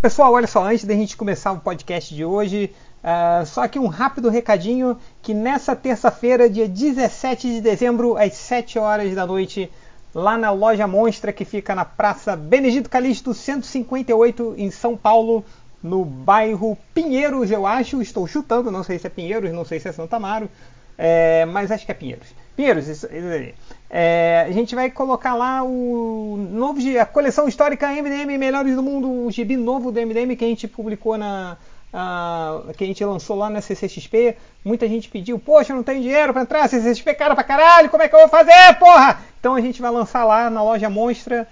Pessoal, olha só, antes da gente começar o podcast de hoje, uh, só aqui um rápido recadinho que nessa terça-feira, dia 17 de dezembro, às 7 horas da noite, lá na loja Monstra, que fica na Praça Benedito Calixto 158, em São Paulo, no bairro Pinheiros, eu acho. Estou chutando, não sei se é Pinheiros, não sei se é Santa Amaro, é, mas acho que é Pinheiros. Pinheiros, isso, isso aí. É, a gente vai colocar lá o novo a coleção histórica MDM Melhores do Mundo, o gibi novo do MDM que a gente publicou na a, que a gente lançou lá na CCXP. Muita gente pediu, poxa, não tenho dinheiro para entrar, CCXP cara pra caralho, como é que eu vou fazer, porra? Então a gente vai lançar lá na loja Monstra,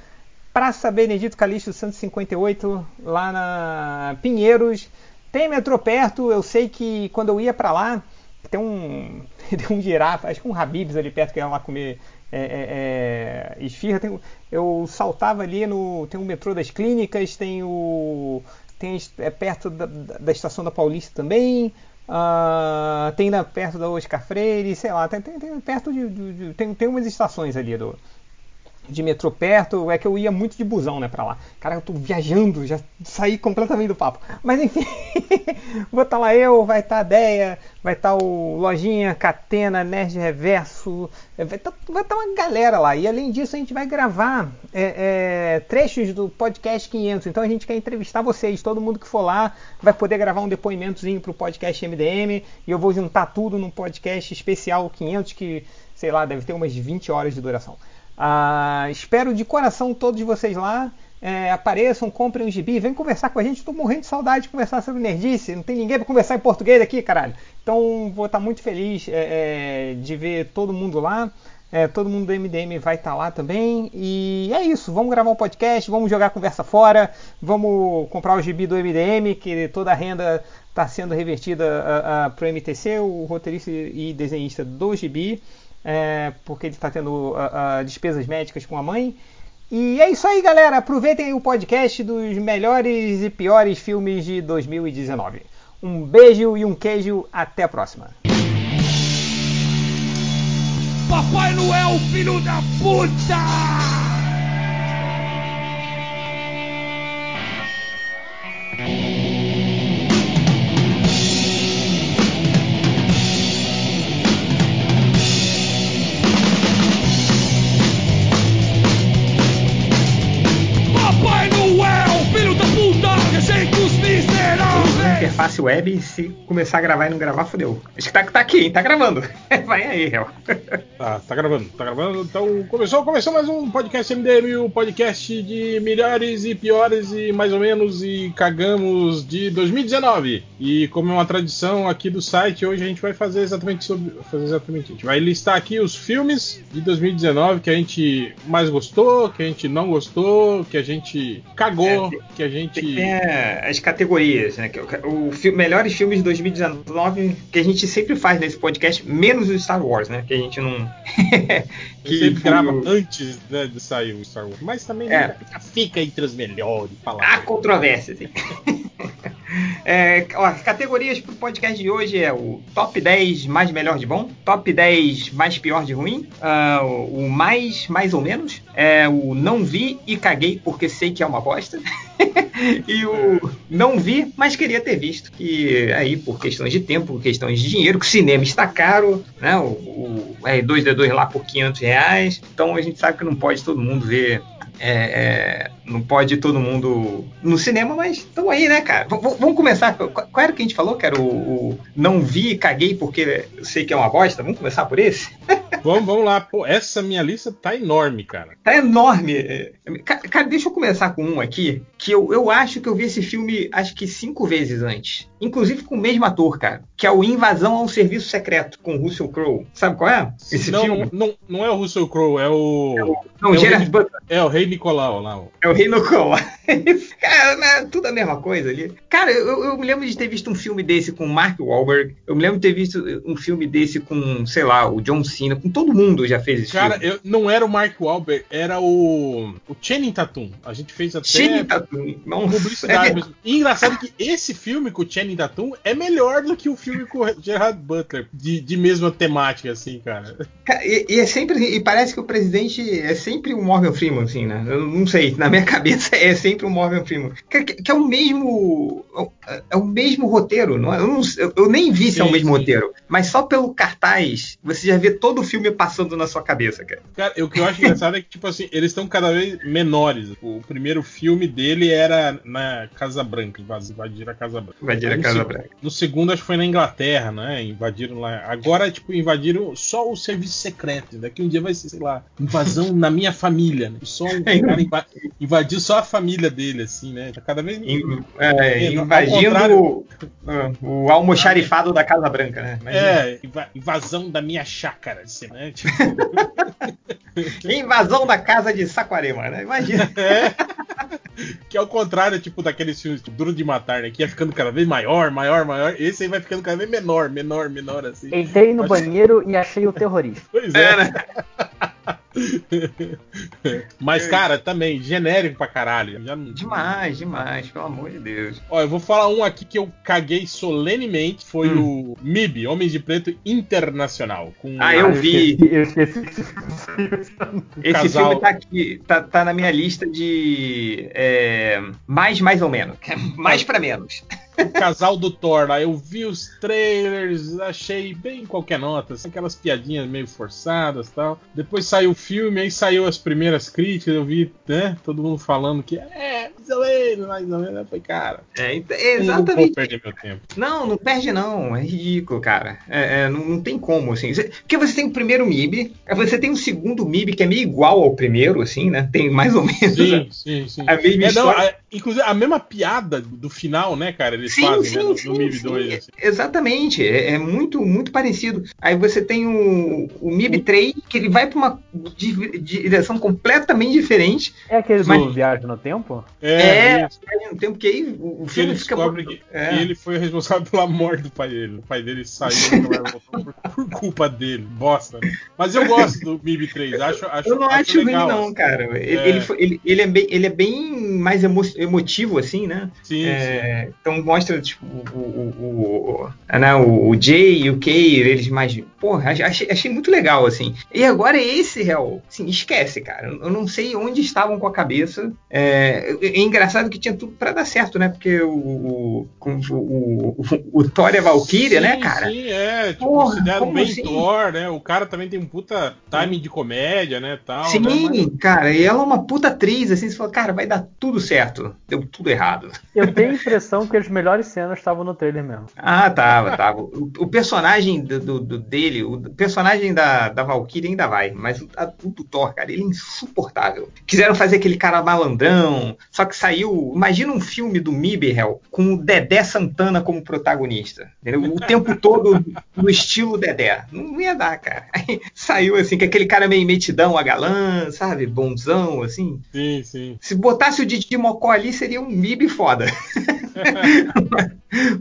Praça Benedito Calixto 158, lá na Pinheiros. Tem metrô perto, eu sei que quando eu ia para lá, tem um, tem um girafa, acho que um Habibs ali perto que ia lá comer é, é, é, esfirra. Tem, eu saltava ali no. Tem o metrô das clínicas, tem o. Tem é perto da, da estação da Paulista também. Uh, tem na, perto da Oscar Freire, sei lá, tem, tem, tem perto de, de, de, tem, tem umas estações ali do, de metrô perto, é que eu ia muito de busão, né, pra lá. Cara, eu tô viajando, já saí completamente do papo. Mas enfim, vou estar tá lá eu, vai estar tá a Deia, vai estar tá o Lojinha, Catena, Nerd Reverso, vai estar tá, tá uma galera lá. E além disso, a gente vai gravar é, é, trechos do podcast 500. Então a gente quer entrevistar vocês, todo mundo que for lá vai poder gravar um depoimentozinho pro podcast MDM. E eu vou juntar tudo num podcast especial 500 que, sei lá, deve ter umas 20 horas de duração. Ah, espero de coração todos vocês lá. É, apareçam, comprem um gibi, vem conversar com a gente. Estou morrendo de saudade de conversar sobre nerdice. Não tem ninguém para conversar em português aqui, caralho. Então vou estar tá muito feliz é, é, de ver todo mundo lá. É, todo mundo do MDM vai estar tá lá também. E é isso. Vamos gravar um podcast, vamos jogar conversa fora, vamos comprar o gibi do MDM, que toda a renda está sendo revertida para o MTC, o roteirista e desenhista do gibi é, porque ele está tendo uh, uh, despesas médicas com a mãe. E é isso aí, galera. Aproveitem o podcast dos melhores e piores filmes de 2019. Um beijo e um queijo. Até a próxima. Papai Noel, filho da puta! Chicos miseráveis. Interface web se começar a gravar e não gravar, fodeu. Acho que tá, tá aqui, hein? Tá gravando. Vai aí, Real. Tá, tá gravando, tá gravando. Então começou, começou mais um podcast MDM, o um podcast de melhores e piores e mais ou menos e cagamos de 2019. E como é uma tradição aqui do site, hoje a gente vai fazer exatamente sobre. Fazer exatamente. A gente vai listar aqui os filmes de 2019 que a gente mais gostou, que a gente não gostou, que a gente cagou, é, que a gente. Tem as categorias, né? O o melhores filmes de 2019 que a gente sempre faz nesse podcast, menos o Star Wars, né? Que a gente não. que sempre grava antes né, de sair o Star Wars. Mas também é. fica entre os melhores. Há controvérsias. É, ó, categorias pro podcast de hoje é o top 10 mais melhor de bom, top 10 mais pior de ruim, uh, o mais mais ou menos, é o não vi e caguei porque sei que é uma bosta. e o não vi, mas queria ter visto. Que aí, por questões de tempo, por questões de dinheiro, que o cinema está caro, né? O, o R2D2 lá por 500 reais. Então a gente sabe que não pode todo mundo ver é, é, não pode todo mundo no cinema, mas estão aí, né, cara? V vamos começar. Qual era o que a gente falou? Que era o, o não vi e caguei porque sei que é uma bosta. Vamos começar por esse? vamos, vamos lá. Pô, essa minha lista tá enorme, cara. Tá enorme. Cara, deixa eu começar com um aqui, que eu, eu acho que eu vi esse filme acho que cinco vezes antes. Inclusive com o mesmo ator, cara. Que é o Invasão ao Serviço Secreto, com Russell Crowe. Sabe qual é? Esse não, filme? Não, não é o Russell Crowe, é o. É o não, é Gerard Butler. É o Rei Nicolau lá. É o Rei Nicolau. cara, né, tudo a mesma coisa ali. Cara, eu, eu, me lembro de ter visto um filme desse com Mark Wahlberg. Eu me lembro de ter visto um filme desse com, sei lá, o John Cena, com todo mundo já fez esse Cara, filme. eu, não era o Mark Wahlberg, era o, o Channing Tatum. A gente fez até Channing Tatum. Nossa, publicidade é- mesmo. E engraçado que esse filme com o Channing Tatum é melhor do que o filme com o Gerard Butler, de, de mesma temática, assim, cara. Ca- E, e é sempre e parece que o presidente é sempre o Morgan Freeman, assim, né? Eu não sei, na minha cabeça é sempre o Morgan Freeman. Que, que- é o mesmo. É, o mesmo roteiro, não é? Eu, não eu- nem vi se é o Sim, mesmo sim. roteiro, mas só pelo cartaz você já vê todo o filme passando na sua cabeça, cara. Cara, o que eu acho engraçado é que, tipo assim, eles estão cada vez menores. O primeiro filme dele era na Casa Branca, invadiram a Casa Branca. Invadir a Casa Branca. No segundo, acho que foi na Inglaterra, né? Invadiram lá. Agora, tipo, invadiram só o serviço secreto. Daqui um dia vai ser, sei lá, invasão na minha família, né? Só um cara inva- invadiu só a família dele, assim, né? Tá cada vez In- é, É, invadindo contrário. o, o almoxarifado da Casa Branca, né? Imagina. É, inva- invasão da minha chácara, assim, né? Tipo, Invasão da casa de Saquarema, né? Imagina. é. Que é o contrário, tipo, daqueles filmes tipo, Duro de Matar, né? Que ia ficando cada vez maior, maior, maior. Esse aí vai ficando cada vez menor, menor, menor, assim. Entrei no Acho- banheiro e achei o terrorista. Pois é. É, né? Mas, cara, também, genérico pra caralho. Não... Demais, demais, pelo amor de Deus. Ó, eu vou falar um aqui que eu caguei solenemente. Foi Hum. o MIB, Homens de Preto Internacional. Com Ah, eu vi. esqueci- Eu esqueci. Esse casal- filme tá aqui, tá, tá na minha lista de é, mais, mais ou menos. é Mais pra menos. O casal do Thor lá. Eu vi os trailers, achei bem qualquer nota, assim, aquelas piadinhas meio forçadas tal. Depois saiu o filme, aí saiu as primeiras críticas, eu vi, né, todo mundo falando que é, mais ou menos, mais ou menos. Eu falei, cara, É, ent- eu não vou exatamente. perder meu tempo. Não, não perde não. É ridículo, cara. É, é, não, não tem como, assim. Porque você tem o primeiro MIB, aí você tem o segundo MIB, que é meio igual ao primeiro, assim, né? Tem mais ou menos. Sim, sim, sim. A mesma É, não, a- inclusive, a mesma piada do final, né, cara, eles Sim, fazem, sim, né, no, sim, no MIB sim. 2. assim. Exatamente, é, é muito muito parecido. Aí você tem o, o MIB 3, que ele vai para uma di- direção completamente diferente. É aquele Mas- do Viagem no Tempo? É, isso. ao mesmo tempo que aí o, filme ele fica. descobre que É. ele foi o responsável pela morte do pai dele. O pai dele saiu por, por culpa dele. Bosta, né? Mas eu gosto do MIB 3. Acho, acho, Eu não acho, legal, ruim, não, assim. cara. Ele, É. ele, ele- ele é bem, ele é bem mais emo- emotivo, assim, né? Sim, É, então mostra, tipo, o, o, o, né, o, o Jay e o Kay, eles mais. Porra, achei, achei muito legal, assim. E agora esse real, assim, esquece, cara. Eu não sei onde estavam com a cabeça. É, é engraçado que tinha tudo pra dar certo, né? Porque o, o, o, o, o Thor a Valkyria, sim, né, cara? Sim, é. Tipo, Porra, se deram como bem assim? Thor, né? O cara também tem um puta timing de comédia, né? Tal, Sim, né? Mas- cara, e ela é uma puta atriz, assim, você fala, cara, vai dar tudo certo. Deu tudo errado. Eu tenho a impressão que as melhores cenas estavam no trailer mesmo. Ah, tava, tava. O, o personagem do, do- do- dele, o personagem da, da Valkyrie ainda vai, mas o, a, o do Thor, cara, ele é insuportável. Quiseram fazer aquele cara malandrão, só que saiu. Imagina um filme do Mibel com o Dedé Santana como protagonista. entendeu? O tempo todo no estilo Dedé. Não ia dar, cara. Aí saiu assim, que aquele cara meio metidão a galã, sabe? Bonzão, assim. Sim, sim. Se botasse o Didi Mocó ali, seria um MIB foda.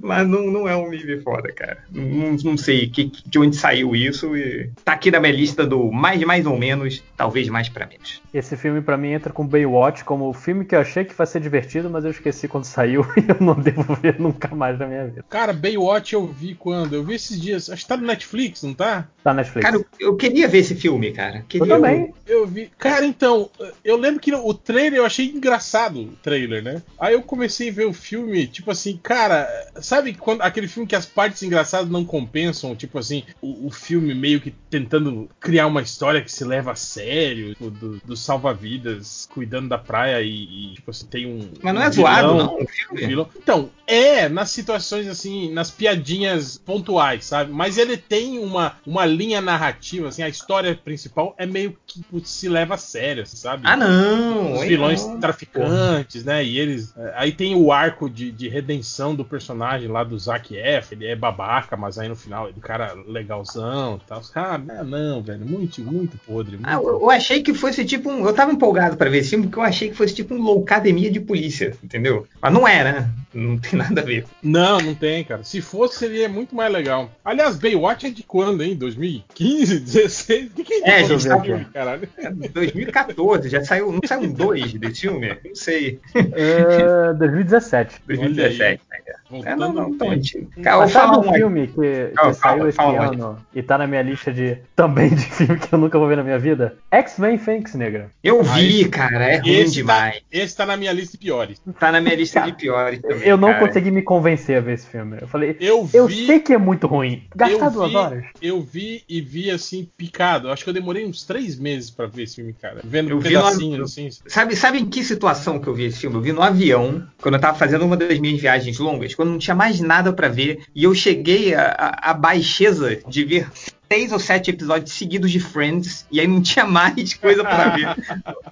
Mas não, não é um MIB foda, cara. Não, não sei que, de onde saiu isso. E tá aqui na minha lista do mais, mais ou menos, talvez mais pra menos. Esse filme pra mim entra com Baywatch como o filme que eu achei que vai ser divertido, mas eu esqueci quando saiu e eu não devo ver nunca mais na minha vida. Cara, Baywatch eu vi quando? Eu vi esses dias. Acho que tá no Netflix, não tá? Tá na Netflix. Cara, eu, eu queria ver esse filme, cara. Queria, Eu também. Eu vi. Cara, então, eu lembro que o trailer eu achei engraçado o trailer, né? Aí eu comecei a ver o filme, tipo assim, cara, sabe quando aquele filme que as partes engraçadas não compensam, tipo assim, o, o filme meio que tentando criar uma história que se leva a sério, tipo, do, do salva-vidas cuidando da praia e, e, tipo assim, tem um. Mas não um é zoado, vilão, não, um vilão. Então, é nas situações assim, nas piadinhas pontuais, sabe? Mas ele tem uma, uma linha narrativa, assim, a história principal é meio que putz, se leva a sério, assim, sabe? Ah, não. Os vilões não. traficantes, né? E eles. é, Aí tem o arco de, de redenção do personagem lá do Zac F. Ele é babaca, mas aí no final ele é um cara legalzão e tal. Ah, não, não, velho. Muito, muito podre. Muito Ah, eu, eu achei que fosse tipo um. Eu tava empolgado pra ver esse filme, porque eu achei que fosse tipo um loucademia de polícia, entendeu? Mas não é, né? Não tem nada a ver. Não, não tem, cara. Se fosse, seria muito mais legal. Aliás, Baywatch é de quando, hein? 2015, 16? O que, que É, é filme, caralho? É 2014, já saiu. Não saiu um 2 desse filme? Não sei. É, 2017. 2017. né? É, não, não, tão antigo. Cara, Mas sabe um filme que, que saiu esse fala, ano e tá na minha lista de também de filme que eu nunca vou ver na minha vida? X-Men Fênix Negra. Eu vi, Aí, cara, é ruim Esse demais. tá, esse tá na minha lista de piores. Tá na minha lista de piores também. Eu não cara. consegui me convencer a ver esse filme. Eu falei, Eu eu vi. sei que é muito ruim. Gastar eu duas vi, horas? Eu vi e vi assim, picado. Acho que eu demorei uns três meses pra ver esse filme, cara. Vendo Eu um vi no- assim. Sabe, sabe em que situação que eu vi esse filme? Eu vi no avião, quando eu tava fazendo uma das minhas viagens longas, quando não tinha mais nada pra ver, e eu cheguei à baixeza de ver seis ou sete episódios seguidos de Friends, e aí não tinha mais coisa pra ver.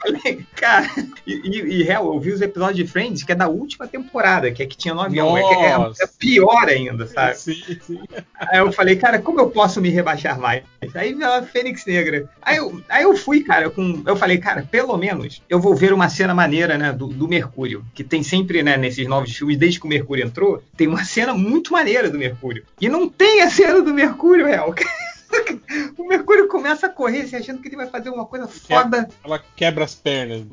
Eu falei, cara, e, e, e real, eu vi os episódios de Friends, que é da última temporada, que é que tinha no avião. É, é- é pior ainda, sabe? Sim, sim. Aí eu falei, cara, como eu posso me rebaixar mais? Aí veio a Fênix Negra. Aí eu, aí eu fui, cara, com. Eu falei, cara, pelo menos eu vou ver uma cena maneira, né, do, do Mercúrio. Que tem sempre, né, nesses novos filmes, desde que o Mercúrio entrou, tem uma cena muito maneira do Mercúrio. E não tem a cena do Mercúrio, real. O Mercúrio começa a correr, se achando que ele vai fazer uma coisa foda. Ela quebra as pernas.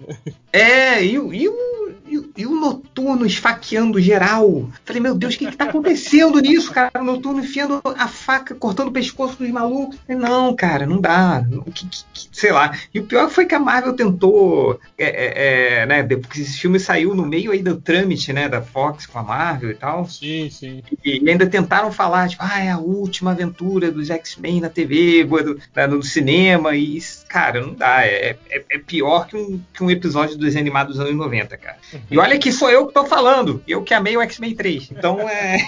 É, e, e, o, e, o- e o Noturno esfaqueando geral. Falei, meu Deus, o que, que tá acontecendo nisso, cara? O Noturno enfiando a faca, cortando o pescoço dos malucos. Falei, não, cara, não dá. Que- que- sei lá. E o pior foi que a Marvel tentou, é, é, é, né, depois que esse filme saiu no meio aí do trâmite, né, da Fox com a Marvel e tal. Sim, sim. E ainda tentaram falar, tipo, ah, é a última aventura dos X-Men na TV, do- na- no cinema, e, cara, não dá. É, é- é pior que um, que um episódio dos animados dos anos 90, cara. E olha que sou eu que tô falando, eu que amei o X-Men 3. Então é,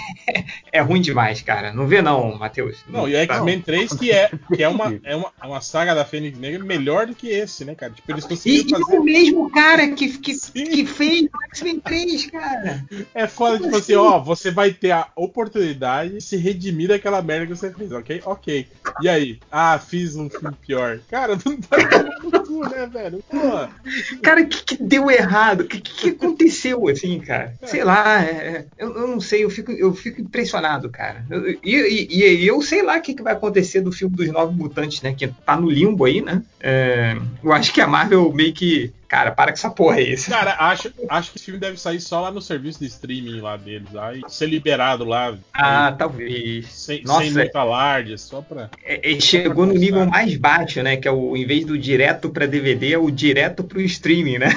é ruim demais, cara. Não vê não, Matheus. Não, e o X-Men 3, que é, que é, uma, é uma, uma saga da Fênix Negra melhor do que esse, né, cara? Tipo, eles E, conseguiram e fazer. o mesmo cara que, que, Sim. que fez o X-Men 3, cara. É foda, tipo assim, ó, você vai ter a oportunidade de se redimir daquela merda que você fez, ok? Ok. E aí? Ah, fiz um filme pior. Cara, não tá no cu, né, velho? Pô. Cara, o que, que deu errado? O que, que, que aconteceu, assim, cara? Sei lá, é- eu, eu não sei, eu fico, eu fico impressionado, cara. Eu- E, e- e eu sei lá o que, que vai acontecer do filme dos Novos Mutantes, né? Que tá no limbo aí, né? É, eu acho que a Marvel meio que. Cara, para com essa porra aí. Cara, acho, acho que esse filme deve sair só lá no serviço de streaming lá deles, lá, e ser liberado lá. Ah, talvez. Sem, Nossa, sem muito alarde, só pra. É, é, chegou no nível mais baixo, né? Que é o, em vez do direto pra DVD, é o direto pro streaming, né?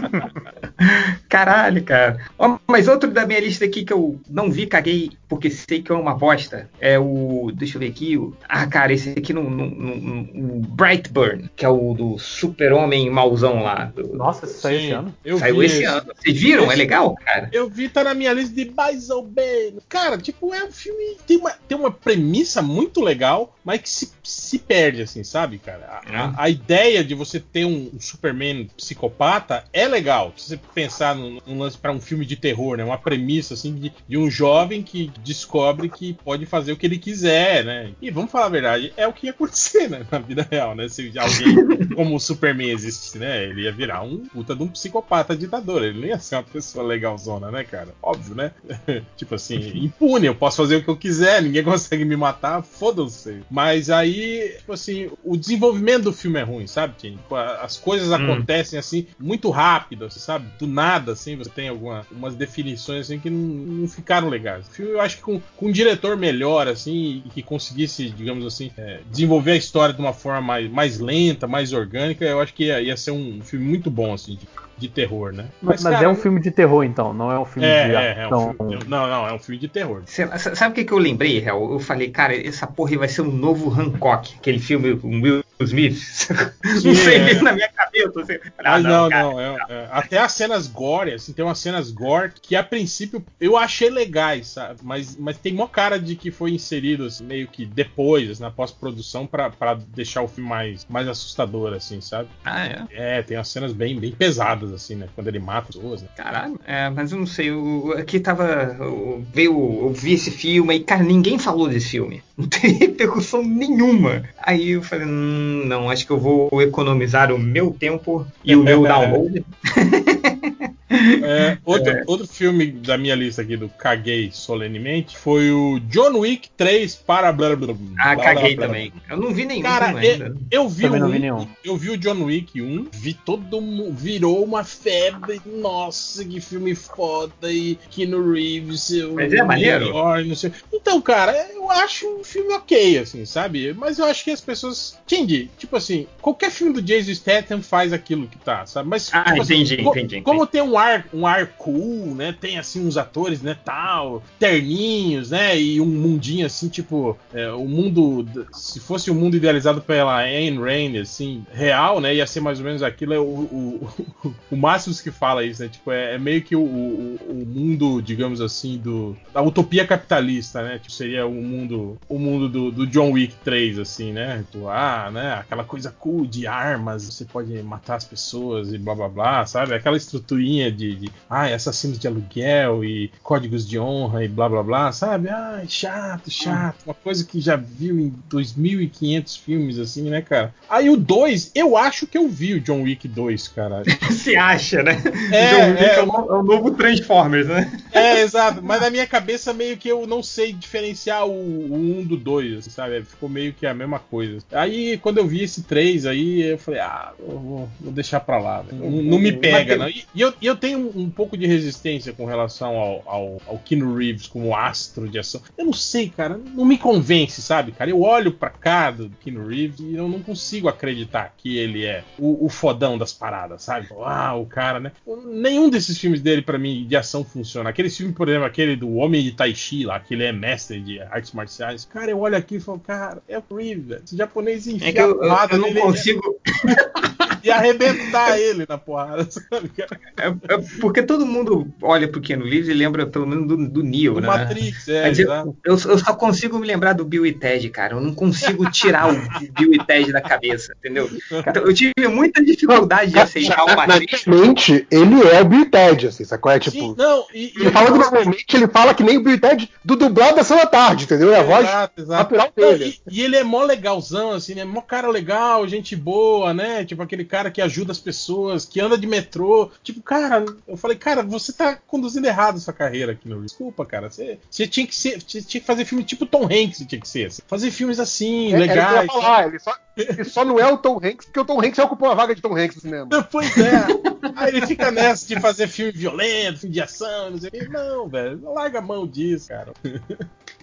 Caralho, cara. Ó, mas outro da minha lista aqui que eu não vi, caguei, porque sei que é uma bosta, é o. Deixa eu ver aqui. O, ah, cara, esse aqui no, no, no- o Brightburn, que é o do super-homem mauzão lá. do- Nossa, isso saiu esse ano? eu saiu vi esse ano. Vocês viram? É Esse- legal, cara? Eu vi, tá na minha lista de mais ou menos. Cara, tipo, é um filme. Tem uma, tem uma premissa muito legal, mas que se, se perde, assim, sabe, cara? A, a- a ideia de você ter um, um Superman psicopata é legal. Se você pensar num, num lance pra um filme de terror, né? Uma premissa, assim, de, de um jovem que descobre que pode fazer o que ele quiser, né? E vamos falar a verdade, é o que ia acontecer, né? Na vida real, né? Se alguém como o Superman existe, né? Ele ia virar um puta de um psicopata ditador. Ele não ia ser uma pessoa legalzona, né, cara? Óbvio, né? tipo assim, impune, eu posso fazer o que eu quiser, ninguém consegue me matar, foda-se. Mas aí, tipo assim, o desenvolvimento do filme é ruim, sabe, Tim? Tipo, As coisas acontecem assim, muito rápido, você sabe? Do nada, assim, você tem alguma, umas definições assim que não, não ficaram legais. O filme, eu acho que com, com um diretor melhor, assim, e que conseguisse, digamos assim, é, desenvolver a história de uma forma mais, mais lenta, mais orgânica, eu acho que ia, ia ser um filme muito bom, assim, de, de terror, né? Mas, cara, é um filme de terror, então, não é um filme é, de é, é um filme, não, não, é um filme de terror. Sabe o que, que eu lembrei, Hel? Eu falei, cara, essa porra aí vai ser um novo Hancock, aquele filme com Will Smith. não sei, é. na minha cabeça. Assim. Ah, Mas não, cara. não. é- é- até as cenas gore, assim, tem umas cenas gore que a princípio eu achei legais, sabe? Mas, mas tem mó cara de que foi inserido assim, meio que depois, assim, na pós-produção, pra, pra deixar o filme mais, mais assustador, assim, sabe? Ah, é? É, tem umas cenas bem, bem pesadas, assim, né? Quando ele mata pessoas, né? Caralho. É, mas eu não sei. Eu, aqui tava. Eu, veio, eu vi esse filme e, cara, ninguém falou desse filme. Não tem repercussão nenhuma. Aí eu falei, hum, não, acho que eu vou economizar o meu tempo e o meu download. É, outro, outro filme da minha lista aqui do Caguei Solenemente foi o John Wick 3 para blá blá blá. Ah, blá, caguei blá, blá. também. Eu não vi nenhum Cara, ainda. eu, eu vi Também um, não vi nenhum. eu vi o John Wick 1, vi todo mundo, virou uma febre, nossa, que filme foda, e Keanu Reeves, o Mas é maneiro? melhor, não sei. Então, cara, eu acho um filme ok, assim, sabe? Mas eu acho que as pessoas, entendi, tipo assim, qualquer filme do Jason Statham faz aquilo que tá, sabe? Mas, Ah, tipo assim, entendi, co- entendi, Como tem um ar, um ar cool, né? Tem, assim, uns atores, né, tal, terninhos, né? E um mundinho, assim, tipo, é, o mundo, se fosse um mundo idealizado pela Ayn Rand, assim, real, né? Ia ser mais ou menos aquilo, é o, o, o Máximos que fala isso, né? Tipo, é, é meio que o, o, o mundo, digamos assim, do da utopia capitalista, né? Tipo, seria o mundo, o mundo do, do John Wick 3, assim, né? Tipo, ah, né? Aquela coisa cool de armas, você pode matar as pessoas e blá blá blá, sabe? Aquela estruturinha de, de ah, assassinos de aluguel e códigos de honra e blá blá blá, sabe? Ah, chato, chato. Uma coisa que já viu em 2.500 filmes, assim, né, cara? Aí o 2, eu acho que eu vi o John Wick 2, cara. Se acha, né? É, John Wick é. é, o, é o novo Transformers, né? É, exato. Mas na minha cabeça, meio que eu não sei diferenciar o, o 1 do 2, assim, sabe? Ficou meio que a mesma coisa. Aí, quando eu vi esse 3 aí, eu falei, ah, eu vou, vou deixar pra lá. né? Não, não me pega, não. E, e eu, e eu tenho um, um pouco de resistência com relação ao, ao, ao Keanu Reeves como astro de ação. Eu não sei, cara. Não me convence, sabe, cara? Eu olho pra cá do Keanu Reeves e eu não consigo acreditar que ele é o, o fodão das paradas, sabe? Ah, o cara, né? Nenhum desses filmes dele, pra mim, de ação funciona. Aquele filme, por exemplo, aquele do Homem de Tai Chi lá, que ele é mestre de artes marciais. Cara, eu olho aqui e falo, cara, é o Reeves, velho. Esse japonês enfia É que eu, eu- eu não nele consigo. e arrebentar ele na porrada, sabe, cara? É, é porque todo mundo olha pro Keanu Reeves e lembra pelo menos do, do Neo, Do né? Matrix, é, Mas eu, eu, eu só consigo me lembrar do Bill e Ted, cara. Eu não consigo tirar o Bill e Ted da cabeça, entendeu? Então, eu tive muita dificuldade de aceitar o Matrix. minha mente, ele é o Bill e Ted, assim, sacou? É tipo. Sim, não, e, e Ele fala normalmente, ele fala que nem o Bill e Ted do dublado da São da Tarde, entendeu? É a voz Exato, exato. natural Não, dele. e, e ele é mó legalzão, assim, né? Mó cara legal, gente boa, né? Tipo aquele cara que ajuda as pessoas, que anda de metrô. Tipo, cara, eu falei, cara, você tá conduzindo errado sua carreira aqui no Desculpa, cara. Você, você tinha que ser. Tinha que fazer filme tipo Tom Hanks, você tinha que ser. assim. Fazer filmes assim, É, legais. falar, ele só, ele só não é o Tom Hanks, porque o Tom Hanks já ocupou a vaga de Tom Hanks no cinema. Pois é. Aí ele fica nessa de fazer filme violento, filme de ação, não sei o quê. Não, velho, larga a mão disso, cara.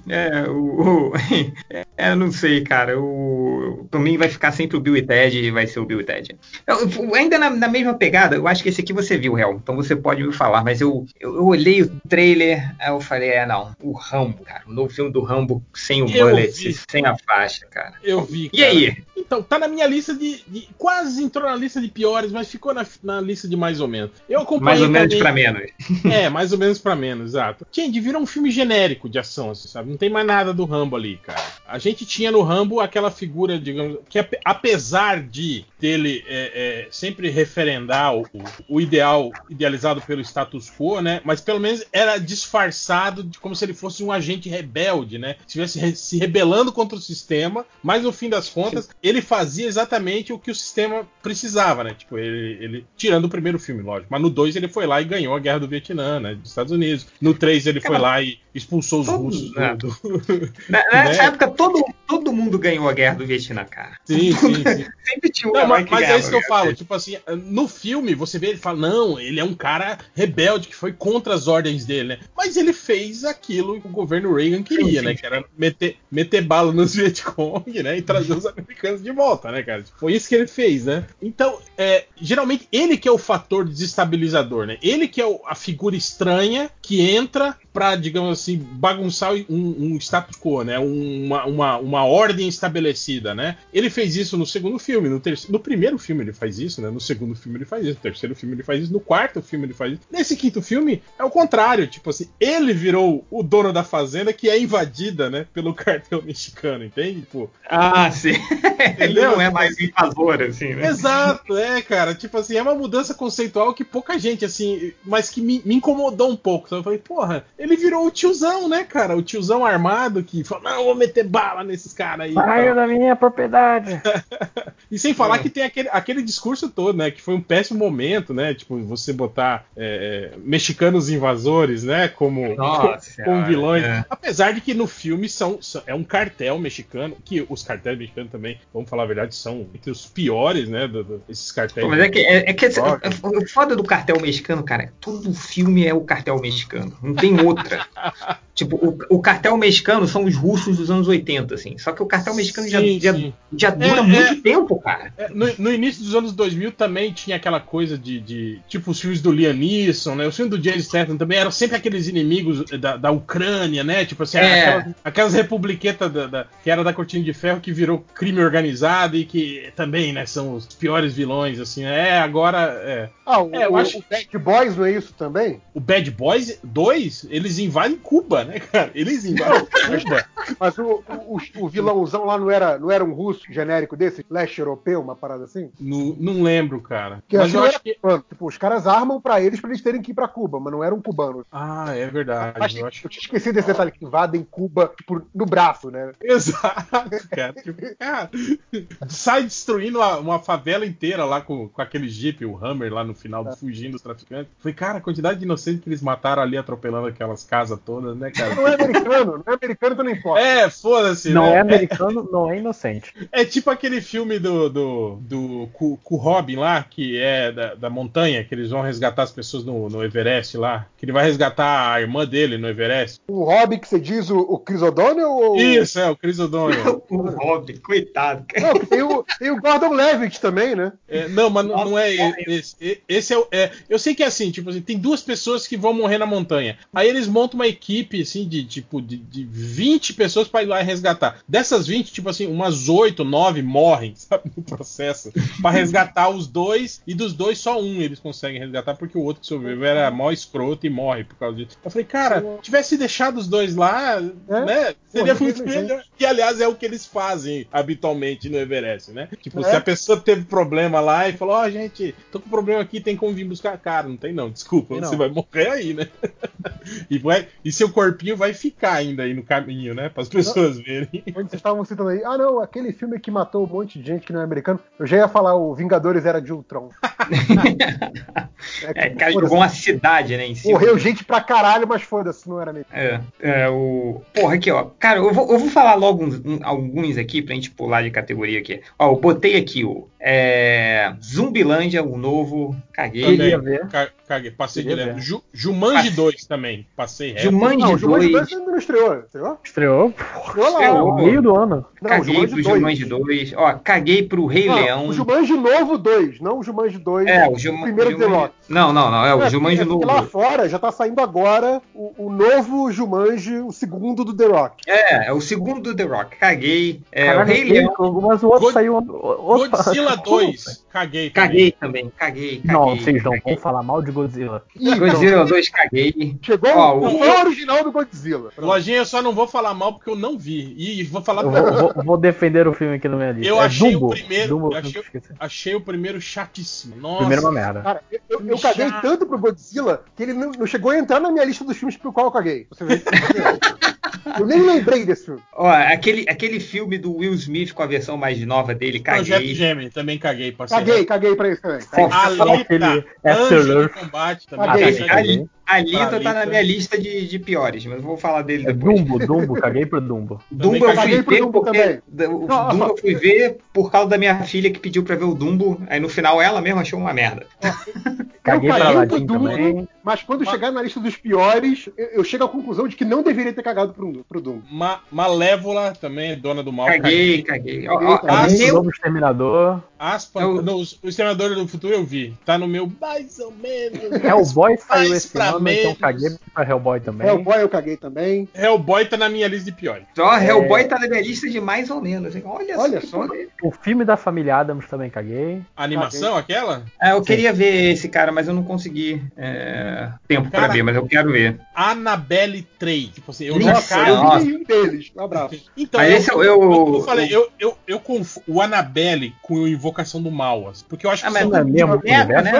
É, o, o- é, eu não sei, cara. O, pra mim vai ficar sempre o Bill e Ted e vai ser o Bill e Ted. Eu- ainda na, na mesma pegada, eu acho que esse aqui você viu, Real. Então você pode me falar, mas eu, eu, eu olhei o trailer, aí eu falei, é, não, o Rambo, cara. O novo filme do Rambo sem o Eu bullet, vi. sem a faixa, cara. Eu vi. E cara. aí? Então, tá na minha lista de, de- Quase entrou na lista de piores, mas ficou na, na lista de mais ou menos. Eu acompanhei. Mais ou menos também- pra menos. É, mais ou menos pra menos, exato. Gente, virou um filme genérico de ação, assim, sabe? Não tem mais nada do Rambo ali, cara. A gente tinha no Rambo aquela figura, digamos, que ape- apesar de dele é, é, sempre referendar o, o- ideal idealizado pelo status quo, né? Mas pelo menos era disfarçado de como se ele fosse um agente rebelde, né? Estivesse se rebelando contra o sistema, mas no fim das contas, ele fazia exatamente o que o sistema precisava, né? Tipo, ele, ele- tirando o primeiro filme, lógico. Mas no 2 ele foi lá e ganhou a guerra do Vietnã, né? Dos Estados Unidos. No 3 ele foi lá e expulsou os russos né? do, do- Na- Nessa Né? época, todo, todo mundo ganhou a guerra do Vietnã, cara. Sim, sim, sim. Sempre tinha um Não, mas, mas é isso que eu falo. Tipo assim, no filme, você vê ele fala, não, ele é um cara rebelde que foi contra as ordens dele, né? Mas ele fez aquilo que o governo Reagan queria, Sim, né? sim. Que era meter, meter bala nos Vietcong, né? E trazer os americanos de volta, né, cara? Foi isso que ele fez, né? Então, é, geralmente, ele que é o fator desestabilizador, né? Ele que é o- a figura estranha que entra pra, digamos assim, bagunçar um, um status quo, né? Uma, uma, uma ordem estabelecida, né? Ele fez isso no segundo filme, no, terceiro, no primeiro filme ele faz isso, né? No segundo filme ele faz isso, no terceiro filme ele faz isso, no quarto filme ele faz isso. Nesse quinto filme é o contrário, tipo assim, ele virou o dono da fazenda que é invadida, né? Pelo cartel mexicano, entende? Tipo, Ah, sim. Ele não é mais invasor, assim, né? Exato, é, cara. Tipo assim, é uma mudança conceitual que pouca gente, assim, mas que me, me incomodou um pouco. Então eu falei, porra, ele virou o tiozão, né, cara? O tiozão armado que fala, não, eu vou meter bala nesses caras aí. Saiu da minha propriedade. E sem falar que tem aquele, aquele discurso todo, né? Que foi um péssimo momento, né? Tipo, você botar é, é, mexicanos invasores, né? Como, Nossa como vilões. é. Apesar de que no filme são, são- é um cartel mexicano, que os cartéis mexicanos também, vamos falar a verdade, são entre os piores, né? do- do- esses cartéis. Pô, mas é que, é, é que Droga. o foda do cartel mexicano, cara, é todo filme é o cartel mexicano. Não tem outra. tipo, o, o cartel mexicano são os russos dos anos 80, assim. Só que o cartel mexicano já, Sim, já, sim. já dura É, muito é. tempo, cara. É, no, no início dos anos 2000 também tinha aquela coisa de, de- tipo os filmes do Liam Neeson, né? Os filmes do James Statham também eram sempre aqueles inimigos da, da Ucrânia, né? Tipo assim, É. aquelas, aquelas republiquetas da, da- que era da Cortina de Ferro que virou crime organizado e que também, né, são os piores vilões, assim. É, agora é. Ah, o, É, eu o- acho- o Bad Boys não é isso também? O Bad Boys 2, eles invadem Cuba, né, cara? Eles invadem Cuba. Mas o, o, o vilãozão lá não era, não era um russo genérico desse? Leste europeu, uma parada assim? No- não lembro, cara. Que Mas eu não acho que. Tipo, os caras armam pra eles pra eles terem que ir pra Cuba, mas não eram cubanos. Ah, é verdade. Mas Eu acho eu tinha esquecido desse detalhe, que invadem Cuba tipo, no braço, né? Exato, cara. Tipo, cara, sai destruindo uma, uma favela inteira lá com, com aquele Jeep, o Hammer lá no final, fugindo dos traficantes. Falei, cara, a quantidade de inocentes que eles mataram ali atropelando aquelas casas todas, né, cara? Não é americano, não é americano, então não importa. É, foda-se, Não né? é americano, não é inocente. É tipo aquele filme do, do, do com, com o Robin lá, que é da, da montanha, que eles vão resgatar as pessoas no, no Everest lá. Que ele vai resgatar a irmã dele no Everest. O Hobby que você diz, o, o Chris O'Donnell ou. Isso, é, o Chris O'Donnell. O Robin, coitado. Não, tem o, tem o Gordon Levitt também, né? É, não, mas não, não é Nossa, esse. Esse é, é. Eu sei que é assim, tipo assim, tem duas pessoas que vão morrer na montanha. Aí eles montam uma equipe, assim, de tipo, de, de 20 pessoas pra ir lá e resgatar. Dessas 20, tipo assim, umas 8, 9 morrem, sabe, no processo. Pra resgatar os dois, e dos dois, só um eles conseguem resgatar, porque o outro que sobreviveu era mó escroto e morre por causa disso. Eu falei, cara, tivesse deixado os dois lá, né? Seria Pô, muito melhor. E aliás, é o que eles fazem habitualmente no Everest, né? Tipo, É. se a pessoa teve problema lá e falou, ó, gente, tô com problema aqui, tem como vir buscar. Cara, não tem não, desculpa, Tem você não. vai morrer aí, né? e, vai, e seu corpinho vai ficar ainda aí no caminho, né? Para as pessoas verem. Onde vocês estavam citando aí, ah não, aquele filme que matou um monte de gente que não é americano, eu já ia falar o Vingadores era de Ultron. É, que, cara, jogou uma cidade, né, em cima. Morreu gente pra caralho, mas foda-se, não era americano. É, é, o. Porra, aqui, ó. Cara, eu vou, eu vou falar logo uns- um- alguns aqui pra gente pular de categoria aqui. Ó, eu botei aqui o. É, Zumbilândia, o novo. Caguei. Queria Também, ver. ca- Caguei, passei Queria direto. Ju, Jumanji Passei. 2 também, passei reto. Jumanji Não, o Jumanji 2. 2 ainda não estreou, estreou? Estreou Estreou lá. Estreou. no meio do ano. Não, o Caguei Jumanji pro 2. Jumanji 2. Ó, caguei pro Rei Não, Leão. O Jumanji novo 2, não o Jumanji 2. É, o Jumanji. primeiro The Rock. Não, não, não. É o É, Jumanji é novo. lá fora já tá saindo agora o, o novo Jumanji, o segundo do The Rock. É, é o segundo do The Rock. Caguei. É, o Caralho, Rei Leão. Mas o outro God- saiu. o- outro- Godzilla Como? 2, caguei. também. Caguei também. Caguei. caguei Não, vocês não vão falar mal de Godzilla. Ih, Godzilla 2, caguei. Chegou Ó, o, fã original do Godzilla. Pronto. Lojinha, eu só não vou falar mal porque eu não vi. E vou falar Eu vou, vou- vou defender o filme aqui na minha lista. Eu é achei Dumbo. o primeiro. Dumbo, eu achei, achei o primeiro chatíssimo. Nossa. Primeiro é uma merda. Cara, eu, eu, eu caguei tanto pro Godzilla que ele não, não chegou a entrar na minha lista dos filmes pro qual eu caguei. Você vê? eu nem lembrei desse filme. Ó, aquele, aquele filme do Will Smith com a versão mais nova dele, Projeto caguei. Gemini, também caguei, parceiro. Caguei, caguei pra isso também. Alita, aquele Anjo After do Earth. Combate também. Caguei. caguei. Ali, Alita tá na minha lista de, de piores, mas eu vou falar dele É depois. Dumbo, Dumbo, caguei pro Dumbo. Dumbo eu caguei fui pro ver Dumbo porque também. o Não, Dumbo eu fui ver por causa da minha filha que pediu pra ver o Dumbo, aí no final ela mesma achou uma merda. Caguei eu pro Dumbo, também. mas quando chegar na lista dos piores, eu, eu chego à conclusão de que não deveria ter cagado pro, pro Dumbo. Ma Malévola também, dona do mal. Caguei, caguei. Ó, Caguei, ó, Novo Exterminador. Aspa, Eu- não, o Exterminador do Futuro eu vi. Tá no meu mais ou menos. Hellboy saiu Mais esse pra então menos. caguei pra Hellboy também. Hellboy eu caguei também. Hellboy tá na minha lista de piores. Ó, Hellboy tá na minha lista de mais ou menos. Olha, Olha só. só. O filme da família Adams também caguei. A animação, aquela? Ah, eu queria ver esse cara, mas eu não consegui é, tempo pra Cara, ver, mas eu quero ver. Annabelle 3. Tipo assim, eu Nossa, cara, eu nossa. vi nenhum deles. Um abraço. Então, Mas eu, esse eu- eu, eu- eu falei, eu, eu, eu confu o Annabelle com o Invocação do Mal, assim, porque eu acho Ah, que mas são, Não é mesmo universo né?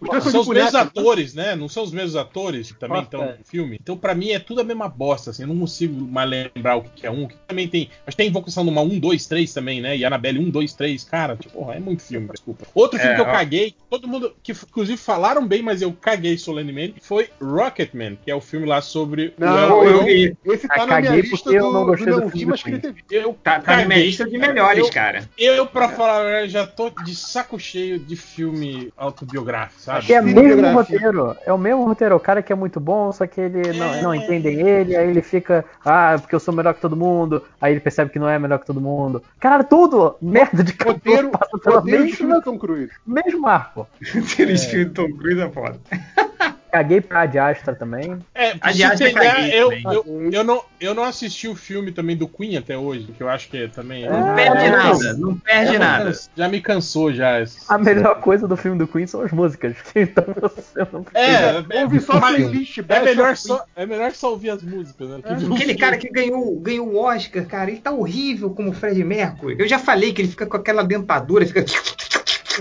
dois são os mesmos né? atores, né? Não são os mesmos atores. Atores que também estão no filme. Então, pra mim, é tudo a mesma bosta, assim. Eu não consigo mais lembrar o que é um. Que também tem. Acho que tem Invocação do Mal 1, 2, 3 também, né? E Annabelle 1, 2, 3. Cara, tipo, porra, é muito filme, desculpa. Outro filme É, que eu ó. caguei, todo mundo, que inclusive falaram bem, mas eu caguei solenemente, foi Rocketman, que é o filme lá sobre Não, o eu vi. Esse tá Ah, na minha caguei lista porque eu do, não do gostei do filme vi, do mas queria ter visto. Eu Tá, tá na minha lista de melhores, Eu- cara. Eu, pra falar já tô de saco cheio de filme autobiográfico, sabe? Que é o mesmo roteiro. É o mesmo roteiro. O cara que é muito bom, só que ele não, É. não entendem ele, aí ele fica, ah, porque eu sou melhor que todo mundo. Aí ele percebe que não é melhor que todo mundo. Caralho, tudo! Merda de cara Roteiro, passa pela roteiro mesma, Tom Cruise. mesmo arco. Ter escrito Tom Cruise é foda. Caguei pra Ad Astra também. É, A você Diastra entender, caguei eu, também. eu, eu, não, eu não assisti o filme também do Queen até hoje, que eu acho que é também. Não perde é. nada, não perde nada. já me cansou já. esse- A melhor coisa do filme do Queen são as músicas. Então você não precisa. É, é, Ouve só playlist é melhor, só, é melhor só ouvir as músicas, né? O Aquele cara que ganhou, ganhou o Oscar, cara, ele tá horrível como o Fred Mercury. Eu já falei que ele fica com aquela dentadura, fica.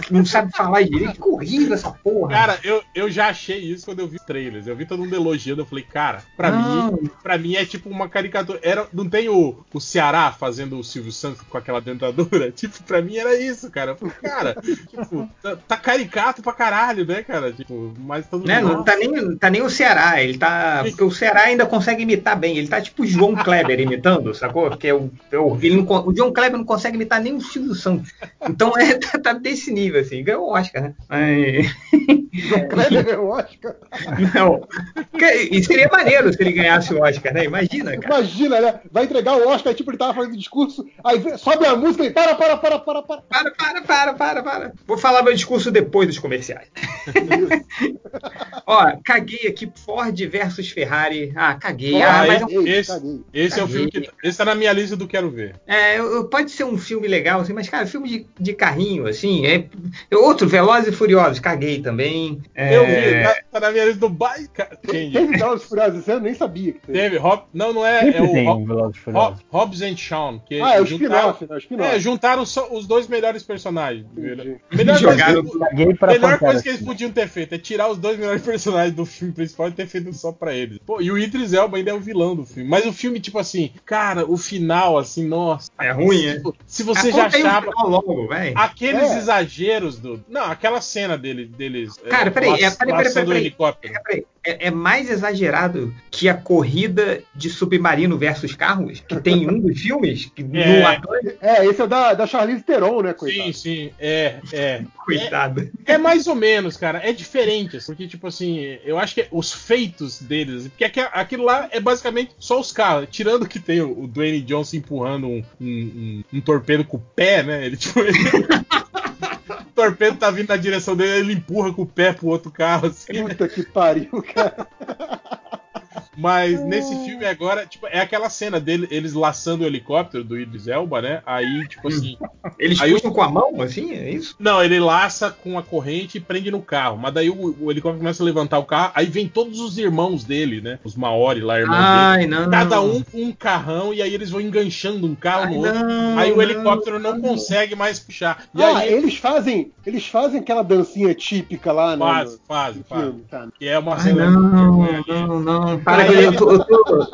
Não sabe falar direito, fica horrível essa porra. Cara, eu, eu já achei isso quando eu vi trailers. Eu vi todo mundo elogiando. Eu falei, cara, pra Não. mim, pra mim é tipo uma caricatura. Era, não tem o, o Ceará fazendo o Silvio Santos com aquela dentadura? Tipo, pra mim era isso, cara. Eu falei, cara, tipo, tá, tá caricato pra caralho, né, cara? Tipo, mas todo Né, mundo. não tá nem, tá nem o Ceará, ele tá. Porque o Ceará ainda consegue imitar bem. Ele tá tipo o João Kleber imitando, sacou? Porque é o, é o, ele não o João Kleber não consegue imitar nem o Silvio Santos. Então é, tá, tá desse nível, assim. Ganhou o Oscar, né? Mas- Kleber ganhou o Oscar. Não. E seria maneiro se ele ganhasse o Oscar, né? Imagina, cara. Imagina, né? Vai entregar o Oscar, tipo, ele tava fazendo discurso, aí sobe a música e para, para, para, para, para. Para, para, para, para, para. Vou falar meu discurso depois dos comerciais. Ó, caguei aqui Ford versus Ferrari. Ah, caguei. Ah, Ah, mas esse, caguei, esse, caguei. esse é o Caguei. filme que. Esse tá na minha lista do Quero Ver. É, pode ser um filme legal, assim, mas, cara, filme de, de carrinho, assim, é. Outro, Velozes e Furiosos, caguei também. É, Eu vi, tá, tá na minha lista do Bike. Teve Velozes e Furiosos ano? Nem sabia que teve. Teve, Rob, não, não é. Sempre é o tem um Velozes e Furiosos. Hobbs and Shawn. Que Ah, é o juntaram- spin-off, né? É, juntaram só os dois melhores personagens. Entendi. Melhor Jogaram coisa, pra melhor coisa que eles podiam ter feito é tirar os dois melhores personagens do filme principal e ter feito só pra eles. Pô, e o Idris Elba ainda é o vilão do filme. Mas o filme, tipo assim, cara, o final, assim, nossa. É ruim, é? Tipo, Se você já aí um achava. logo. Aqueles É. exageros do. Não, aquela cena dele, deles. Cara, é, peraí, é, peraí, peraí, peraí. helicóptero. É, peraí, é- é mais exagerado que a corrida de submarino versus carros, que tem em um dos filmes, que É. no É, esse é o da, da Charlize Theron, né, coitado? Sim, sim, é, é. coitado. É mais ou menos, cara. É diferente, assim, porque, tipo assim, eu acho que os feitos deles. Porque aqu- aquilo lá é basicamente só os carros. Tirando que tem o, Dwayne Johnson empurrando um, um, um- um torpedo com o pé, né? Ele, tipo. ele- torpedo tá vindo na direção dele, ele empurra com o pé pro outro carro, assim. Puta que pariu, cara. Mas nesse filme agora, tipo, é aquela cena dele, eles laçando o helicóptero do Idris Elba, né? Aí, tipo assim. Eles Aí puxam com a mão, assim, é isso? Não, ele laça com a corrente e prende no carro. Mas daí o, o helicóptero começa a levantar o carro, aí vem todos os irmãos dele, né? Os Maori lá, irmãos Ai, dele. não. Cada um com um carrão, e aí eles vão enganchando um carro Ai, no outro. não, aí o não, helicóptero não, não. consegue mais puxar. E ah, aí eles fazem, eles fazem aquela dancinha típica lá, né? faz, faz, faz. tá? Que é uma Ai, cena não, não, não. Para, Aí eu tô, eu tô-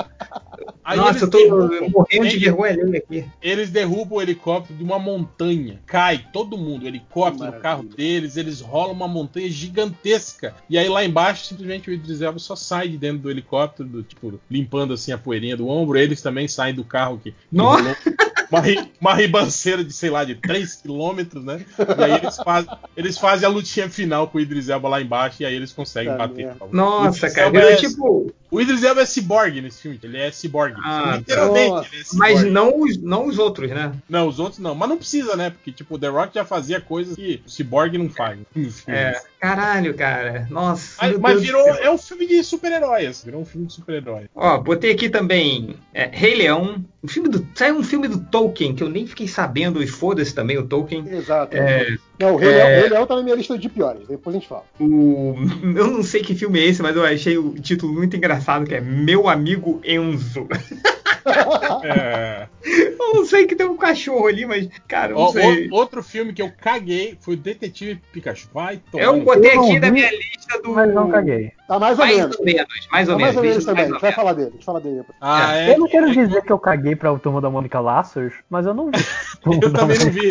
Aí Nossa, eles eu tô derrubam- morrendo de vergonha aqui. Eles derrubam o helicóptero de uma montanha. Cai todo mundo. O helicóptero, o carro deles, eles rolam uma montanha gigantesca. E aí lá embaixo, simplesmente o Idris Elba só sai de dentro do helicóptero, do, tipo, limpando assim a poeirinha do ombro. Eles também saem do carro que, Nossa! uma, ri- uma ribanceira de, sei lá, de 3 quilômetros, né? E aí eles fazem, eles fazem a lutinha final com o Idris Elba lá embaixo e aí eles conseguem Tá bater. Nossa, cara. É- tipo, O Idris Elba é ciborgue nesse filme. Ele é ciborgue. Ah, Literalmente, nossa. ele é mas ciborgue. não os, não os outros, né? Não, os outros não. Mas não precisa, né? Porque, tipo, o The Rock já fazia coisas que o Cyborg não faz. filme. É. Caralho, cara. Nossa. Mas, meu mas virou. É um filme de super-heróis. Virou um filme de super-herói. Ó, botei aqui também é, Rei Leão. Um filme do, saiu um filme do Tolkien que eu nem fiquei sabendo e foda-se também o Tolkien. Exato. É, Não, o Rei é- Leão, o Rei Leão tá na minha lista de piores, depois a gente fala. O, eu não sei que filme é esse, mas eu achei o título muito engraçado que é Meu Amigo Enzo. É. Eu não sei que tem um cachorro ali, mas, cara, eu não Ó, sei. o- outro filme que eu caguei foi o Detetive Pikachu. Vai tomar. Eu botei Eu aqui na minha lista do. Mas não caguei. Tá mais ou Mais menos. ou menos, mais Tá ou mais ou menos. menos também. A mais gente ou vai menos. falar dele. A gente fala dele. Ah, é. Eu não quero é- dizer que eu caguei pra Turma da Mônica Laços, mas eu não vi. Eu também não vi.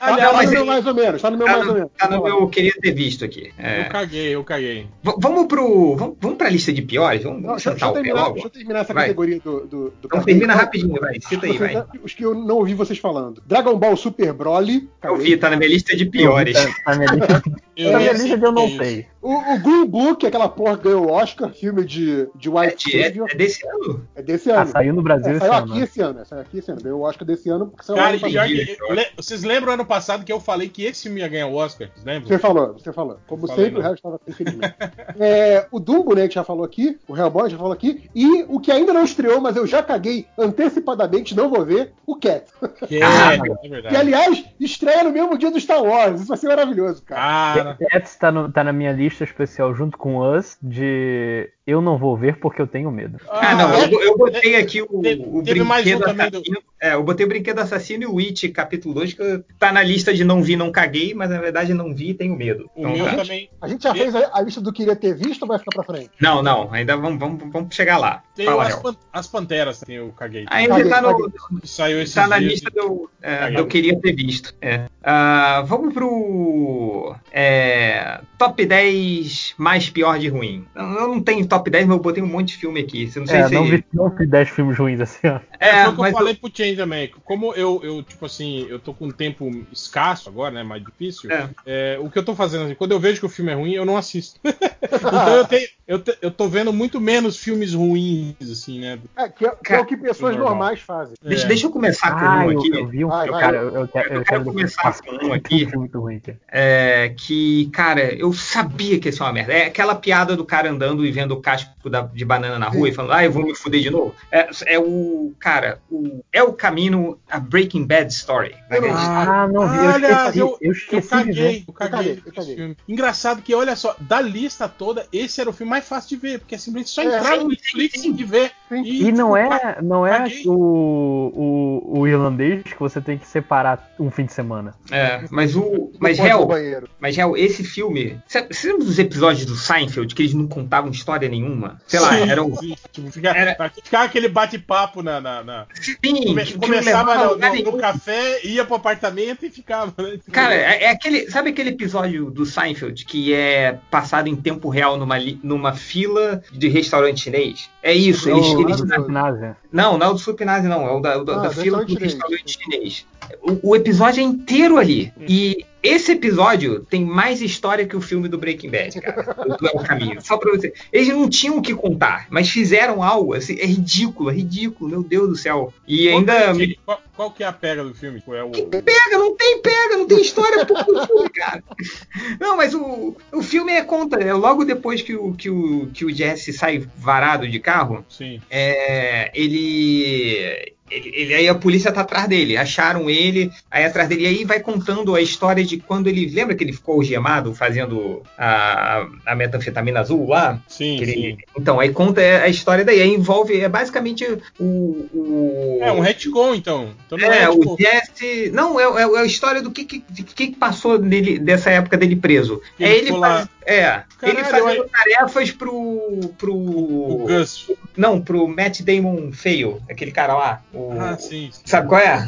Aliás, tá no meu mais ou menos. Tá no meu Tá mais ou no, menos. tá no meu lá. queria ter visto aqui. É. Eu caguei, eu caguei. V- vamos pro. Vamos, vamos pra lista de piores? Vamos, Não, deixa, deixa eu o terminar, deixa eu terminar essa Vai. categoria do. Então termina rapidinho, vai. Cita aí, vai. Os que eu não ouvi vocês falando. Dragon Ball Super Broly. Eu vi, tá na minha lista de piores. Tá, tá na minha lista, Eu na minha lista que eu o não que é sei. O, o Green Book, aquela porra que ganhou o Oscar, filme de, de É, White de- é- Savior. é desse ano? É desse Ah, ano. saiu no Brasil É, esse saiu ano. aqui né? esse ano, é, saiu aqui esse ano. Ganhou o Oscar desse ano porque saiu Cara, ano e pior que. le- Vocês lembram ano passado que eu falei que esse filme ia ganhar o Oscar? Vocês lembram? Você falou, você falou. Como Falei sempre, o resto estava infelizmente. é, o Dumbo, né, que já falou aqui, o Hellboy já falou aqui, e o que ainda não estreou, mas eu já caguei antecipadamente, não vou ver, o Cat. Que Ah, é, é Que, verdade. aliás, estreia no mesmo dia do Star Wars. Isso vai ser maravilhoso, cara. Cara, Cats tá, no- tá na minha lista especial junto com Us de eu não vou ver porque eu tenho medo. Ah, não, é- eu, eu botei aqui o, Teve- o mais um brinquedo também do- assassino. É, eu botei o brinquedo assassino e o It, capítulo 2, que tá na lista de não vi, não caguei, mas na verdade não vi e tenho medo. Então, tá. também. A gente já fez a, a lista do que queria ter visto ou vai ficar pra frente? Não, não, ainda vamos, vamos, vamos chegar lá. Tem Fala, as, pan- as Panteras, tem o Caguei. Ainda Caguei, tá, no, caguei. Saiu esse tá na lista do, eu, é, do eu queria ter visto. É. Ah, vamos pro é, top 10 mais pior de ruim. Eu eu não tenho top 10, mas eu botei um monte de filme aqui. Você não sei É, se. não vi, não vi 10 filmes ruins assim, ó. É, É, foi o que mas eu falei pro Chen também. Como eu, eu, tipo assim, eu tô com um tempo escasso agora, né? Mais difícil. É. é, o que eu tô fazendo, assim, quando eu vejo que o filme é ruim, eu não assisto. então eu, tenho, eu, te- eu tô vendo muito menos filmes ruins, assim, né? É, que é, que é o que pessoas Normal. normais fazem. Deixa, É. deixa eu começar com Ah, um eu, aqui. eu vi um. Vai, eu, vai. cara, eu, eu quero, Eu quero começar com um aqui. muito ruim, cara. É, que, cara, eu sabia que ia ser uma merda. É aquela piada do cara andando e vendo o casco da- de banana na rua e falando, ah, eu vou me fuder de novo. É, é o, cara, o, é o caminho, a Breaking Bad Story. Eu não- Ah, não vi. Eu esqueci, eu, eu esqueci caguei, ver. eu caguei, caguei, eu esse caguei. filme. Engraçado que, olha só, da lista toda, esse era o filme mais fácil de ver, porque é simplesmente só É, entrar no sim, Netflix e ver. Sim. E não é, não é caguei. o, o, o irlandês que você tem que separar um fim de semana. É, mas o. Mas, no banheiro. mas Hel, esse filme. Você lembra dos episódios do Seinfeld que eles não contavam história nenhuma? Sei lá, Sim, era um. tipo, fica- Era- Ficava aquele bate-papo na, na- na- Sim, Come- que começava no, no- no café, ia pro apartamento e ficava. né? Cara, é, é aquele. Sabe aquele episódio do Seinfeld que é passado em tempo real numa, numa fila de restaurante chinês? É isso, eles. O- eles- do Ginásio. não, não é o do Supinase, não. É o da, o da- Ah, da do fila do restaurante chinês. O, o episódio é inteiro ali. E esse episódio tem mais história que o filme do Breaking Bad, cara. do É o Caminho. Só pra você. Eles não tinham o que contar, mas fizeram algo. Assim, é ridículo, é ridículo, meu Deus do céu. E Qual que ainda. é, me- qual, qual que é a pega do filme? Qual é o, Pega, não tem pega, não tem história do filme, cara. Não, mas o, o filme é conta, é logo depois que o, que, o, que o Jesse sai varado de carro, Sim. é, ele, ele, ele- Aí a polícia tá atrás dele, acharam ele, aí atrás dele, e aí vai contando a história de quando ele. Lembra que ele ficou algemado fazendo a, a metanfetamina azul lá? Sim, ele- sim. então, aí conta a história daí, aí envolve, é basicamente o. o É um retcon, então. então é, é, o tipo, Jesse. Não, é, é- é a história do que, que, que passou nele, dessa época dele preso. Que é ele ele, faz-. É, Caralho, ele fazendo eu- tarefas pro. pro. o Gus. Não, pro Matt Damon Fail, aquele cara lá. O, Ah, sim. sim. sabe qual é?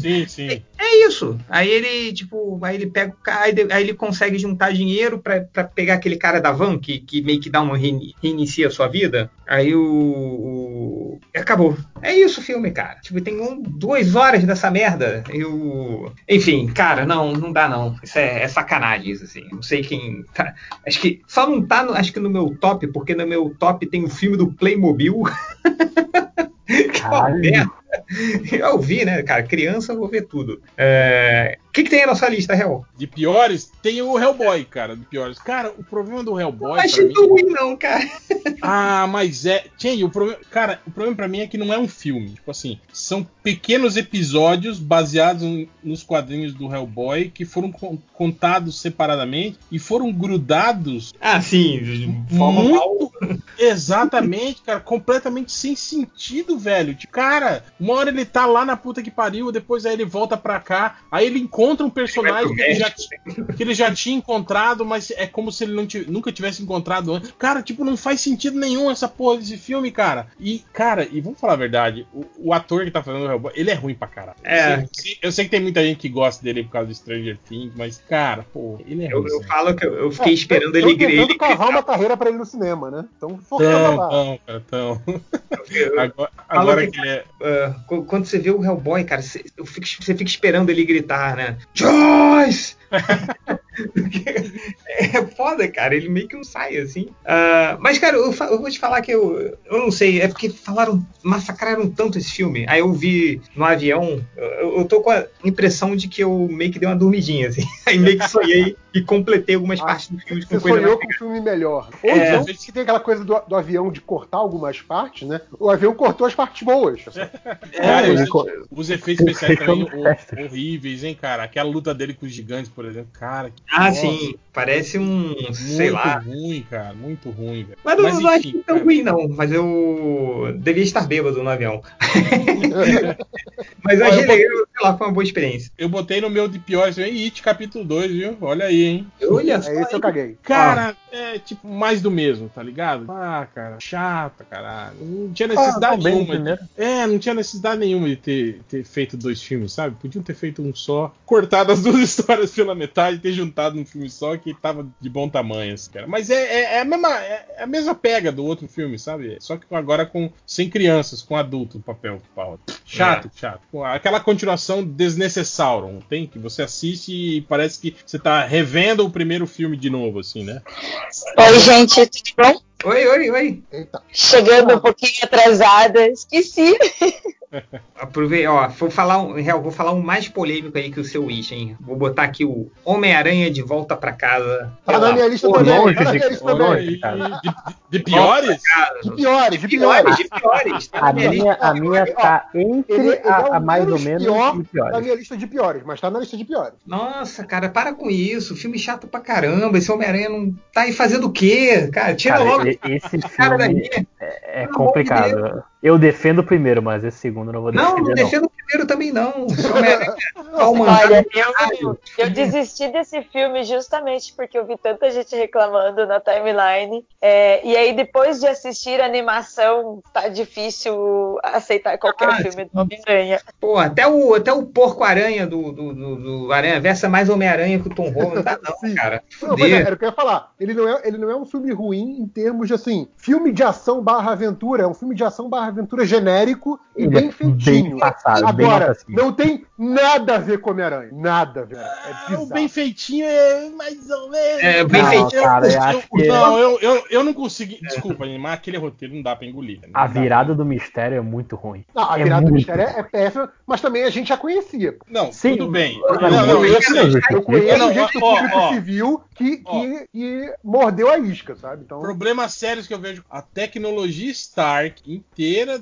Sim, sim. É isso. Aí ele, tipo, aí ele pega o cara, aí ele consegue juntar dinheiro pra, pra pegar aquele cara da van, que, que meio que dá uma reini- reinicia a sua vida. Aí o, o- Acabou. É isso o filme, cara. Tipo, tem um, duas horas dessa merda. E o... Enfim, cara, não, não dá não. Isso é, é sacanagem, isso, assim. Não sei quem. Tá... Acho que só não tá, no- acho que no meu top, porque no meu top tem o filme do Playmobil. que é merda. Eu vi, né, cara? Criança, eu vou ver tudo. É, que, que tem na sua lista, Hell? De piores, tem o Hellboy, cara. De piores. Cara, o problema do Hellboy. Não achei mim- ruim, não, cara. Ah, mas é. Tchê, o problema. Cara, o problema pra mim é que não é um filme. Tipo assim, são pequenos episódios baseados nos quadrinhos do Hellboy que foram con- contados separadamente e foram grudados Ah, sim. de Forma mal. muito. Exatamente, cara. Completamente sem sentido, velho. Tipo, cara, uma hora ele tá lá na puta que pariu, depois aí ele volta pra cá, aí ele encontra um personagem que ele já, que ele já tinha encontrado, mas é como se ele não ti- nunca tivesse encontrado antes. Cara, tipo, não faz sentido nenhum essa porra desse filme, cara. E, cara, e vamos falar a verdade, o, o ator que tá fazendo o Hellboy, ele é ruim pra caralho. É. Eu sei, eu sei que tem muita gente que gosta dele por causa do Stranger Things, mas, cara, pô, ele é Eu, ruim. eu falo que eu, eu fiquei esperando ele, Estão ele, tentando ele cavar uma carreira pra ele no cinema, né? Então, forçando a Tão, barra. tão, cara, tão. eu- Agora, agora que- que ele é. qu- quando você vê o Hellboy, cara, você, fico- você fica esperando ele gritar, né? Joyce! é foda, cara. Ele meio que não sai assim. Ah, mas, cara, eu, eu vou te falar que eu, eu não sei. É porque falaram, massacraram tanto esse filme. Aí eu vi no avião. Eu, eu tô com a impressão de que eu meio que dei uma dormidinha, assim. Aí meio que sonhei e completei algumas Ah, partes do filme com Você coisa sonhou com um filme melhor. Ou É. então, que tem aquela coisa do, do avião de cortar algumas partes, né? O avião cortou as partes boas. Cara, É, os, co- os efeitos especiais também horríveis, hein, cara? Aquela luta dele com os gigantes, por exemplo. Cara, que Ah, nossa, sim. Parece um. Muito sei lá. ruim, cara. Muito ruim, velho. Mas, eu não enfim, achei tão cara. ruim, não. Mas eu devia estar bêbado no avião. mas eu Olha, achei eu legal, sei lá, foi uma boa experiência. Eu botei no meu de piores e It capítulo 2, viu? Olha aí, hein? Olha É esse eu caguei. Cara, é tipo mais do mesmo, tá ligado? Ah, cara, chata, caralho. Não tinha necessidade Ah, tão bem nenhuma. primeiro. de- É, não tinha necessidade nenhuma de ter, ter feito dois filmes, sabe? Podiam ter feito um só, cortado as duas histórias pela metade e ter juntado num filme só que tava de bom tamanho, assim, cara. Mas é, é, é a mesma, é, é a mesma pega do outro filme, sabe? Só que agora com sem crianças, com adulto no papel. Chato, chato. Com Aquela continuação desnecessária, não tem? Que você assiste e parece que você tá revendo o primeiro filme de novo, assim, né? Oi, gente, tudo bom? Oi, oi, oi. Eita. Chegando um pouquinho atrasada, esqueci. Aprovei, ó, vou falar um, real, vou falar um mais polêmico aí que o seu Wish, hein? Vou botar aqui o Homem-Aranha de volta pra casa. Tá na minha lista também. longe Tá na de- minha lista também. piores? De piores, de piores, de piores. Tá na A minha a minha tá entre Ele, ele é a, mais ou menos pior e na piores. minha lista de piores, mas tá na lista de piores. Nossa, cara, para com isso. Filme chato pra caramba. Esse Homem-Aranha não tá aí fazendo o quê? Cara, tira Cara, logo esse filme é de complicado. Eu defendo o primeiro, mas esse segundo eu não vou Não, não defender, não. defendo o primeiro também, não. Tá um Olha, eu, eu desisti desse filme justamente porque eu vi tanta gente reclamando na timeline. É, e aí, depois de assistir a animação, tá difícil aceitar qualquer Ah, filme do Homem-Aranha. Pô, até o, até o porco-aranha do, do, do, do Aranha Versa é mais Homem-Aranha que o Tom Holland. Não dá não, Sim. cara. Não, é, era o que eu ia falar. Ele não, é, ele não é um filme ruim em termos de assim, filme de ação barra aventura. É um filme de ação barra aventura genérico e é bem feitinho. bem passado, bem Agora, cinco. não tem nada a ver com Homem-Aranha. Nada, velho. É Ah, bizarro. o bem feitinho é mais ou menos. É, bem Não, feitinho. cara, eu eu- acho que Não, eu, eu, eu não consegui. Desculpa, mas aquele roteiro não dá pra engolir. Não a virada do mistério é muito ruim. Não, a É virada do mistério é, é péssima, mas também a gente já conhecia. Não, Sim, tudo bem. mas Não, não, não eu é justifica. Eu conheço gente do ó, público ó. civil que, que, que mordeu a isca, sabe? Então, Problemas sérios que eu vejo. A tecnologia Stark inteira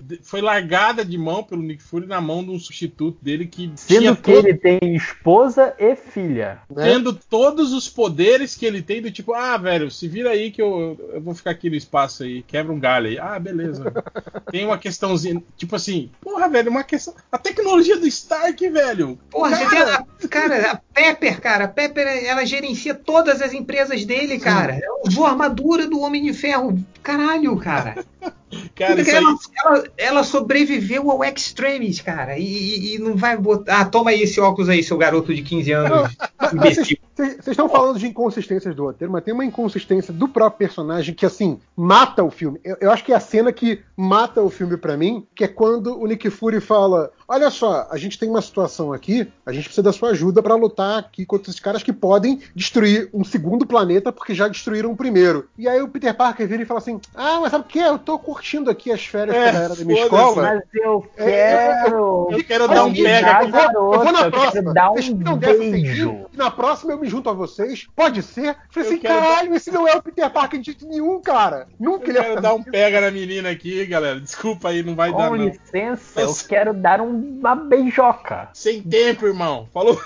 de- foi largada de mão pelo Nick Fury na mão de um substituto dele que Sendo tinha que todo- ele tem esposa e filha. né? tendo todos os poderes que ele tem do tipo, ah, velho, se vira aí que eu, eu vou ficar aqui no espaço aí, quebra um galho aí. Ah, beleza. tem uma questãozinha, tipo assim, porra, velho, uma questão. A tecnologia do Stark, velho. Porra, cara, a, cara, a Pepper, cara, a Pepper, ela gerencia todas as empresas dele, cara. Ela usou a armadura do Homem de Ferro. Caralho, cara. cara, isso aí. ela, ela- ela sobreviveu ao Extremis, cara. E, e- e não vai botar. Ah, toma aí esse óculos aí, seu garoto de 15 anos. Não, mas- mas. Vocês estão falando de inconsistências do roteiro, mas tem uma inconsistência do próprio personagem que, assim, mata o filme. Eu, eu acho que é a cena que mata o filme pra mim, que é quando o Nick Fury fala: Olha só, a gente tem uma situação aqui, a gente precisa da sua ajuda pra lutar aqui contra esses caras que podem destruir um segundo planeta porque já destruíram o primeiro. E aí o Peter Parker vira e fala assim: Ah, mas sabe o que? Eu tô curtindo aqui as férias É, da era da minha escola. Mas eu É, quero. Eu quero Olha dar um pega eu vou, eu vou na Eu quero próxima. dar um não dessa beijo. sentido. Na próxima eu me junto a vocês. Pode ser? Eu falei Eu assim, quero caralho, esse não é o Peter Parker de jeito nenhum, cara. Nunca Eu ele ia quero dar um isso. pega na menina aqui, galera. Desculpa aí, não vai dar Com não. licença, eu quero dar um- uma beijoca. Sem tempo, irmão. Falou?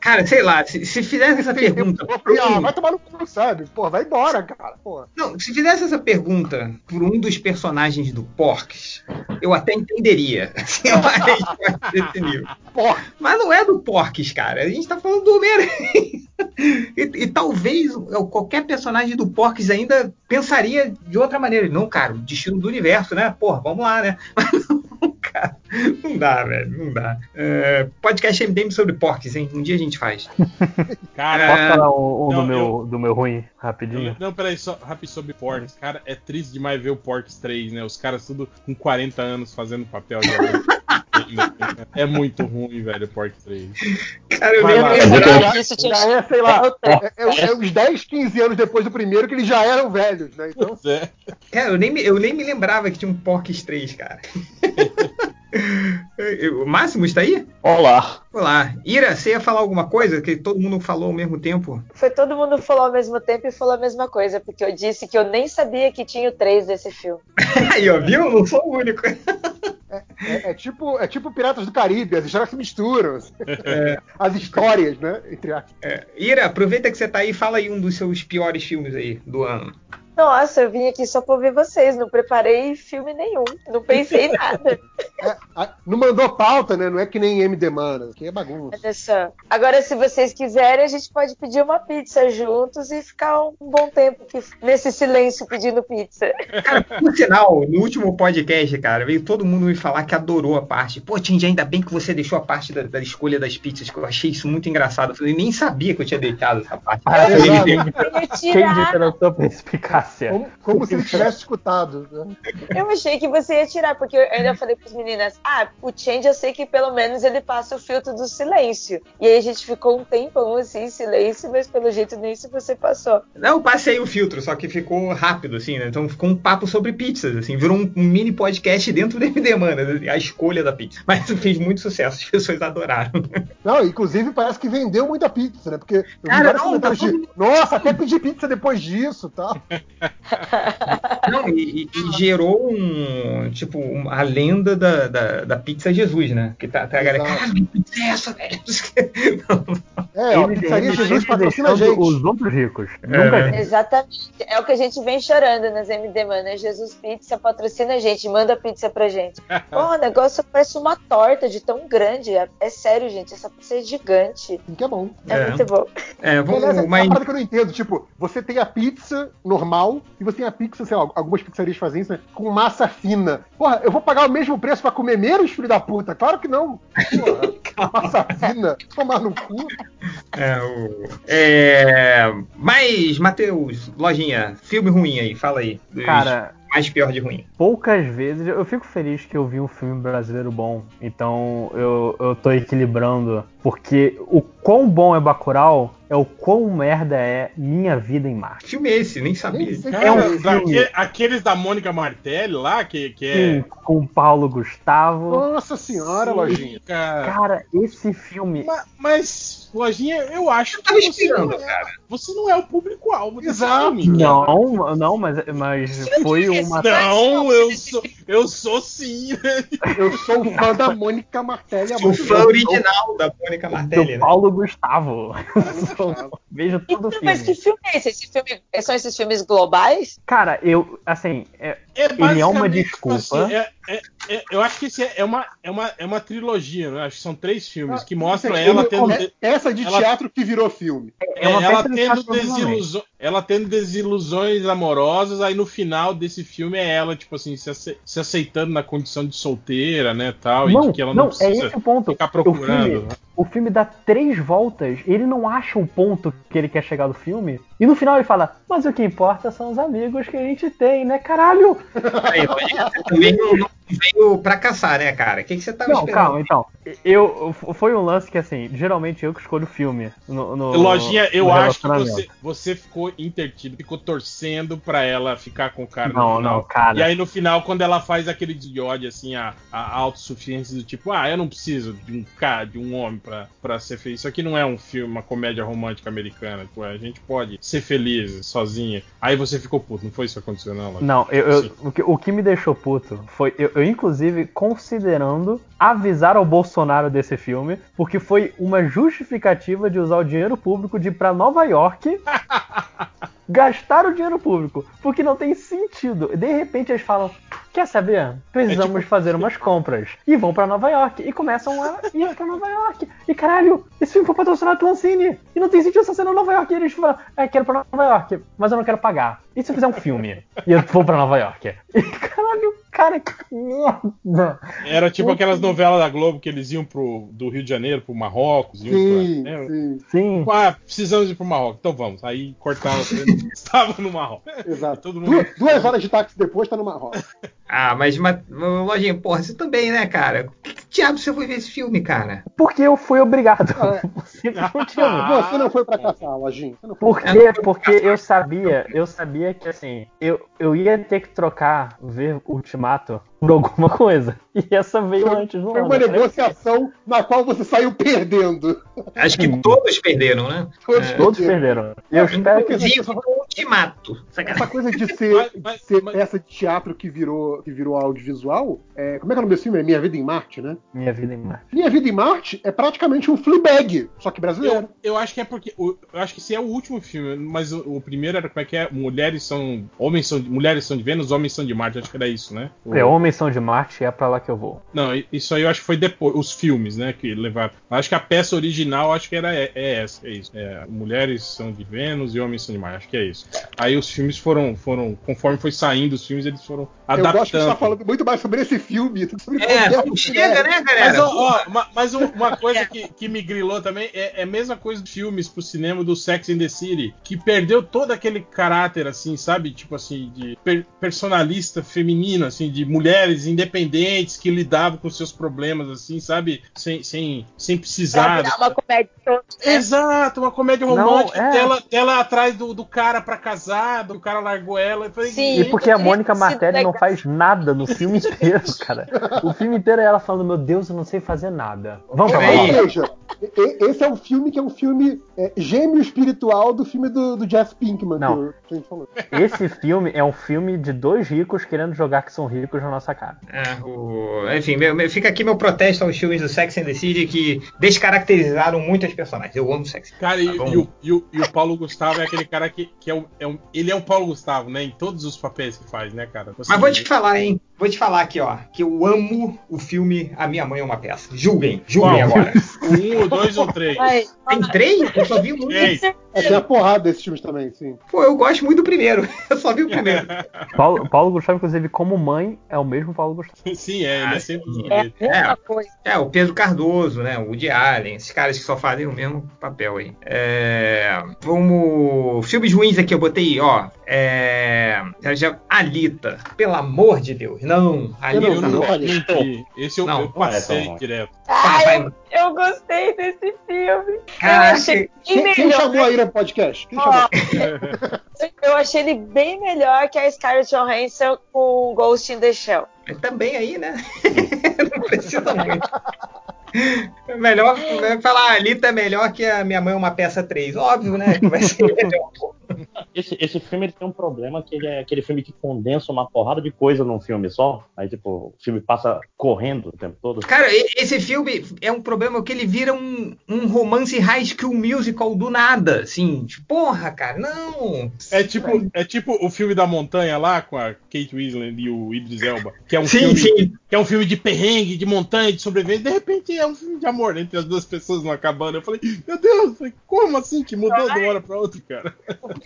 Cara, sei lá, se, se fizesse essa Tem pergunta. tempo, por ah, um- vai tomar no cu, sabe? Pô, vai embora, cara. Pô. Não, se fizesse essa pergunta por um dos personagens do Porks, eu até entenderia. Assim, mas. Mas não é do Porks, cara. A gente tá falando do Homem-Aranha. E, e talvez qualquer personagem do Porks ainda pensaria de outra maneira. Não, cara, o destino do universo, né? Porra, vamos lá, né? Mas não, cara. Não dá, velho. Não dá. É, podcast MDM sobre Porks, hein? Um dia a gente faz. Cara, Posso É, falar um, um não, do, meu, eu- do meu ruim, rapidinho? Não, peraí, só rápido sobre Porks. Cara, é triste demais ver o Porks 3, né? Os caras tudo com 40 anos fazendo papel de. É muito ruim, velho, o Porks 3. Cara, eu nem lembrava. Já, Isso tinha já é, sei lá, É é, é- é uns 10, 15 anos depois do primeiro que eles já eram velhos, né? Então, é. Cara, eu nem, me- eu nem me lembrava que tinha um Porks 3, cara. O Máximo está aí? Olá. Olá. Ira, você ia falar alguma coisa que todo mundo falou ao mesmo tempo? Foi todo mundo falou ao mesmo tempo e falou a mesma coisa, porque eu disse que eu nem sabia que tinha o 3 desse filme. Aí, ó, viu? Não sou o único. é, é tipo, é tipo Piratas do Caribe, as histórias se misturam. As histórias, né? Entre aspas. É, Ira, aproveita que você tá aí e fala aí um dos seus piores filmes aí do ano. Nossa, eu vim aqui só pra ouvir vocês, não preparei filme nenhum, não pensei em nada. É, a- não mandou pauta, né? Não é que nem MD Mana, que é bagunça. Olha só. Agora, se vocês quiserem, a gente pode pedir uma pizza juntos e ficar um bom tempo aqui nesse silêncio pedindo pizza. Cara, por sinal, no último podcast, cara, veio todo mundo me falar que adorou a parte. Pô, Tindy, ainda bem que você deixou a parte da, da escolha das pizzas, que eu achei isso muito engraçado. Eu falei, nem sabia que eu tinha deixado essa parte. Ah. Eu Quem tirar. disse pela sua perspicácia? Como, como se ele tivesse escutado. né? Eu achei que você ia tirar, porque eu ainda falei pras meninas: ah, o Change eu sei que pelo menos ele passa o filtro do silêncio. E aí a gente ficou um tempão assim em silêncio, mas pelo jeito nem isso você passou. Não, eu passei o filtro, só que ficou rápido, assim, né? Então ficou um papo sobre pizzas, assim, virou um, um mini podcast dentro do MD, mano, a escolha da pizza. Mas fez muito sucesso, as pessoas adoraram. Não, inclusive parece que vendeu muita pizza, né? Porque eu vi Cara, não, tá todo de, nossa, até pedi pizza depois disso, tá? Não, e, e- gerou um, tipo, um- a lenda da, da, da pizza Jesus, né? Que tá, tá a galera, Exato. cara, que pizza é essa, velho? É, ó, Ele, Pizzaria ele Jesus patrocina a gente. os outros ricos. Nunca gente. Exatamente. É o que a gente vem chorando nas MD, mano. É Jesus Pizza patrocina a gente, manda pizza pra gente. Pô, o negócio parece uma torta de tão grande. É, é sério, gente. Essa pizza é gigante. Que é bom. É, É. muito bom. É, aliás, vamos, é uma mas, parada que eu não entendo. Tipo, você tem a pizza normal e você tem a pizza, sei lá, algumas pizzarias fazem isso, né? Com massa fina. Porra, eu vou pagar o mesmo preço pra comer menos, filho da puta? Claro que não. Porra, massa fina. Tomar no cu. é, o- é, mas, Matheus, lojinha, filme ruim aí, fala aí. Cara, mais pior de ruim. poucas vezes eu fico feliz que eu vi um filme brasileiro bom. Então eu, eu tô equilibrando. Porque o quão bom é Bacurau é o quão merda é Minha Vida em Marte. Que filme é esse? Nem sabia. Cara, É um filme. aqueles da Mônica Martelli lá, que, que é. Sim, com o Paulo Gustavo. Nossa senhora, Sim, lojinha. Cara. Cara, esse filme. Ma- Mas, Lojinha, eu acho que você esperando, não, é, cara. você não é o público-alvo desse Exato. filme. cara. Não, não, mas, mas foi uma. Não, eu sou, eu sou sim. né? Eu sou fã da Mônica Martelli. O fã original da Mônica Martelli, Do né? Paulo Gustavo. Vejo todo o Então, mas filme. que filme é esse? esse filme, são esses filmes globais? Cara, eu, assim, é- É Ele é uma desculpa. assim, é- é- é- eu acho que esse é uma, é uma, é uma trilogia, né? Acho que são três filmes que Ah, mostram é- ela tendo. é- Essa de ela- teatro que virou filme. É, uma ela, peça de tendo desilusões, ela tendo desilusões amorosas, aí no final desse filme é ela, tipo assim, se, ace- se aceitando na condição de solteira, né, tal, e Não, de que ela não, não, é precisa esse o ponto. ficar O procurando. filme, né? o filme dá três voltas, ele não acha o ponto que ele quer chegar do filme, e no final ele fala, mas o que importa são os amigos que a gente tem, né, caralho? Aí, também não, não veio pra caçar, né, cara? O que, que você tava Não, esperando? calma, então. Eu, foi um lance que, assim, geralmente eu que escolho o filme. No, no- Lojinha, eu no acho que você, você ficou intertido, ficou torcendo pra ela ficar com o cara no Não, final. não, cara. E aí no final, quando ela faz aquele de ódio, assim, a, a autossuficiência do tipo, ah, eu não preciso de um cara, de um homem pra, pra ser feliz. Isso aqui não é um filme, uma comédia romântica americana. Tipo, a gente pode ser feliz sozinha. Aí você ficou puto, não foi isso que aconteceu, não, Lojinha? Não, eu, eu- o, que, o que me deixou puto foi eu, eu, inclusive, considerando avisar ao Bolsonaro desse filme, porque foi uma justificativa de usar o dinheiro público de ir pra Nova York gastar o dinheiro público, porque não tem sentido. De repente eles falam: Quer saber? Precisamos É tipo- fazer umas compras. E vão pra Nova York. E começam a ir pra Nova York. E caralho, esse filme foi patrocinado pela Ancine. E não tem sentido essa cena em Nova York. E eles falam: É, quero pra Nova York, mas eu não quero pagar. E se eu fizer um filme? E eu vou pra Nova York? E caralho, cara, que merda. Era tipo aquelas novelas da Globo que eles iam pro, do Rio de Janeiro pro Marrocos. Iam Sim, pra, né? sim, Sim. Ah, precisamos ir pro Marrocos. Então vamos. Aí cortaram, estava no Marrocos. exato. Todo mundo- Du- Duas horas de táxi depois tá no Marrocos. Ah, mas, mas Lojinha, porra, você também, né, cara? Por que, que diabo você foi ver esse filme, cara? Porque eu fui obrigado. Ah. Você não Ah. Você não foi pra caçar, Lojinha. Você não foi. Por quê? Porque eu sabia, eu sabia que assim, eu, eu ia ter que trocar, ver Ultimato por alguma coisa. E essa veio antes do Foi uma Eu falei, negociação na qual você saiu perdendo. Acho que todos perderam, né? Todos É. Todos perderam. Eu espero que. Inclusive o Ultimato. Sacanagem. Essa coisa de ser, Mas- mas- de ser mas- essa de teatro que virou, que virou audiovisual, é, como é que é o nome desse filme? É Minha Vida em Marte, né? Minha vida em Marte. Minha Vida em Marte é praticamente um Fleabag, só que brasileiro. Eu, eu acho que é porque. o- Eu acho que esse é o último filme, mas o, o primeiro era como é que é? Mulheres são. Homens são. Mulheres são de Vênus, homens são de Marte. Acho que era isso, né? O- É, Homens são de Marte e é pra lá que eu vou. Não, isso aí eu acho que foi depois. Os filmes, né? Que levaram. Acho que a peça original acho que era é, é essa, é isso. É, mulheres são de Vênus e homens são de Marte. Acho que é isso. Aí os filmes foram. foram conforme foi saindo os filmes, eles foram Eu gosto que você adaptando. tá falando muito mais sobre esse filme sobre É, não outro chega, filme. né, Mas, galera? ó, ó, ma- mas um- uma coisa que, que me grilou também é, é a mesma coisa dos filmes pro cinema do Sex and the City, que perdeu todo aquele caráter, assim, sabe? Tipo assim, de per- personalista feminino, assim, de mulheres independentes que lidavam com seus problemas, assim, sabe? Sem, sem, sem precisar. virar uma comédia. Exato, uma comédia Não, romântica, é. dela, dela atrás do, do cara pra casar, do cara largou ela. Eu falei, Sim. E porque a Mônica Martelli não faz nada no filme inteiro, cara. O filme inteiro é ela falando, meu Deus, eu não sei fazer nada. Vamos pra É e- esse é um filme que é um filme é, gêmeo espiritual do filme do, do Jeff Pinkman Não. que a gente falou. Esse filme é um filme de dois ricos querendo jogar que são ricos na nossa cara. É, o- Enfim, meu- meu- fica aqui meu protesto aos filmes do Sex and the City que descaracterizaram muito as personagens. Eu amo Sex. Cara, e, Tá bom. e o, e o- e o Paulo Gustavo é aquele cara que, que é, o, é um- ele é o Paulo Gustavo, né? Em todos os papéis que faz, né, cara? Assim, Mas vou te falar, hein? Vou te falar aqui, ó, que eu amo o filme A Minha Mãe é uma Peça. Julguem, julguem Qual? agora. o um, o dois ou três. Tem três? Eu só vi um. Três. É, tem a porrada desses filmes também, sim. Pô, eu gosto muito do primeiro. Eu só vi o primeiro. Paulo, Paulo Gustavo, inclusive, como mãe, é o mesmo Paulo Gustavo. Sim, é, ele é sempre do é mesma É. coisa. É, o Pedro Cardoso, né? O Woody Allen, esses caras que só fazem o mesmo papel aí. É, vamos. Filmes ruins aqui, eu botei, ó. É. já- já- Alita, pelo amor de Deus, não. Alita Eu não, não. entendi. Esse eu, Não, eu é passei direto. Ah, vai- eu, eu gostei desse filme. Eu Caraca, achei Quem, bem quem melhor. chamou a Ira pro podcast? Quem eu achei ele bem melhor que a Scarlett Johansson com Ghost in the Shell. Mas também aí, né? não precisa muito. É Melhor é falar, a Alita é melhor que a Minha Mãe é uma peça 3. Óbvio, né? Que vai ser melhor. Esse, esse filme ele tem um problema que ele é aquele filme que condensa uma porrada de coisa num filme só. Aí, tipo, o filme passa correndo o tempo todo. Cara, esse filme é um problema que ele vira um, um romance high school musical do nada. Assim, tipo, porra, cara, não. É tipo, é tipo o filme da montanha lá com a Kate Winslet e o Idris Elba, que é um Sim, filme sim. que é um filme de perrengue, de montanha, de sobrevivência. De repente é um filme de amor entre as duas pessoas numa cabana. Eu falei, meu Deus, como assim que mudou de uma hora pra outra, cara?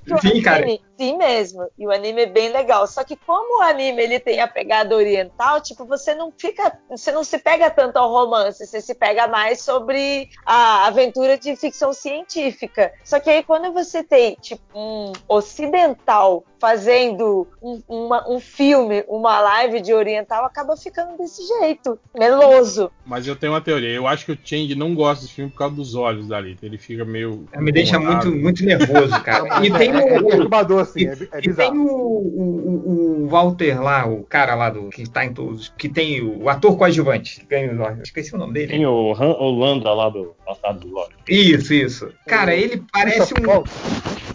Porque o Sim, cara. anime, sim mesmo. E o anime é bem legal. Só que como o anime ele tem a pegada oriental, tipo, você não fica, você não se pega tanto ao romance, você se pega mais sobre a aventura de ficção científica. Só que aí quando você tem tipo um ocidental fazendo um, uma- um filme, uma live de oriental, acaba ficando desse jeito, meloso. Mas eu tenho uma teoria. Eu acho que o Change não gosta desse filme por causa dos olhos dali. Ele fica meio. Me deixa muito, muito nervoso, cara. E é, tem é, é o. perturbador, assim, é, é E tem o, o, o Walter lá, o cara lá do que tá em todos, que tem o, o ator coadjuvante, que ganha os. Esqueci o nome dele. Tem o Han Holanda lá do Passado do Lore. Isso, isso. Cara, ele parece um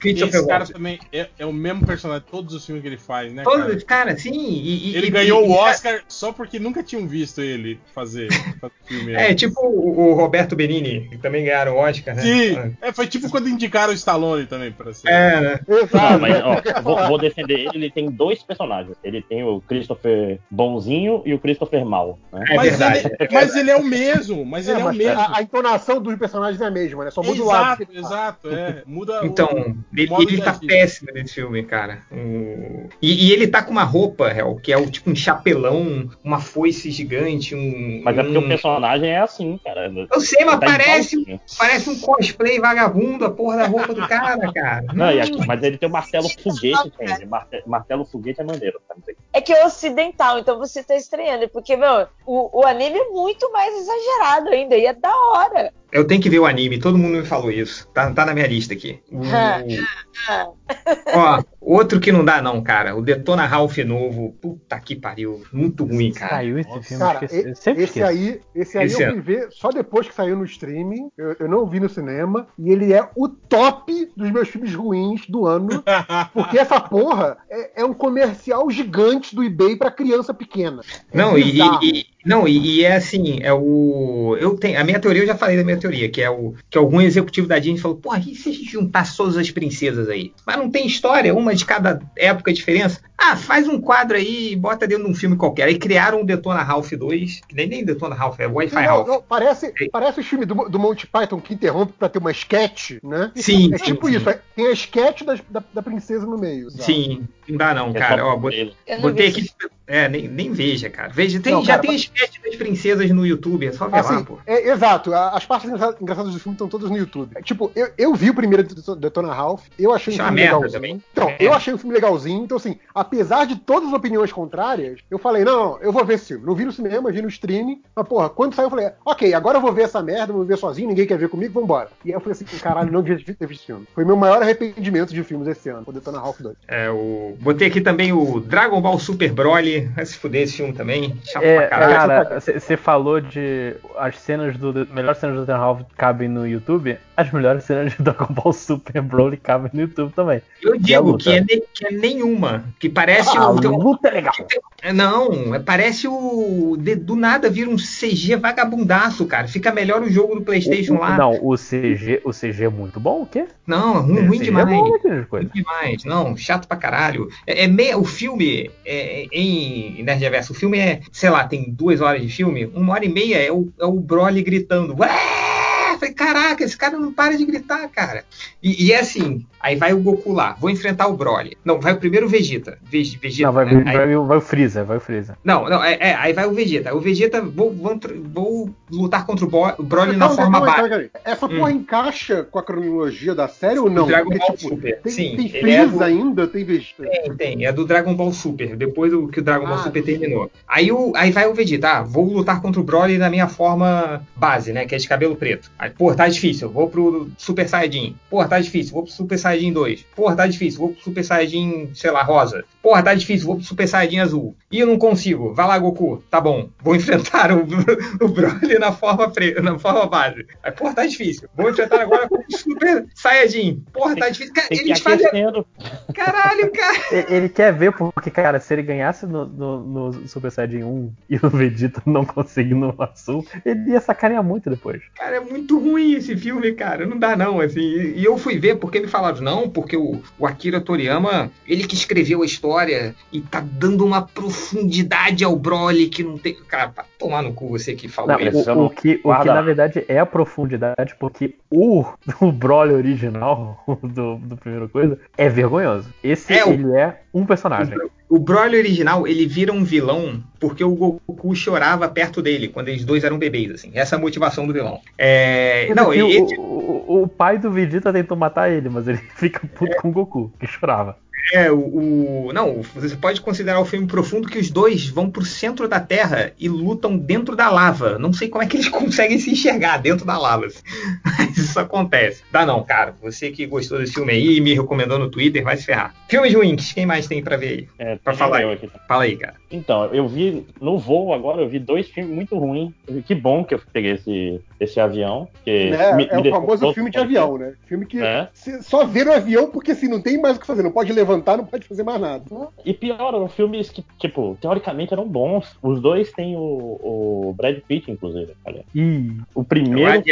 Esse cara Waltz. também é, é o mesmo personagem de todos os filmes que ele faz, né? Todos, Cara? cara, sim. e- Ele e- ganhou e- o Oscar só porque nunca tinham visto ele fazer, fazer filme. É, tipo o, o Roberto Benini, que também ganharam o Oscar, né? Sim, é, foi tipo quando indicaram o Stallone também pra ser. É, né? Não, Exato. mas ó, vou, vou defender ele. Ele tem dois personagens. Ele tem o Christopher bonzinho e o Christopher mal. Né? É mas, verdade. ele, mas ele é o mesmo, mas É, ele é o mesmo. a, a entonação dos personagens é a mesma, né? Só muda o lado. Exato, exato, é. Muda Então, o, ele, ele tá péssimo nesse filme, cara. O- E, e ele tá com uma roupa, Hel, que é o, tipo um chapelão, uma foice gigante, um. Mas é porque um... o personagem é assim, cara. Eu sei, mas Tá parece, igualzinho. parece um cosplay vagabundo, a porra da roupa do cara, cara. Não, aqui- mas ele tem o martelo foguete, entende? Marte- Martelo foguete é maneiro, tá? Não sei. É que é ocidental, então você tá estranhando, porque, meu, o, o anime é muito mais exagerado ainda, e é da hora. Eu tenho que ver o anime, todo mundo me falou isso. Tá, tá na minha lista aqui. Ó, outro que não dá, não, cara. O Detona Ralph novo. Puta que pariu. Muito ruim, cara. Saiu esse Nossa, filme, Cara, esqueci. sempre esse esqueço. aí, esse aí Esse eu é. fui ver só depois que saiu no streaming. Eu, eu não vi no cinema. E ele é o top dos meus filmes ruins do ano. Porque essa porra é, é um comercial gigante do eBay pra criança pequena. É Não, e, e- e- não e, e é assim, é o. Eu tenho. A minha teoria, eu já falei da minha teoria, que é o que algum executivo da Disney falou, porra, e se a gente juntar todas as princesas aí? Mas não tem história, uma de cada época diferença. Ah, faz um quadro aí e bota dentro de um filme qualquer. Aí criaram o Detona Ralph 2, que nem, nem Detona Ralph, é Wi-Fi Não, Ralph. não, parece, parece o filme do, do Monty Python que interrompe pra ter uma sketch, né? Sim, É sim, tipo sim. isso, é- tem a sketch das- da, da princesa no meio. sabe? Sim, não dá não, É cara. Ó, botei, botei aqui. É, nem, nem veja, cara. Veja, tem, Não, já cara, tem mas- sketch das princesas no YouTube, é só ver lá, Assim, pô. é, exato, a- as partes engra- engraçadas do filme estão todas no YouTube. É, Tipo, eu, eu vi o primeiro Deto- Detona Ralph, eu achei Isso um é uma filme legalzinho. também. Então, É. eu achei um filme legalzinho, então assim, apesar de todas as opiniões contrárias, eu falei, não, não, eu vou ver esse filme. Não vi no cinema, vi no streaming, mas porra, quando saiu eu falei, ok, agora eu vou ver essa merda, vou ver sozinho, ninguém quer ver comigo, vambora. E aí eu falei assim, caralho, não devia ter visto esse filme. Foi meu maior arrependimento de filmes esse ano, o Detona Ralph 2. É, o... Botei aqui também o Dragon Ball Super Broly. Vai se fuder esse filme também. Chato É, pra caralho. cara, você falou de as cenas do. Melhores cenas do Detona Ralph cabem no YouTube. As melhores cenas de Dragon Ball Super Broly cabem no YouTube também. Eu digo que é, ne- que é nenhuma. Que parece Ah, o. tem luta é legal. é, Não, é- parece o. de- do nada vira um CG vagabundaço, cara. Fica melhor o jogo do PlayStation O- o- lá. Não, o CG, o CG é muito bom, o quê? Não, ruim, O ruim CG demais. É bom coisas. Ruim demais. Não, chato pra caralho. É, é meia, o filme é, em Nerd Reverso, o filme é, sei lá, tem duas horas de filme, uma hora e meia é o, é o Broly gritando. Ué! Falei, caraca, esse cara não para de gritar, cara. E, e é assim, aí vai o Goku lá, vou enfrentar o Broly. Não, vai o primeiro Vegeta. Veg- Vegeta Não, vai, né? vai, Aí- vai, o Freeza, vai o Freeza. não, não, é, é, aí vai o Vegeta. O Vegeta, vou, vou, vou lutar contra o Bo- o Broly na Calma, forma aí, básica. Essa porra encaixa com a cronologia da série ou não? Do Dragon Porque, Ball tipo, Super. Tem, Sim, tem é Freeza do- ainda, tem Vegeta. Tem, tem. É do Dragon Ball Super, depois do que o Dragon Ball Ah, Super sim. terminou. Aí, o, aí vai o Vegeta, ah, vou lutar contra o Broly na minha forma base, né? Que é de cabelo preto. Aí, pô, tá difícil, vou pro Super Saiyajin. Pô, tá difícil, vou pro Super Saiyajin 2. Pô, tá difícil, vou pro Super Saiyajin, sei lá, rosa. Pô, Porra, tá difícil, vou pro Super Saiyajin azul. Ih, eu não consigo. Vai lá, Goku. Tá bom. Vou enfrentar o, o Broly na forma, pre... na forma base. Aí, porra, tá difícil. Vou enfrentar agora com o Super Saiyajin. Porra, tá difícil. Cara, eles fazem. Caralho, cara. Ele ele quer ver, porque, cara, se ele ganhasse no, no, no Super Saiyajin 1 e o Vegeta não conseguindo no azul, ele ia sacanear muito depois. Cara, é muito ruim esse filme, cara. Não dá, não, assim. E eu fui ver porque me falaram, não, porque o, o Akira Toriyama, ele que escreveu a história e tá dando uma profundidade ao Broly que não tem. Cara, pra tomar no cu você que falou Não, isso. o, o que, o que na verdade é a profundidade, porque o, o Broly original do, do primeiro coisa é vergonhoso. Esse É, o- ele é um personagem. O Broly original, ele vira um vilão porque o Goku chorava perto dele, quando eles dois eram bebês, assim. Essa é a motivação do vilão. É... Não, ele, o, o, o pai do Vegeta tentou matar ele, mas ele fica puto com o Goku, que chorava. É, o, o- Não, você pode considerar o filme profundo que os dois vão pro centro da Terra e lutam dentro da lava. Não sei como é que eles conseguem se enxergar dentro da lava. assim. Mas isso acontece. Dá não, cara. Você que gostou desse filme aí e me recomendou no Twitter, vai se ferrar. Filmes ruins, quem mais tem pra ver aí? É, Pra falar aí. aqui. Fala aí, cara. Então, eu vi no voo agora, eu vi dois filmes muito ruins. Que bom que eu peguei esse, esse avião. Que Né? me- é me o famoso filme de avião, né? Filme que É. só vê no avião porque assim, não tem mais o que fazer, não pode levantar, não pode fazer mais nada. E pior, eram filmes que, tipo, teoricamente eram bons. Os dois têm o, o Brad Pitt, inclusive. Olha. Ih, O primeiro,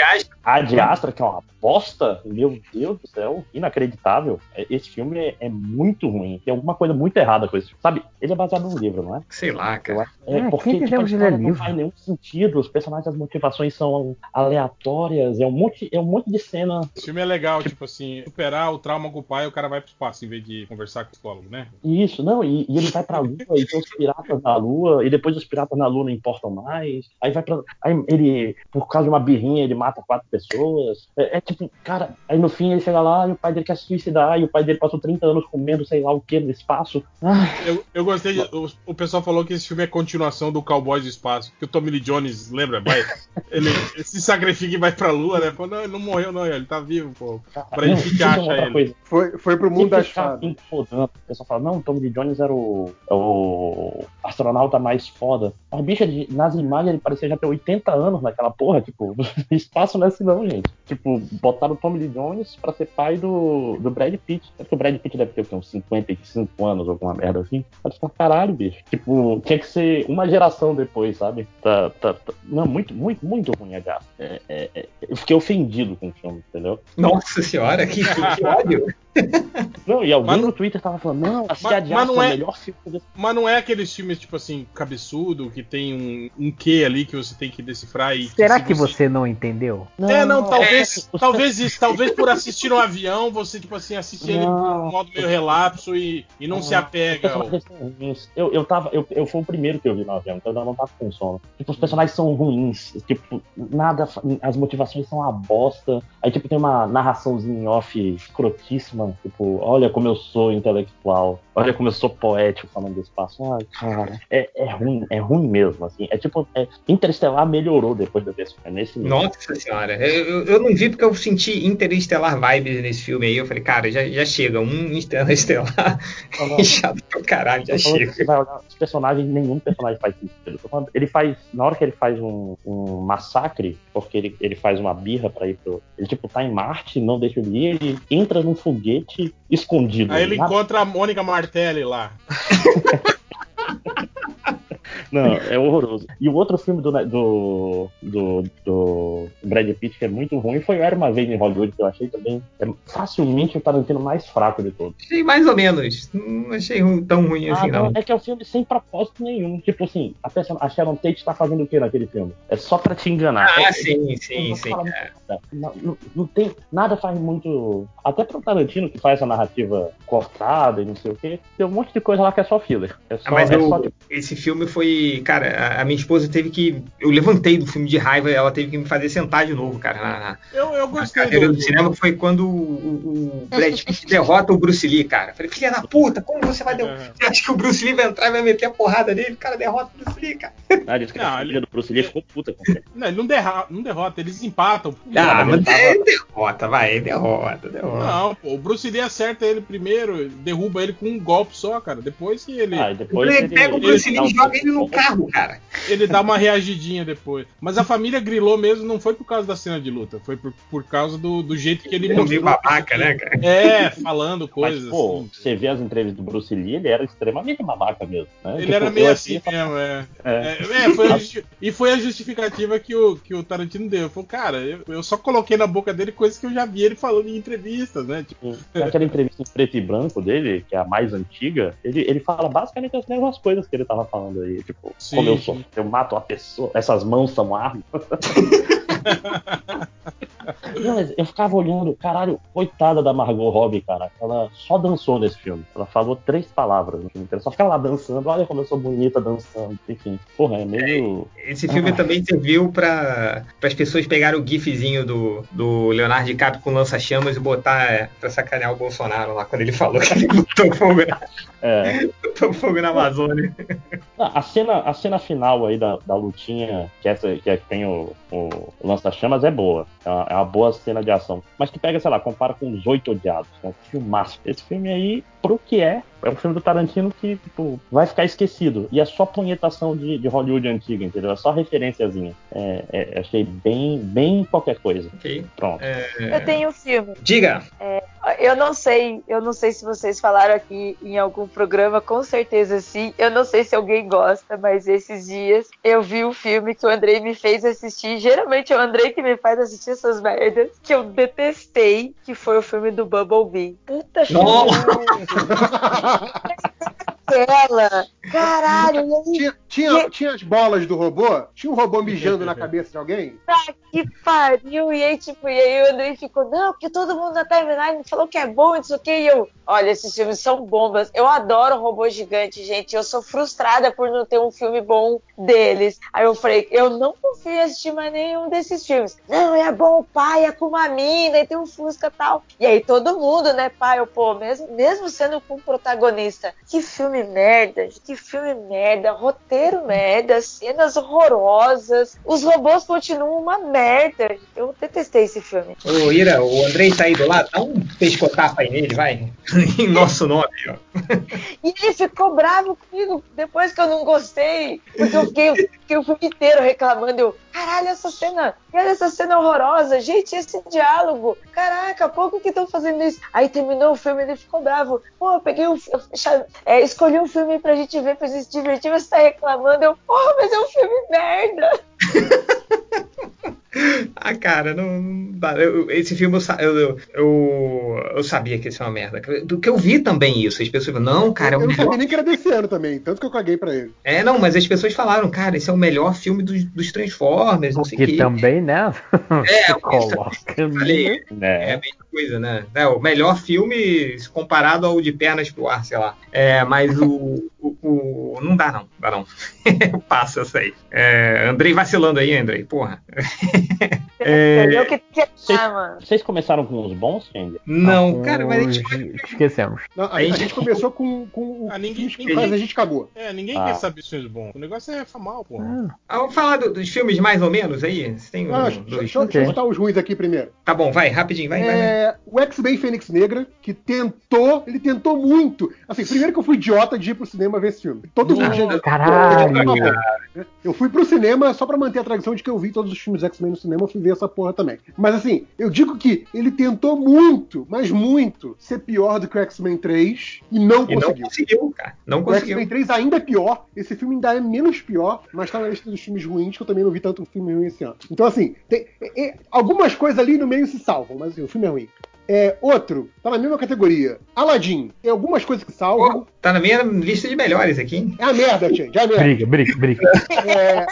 A de Astra, que é uma bosta, meu Deus do céu, inacreditável. É- Esse filme é, é muito ruim. Tem alguma coisa muito errada com esse filme. Sabe, ele é baseado num livro, não é? sei lá, cara. É, Ah, porque tipo, a história não faz nenhum sentido, os personagens, as motivações são aleatórias, é um monte, é um monte de cena. Esse filme é legal, tipo assim, superar o trauma com o pai, o cara vai pro espaço em vez de conversar com o psicólogo, né? Isso, não, e, e ele vai pra lua e tem os piratas na lua, e depois os piratas na lua não importam mais. Aí vai pra. Aí ele, por causa de uma birrinha, ele mata quatro pessoas. É, é tipo, cara, aí no fim ele chega lá e o pai dele quer se suicidar, e o pai dele passou 30 anos comendo sei lá o que no espaço. Ah, Eu, eu gostei, de, o, o pessoal falou que esse filme é continuação do Cowboys do Espaço, que o Tommy Lee Jones, lembra? Vai, ele, ele se sacrifica e vai pra lua, né? Falou, não, ele não morreu não, ele tá vivo, pô. Pitt isso é acha ele. coisa. Foi, foi pro mundo das fadas. incomodando. O pessoal fala, não, o Tom Lee Jones era o, é o astronauta mais foda. A bicha, de- nas imagens, ele parecia já ter 80 anos naquela porra. Tipo, espaço não é assim não, gente. Tipo, botaram o Tom Lee Jones pra ser pai do, do Brad Pitt. É que o Brad Pitt deve ter o quê, uns 55 anos, alguma merda assim. Mas pra caralho, bicho. Tipo, tinha que ser uma geração depois, sabe? Tá, tá, tá- Não, muito, muito, muito ruim a Gato. É, é, é- eu fiquei ofendido com o filme, entendeu? Nossa senhora, que, que, ódio. Não, e alguém Mas não- no Twitter tava falando, não, a mas Cidade não é é- o melhor filme desse Mas não é aqueles filmes, tipo assim, cabeçudo, que tem um, um quê ali que você tem que decifrar e. será se que você não entendeu? É, não, talvez, é, talvez isso, talvez por assistir no avião, você, tipo assim, assiste ele Não. de modo meio relapso e, e não, se apega. ao- personagens são ruins. Eu, eu tava. Eu, eu fui o primeiro que eu vi no avião, então eu não tava com sono. Tipo, os personagens são ruins. Tipo, nada. As motivações são uma bosta. Aí, tipo, tem uma narraçãozinha em off Tipo, olha como eu sou intelectual. Olha como eu sou poético falando do espaço. Ai, cara. É, é ruim, é ruim mesmo, assim. É tipo, é, Interestelar melhorou depois da desse É nesse nível. Nossa senhora. Eu, eu- eu não vi porque eu senti interestelar vibes nesse filme aí. Eu falei, cara, já, já chega. Um interestelar Não, não. chato pra caralho, já chega. Você vai olhar os personagens, nenhum personagem faz sentido. Ele faz, na hora que ele faz um, um massacre, porque ele, ele faz uma birra pra ir pro. Ele, tipo, tá em Marte, não deixa ele ir, ele entra num foguete escondido. Aí ele encontra a Mônica Martelli lá. Não, é horroroso. E o outro filme do, do, do, do Brad Pitt que é muito ruim foi Era Uma Vez em Hollywood, que eu achei também é facilmente o Tarantino mais fraco de todos. Achei mais ou menos. Não achei tão ruim Ah, assim, não, não. é que é um filme sem propósito nenhum. Tipo assim, a, person- a Sharon Tate tá fazendo o que naquele filme? É só pra te enganar. Ah, É- sim, sim, sim. é. Não, não- não tem. Nada faz muito. Até pro Tarantino, que faz essa narrativa cortada e não sei o quê, tem um monte de coisa lá que é só filler. É só, Ah, mas é o- só, esse filme foi cara, a, a minha esposa teve que. Eu levantei do filme de raiva, ela teve que me fazer sentar de novo, cara, na, na, Eu, eu gostei cadeira do, do cinema. Foi quando o, o, o Brad Pitt derrota o Bruce Lee, cara. Falei, filha da puta, como você vai. Der... Você acha que o Bruce Lee vai entrar e vai meter a porrada nele? O cara derrota o Bruce Lee, cara. Ah, disse que Não, a família ele- do Bruce Lee ficou puta com ele. Não, ele não, derra, não derrota, eles empatam. Ah, mas mas ele é derrota, vai, é derrota, derrota. Não, pô, o Bruce Lee acerta ele primeiro, derruba ele com um golpe só, cara. Depois que ele, Ah, depois Ele pega o Bruce Lee e joga ele no carro, cara. ele dá uma reagidinha depois. Mas a família grilou mesmo, não foi por causa da cena de luta, foi por, por causa do, do jeito que ele Ele é meio babaca, né, cara? É, falando Mas, coisas. pô, assim. você vê as entrevistas do Bruce Lee, ele era extremamente babaca mesmo. Né? Ele Tipo, era meio assim falava, mesmo, é. É. É, é, foi justi- e foi a justificativa que o, que o Tarantino deu. Falou, cara, eu, eu só coloquei na boca dele coisas que eu já vi ele falando em entrevistas, né? Tipo, Naquela entrevista em preto e branco dele, que é a mais antiga, ele, ele fala basicamente as mesmas coisas que ele tava falando aí. Tipo, Sim, como eu sim. sou, eu mato a pessoa, essas mãos são armas. Não, eu ficava olhando, caralho, coitada da Margot Robbie, cara. Ela só dançou nesse filme. Ela falou três palavras no filme inteiro. Só ficava lá dançando. Olha como eu sou bonita dançando. Enfim, porra, é meio. Esse filme também serviu para as pessoas pegarem o gifzinho do, do Leonardo DiCaprio com lança-chamas e botar é, pra sacanear o Bolsonaro lá quando ele falou que ele botou fogo, É, botou fogo na Amazônia. Ah, A cena, a cena final aí da, da lutinha, que, essa, que é que tem o, o lança-chamas, é boa. É uma, é uma boa cena de ação. Mas que pega, sei lá, compara com os oito odiados. É um filmaço. Esse filme aí, pro que é, é um filme do Tarantino que, tipo, vai ficar esquecido. E é só punhetação de, de Hollywood antiga, entendeu? É só referenciazinha. É, é, achei bem, bem qualquer coisa. Ok. Pronto. Eu tenho um filme. Diga. Eu não sei, eu não sei se vocês falaram aqui em algum programa, com certeza sim. Eu não sei se alguém gosta, mas esses dias eu vi o filme que o Andrei me fez assistir. Geralmente é o Andrei que me faz assistir essas merdas, que eu detestei, que foi o filme do Bumblebee. Puta filme dela. Caralho, e aí tinha, tinha, tinha as bolas do robô? Tinha um robô mijando na cabeça de alguém? Tá que pariu. E aí, tipo, e aí o Andrei ficou, não, porque todo mundo na timeline falou que é bom, isso aqui. E eu, olha, esses filmes são bombas. Eu adoro robô gigante, gente. Eu sou frustrada por não ter um filme bom deles. Aí eu falei, eu não confio em assistir mais nenhum desses filmes. Não, é bom, pai, é com uma mina, e tem um Fusca e tal. E aí todo mundo, né, pai, eu, pô, mesmo, mesmo sendo com o protagonista, que filme merda, que filme merda, roteiro merda, cenas horrorosas, os robôs continuam uma merda. Eu detestei esse filme. Ô, Ira, o Andrei tá aí do lado, dá um pescotapa aí nele, vai. em nosso nome, ó. E ele ficou bravo comigo depois que eu não gostei. Porque eu fiquei, fiquei o filme inteiro reclamando. Eu, caralho, essa cena, olha essa cena horrorosa. Gente, esse diálogo. Caraca, pouco que estão fazendo isso. Aí terminou o filme ele ficou bravo. Pô, eu peguei um. eu cha- é, escolhi um filme pra gente ver, pra gente se divertir. Você tá reclamando. Eu, porra, mas é um filme merda. Ah, cara, não. não dá. Eu- esse filme eu, eu, eu, eu, sabia que ia ser uma merda. Do que eu vi também isso. As pessoas falam, não, cara, é eu o não sabia melhor. nem que era desse ano também, tanto que eu caguei pra ele. É, não, mas as pessoas falaram, cara, esse é o melhor filme dos, dos Transformers, não sei o Que quê. também, né? É, coloca falei, ali. É a Né? mesma coisa, né? É, o melhor filme comparado ao de Pernas pro Ar, sei lá. É, mas o, o, o- Não dá, não. Dá não. Passa essa aí. É, Andrei vacilando aí, Andrei. Porra. É, Entendeu? Que que Vocês- ah, mano. Vocês começaram com os bons, Candy? Não, cara, mas a gente. Os- Esquecemos. Não, a, Aí- a gente começou com, com o Ah, ninguém- filmes que ninguém- a gente cagou. É, ninguém Ah. quer saber se filmes bons. O negócio é famal, porra. Ah, vamos falar do- dos filmes mais ou menos aí? Você tem um, Ah, dois? deixa, deixa eu- deixa eu citar os ruins aqui primeiro. Tá bom, vai, rapidinho, vai, vai, vai. É, o X-Men Fênix Negra, que tentou, ele tentou muito. Assim, primeiro que eu fui idiota de ir pro cinema ver esse filme. Todo mundo já- Caralho! Eu fui pro cinema só pra manter a tradição de que eu vi todos os filmes X-Men no cinema, eu fui ver essa porra também. Mas assim, eu digo que ele tentou muito, mas muito, ser pior do que o X-Men 3 e não E não conseguiu. conseguiu, cara. Não O conseguiu. X-Men 3 ainda é pior, esse filme ainda é menos pior, mas tá na lista dos filmes ruins, que eu também não vi tanto filme ruim esse ano. Então, assim, tem, é- é- algumas coisas ali no meio se salvam, mas assim, o filme é ruim. É, outro, tá na mesma categoria. Aladdin, tem algumas coisas que salvam. Pô, tá na minha lista de melhores aqui, hein? É a merda, gente, é a merda. Briga, briga, briga. É,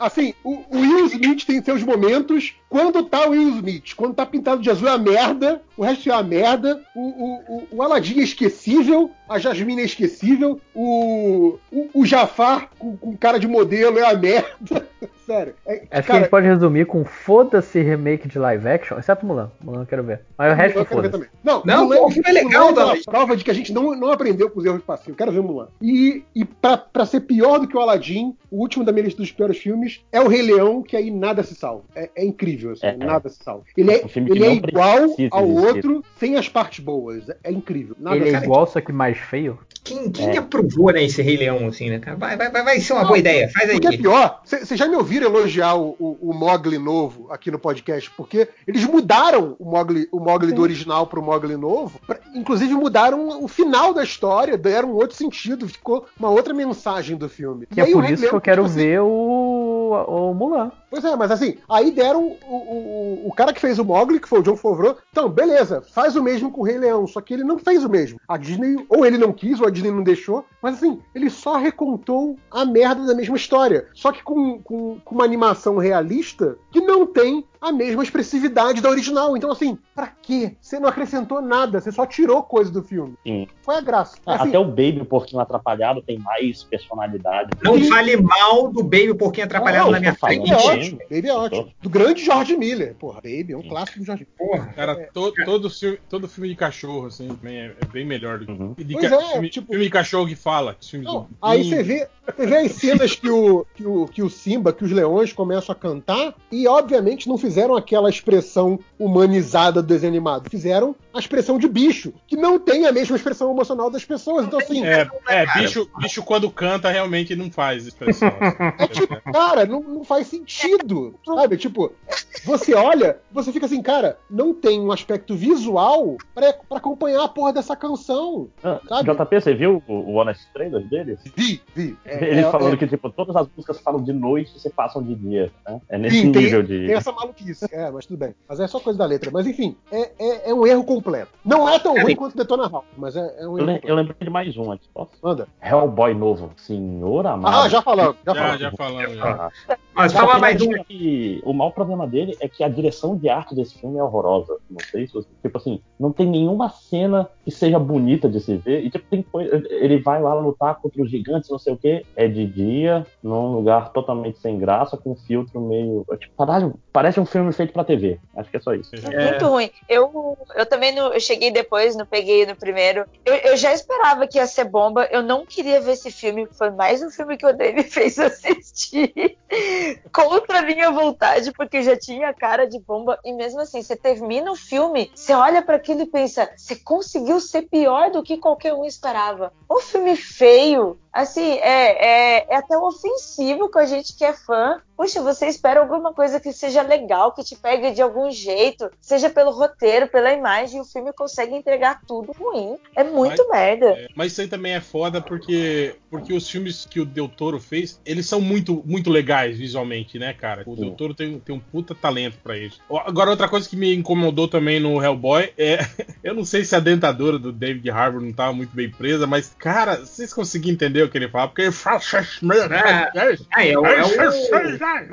Assim, o, o Will Smith tem seus momentos. Quando tá o Will Smith, quando tá pintado de azul é a merda, o resto é a merda. O, o, o, o Aladdin é esquecível, a Jasmine é esquecível, o, o, o Jafar com, com cara de modelo é a merda. Sério. É, Acho que a cara, gente pode resumir com foda-se remake de live action, exceto Mulan. Mulan eu quero ver. Mas o resto foda-se. também. Não, Não, Mulan, pô, o filme é legal, Mulan uma Davi. prova de que a gente não, não aprendeu com os erros passivos. Eu quero ver Mulan. E, e pra, pra ser pior do que o Aladdin, o último da minha lista dos piores filmes é o Rei Leão, que aí nada se salva. É, é incrível, assim, É. nada se salva. Ele é, Um filme que ele é não igual ao existir. outro, sem as partes boas. É, é incrível. Nada Ele é igual, só que mais feio. Quem, quem É. aprovou, né, esse Rei Leão, assim, né, cara? Vai, vai, vai, vai ser uma boa ideia. Faz aí. Porque é pior, vocês já me ouviram elogiar o, o, o Mogli novo aqui no podcast, porque eles mudaram o Mogli, o Mogli do original pro Mogli novo, pra- inclusive mudaram o final da história, deram um outro sentido, ficou uma outra mensagem do filme. Que E é aí o por isso que Leão, eu quero assim, ver o, o Mulan. Pois é, mas assim, aí deram o, o, o cara que fez o Mogli, que foi o John Favreau, então, beleza, faz o mesmo com o Rei Leão, só que ele não fez o mesmo. A Disney, ou ele não quis, ou a Disney não deixou, mas assim, ele só recontou a merda da mesma história, só que com, com, com uma animação realista que não tem a mesma expressividade da original. Então, assim, pra quê? Você não acrescentou nada, você só tirou coisa do filme. Sim. Foi a graça. Ah, Assim, Até o Baby, porquinho atrapalhado, tem mais personalidade. Não Sim. fale mal do Baby Porquinho Atrapalhado Não, na minha falando. Baby é frente. ótimo, Baby é ótimo. Do grande George Miller. Porra, Baby é um clássico do George Miller. Porra. Cara, to- todo, filme, todo filme de cachorro, assim, também é, é bem melhor do que. Uhum. de Pois ca- é, filme, tipo- filme de cachorro que fala. Filme Não, de- aí Sim. você vê, você vê as cenas que o, que, o, que o Simba, que os leões começam a cantar, e obviamente não fizeram aquela expressão humanizada do desenho animado. Fizeram a expressão de bicho, que não tem a mesma expressão emocional das pessoas. Então, assim, é, É, é bicho, bicho quando canta realmente não faz expressão. tipo, cara, não, não faz sentido. Sabe? Tipo, você olha, você fica assim, cara, não tem um aspecto visual pra, pra acompanhar a porra dessa canção. Ah, Sabe? JP, você viu o, o Honest Trailer deles? Vi, vi. É, Eles é- falando é- que, tipo, todas as músicas falam de noite e se passam de dia. Né? É nesse Sim, tem- nível de. Tem essa maluquice, é, mas tudo bem. Mas é só coisa da letra. Mas enfim, é, é, é um erro completo. Não é tão ruim quanto Detona Ralph, mas é, é um Eu, erro eu completo. lembrei de mais um aqui. Posso? Manda. Hellboy novo. Senhor amado. Ah, já falamos, já já, falamos. já falamos. Já. Ah, Mas fala mais um. o maior problema dele é que a direção de arte desse filme é horrorosa. Não sei se você. Tipo assim, não tem nenhuma cena que seja bonita de se ver. E tipo, tem coisa. Ele vai lá lutar contra os gigantes, não sei o que. É de dia, num lugar totalmente sem graça, com um filtro meio. é Tipo, caralho, parece um filme feito pra TV. Acho que é só isso. É. Muito ruim. Eu, eu também não, eu cheguei depois, não peguei no primeiro. Eu, eu já esperava que ia ser bomba. Eu não queria ver esse filme. Foi mais um filme que o Dave fez assistir contra a minha vontade, porque já tinha cara de bomba. E mesmo assim, você termina o filme, você olha para aquilo e pensa: você conseguiu ser pior do que qualquer um esperava. Um filme feio, assim, é, é, é até ofensivo com a gente que é fã. Puxa, você espera alguma coisa que seja legal, que te pegue de algum jeito, seja pelo roteiro, pela imagem, e o filme consegue entregar tudo ruim. É muito merda. É, mas isso aí também é foda porque, porque os filmes que o Del Toro fez, eles são muito, muito legais visualmente, né, cara? O Del Toro tem, tem um puta talento pra isso. Agora, outra coisa que me incomodou também no Hellboy é. Eu não sei se a dentadura do David Harbour não tava muito bem presa, mas, cara, vocês conseguiram entender o que ele fala? Porque ele fala. Ah, é, o, é, o,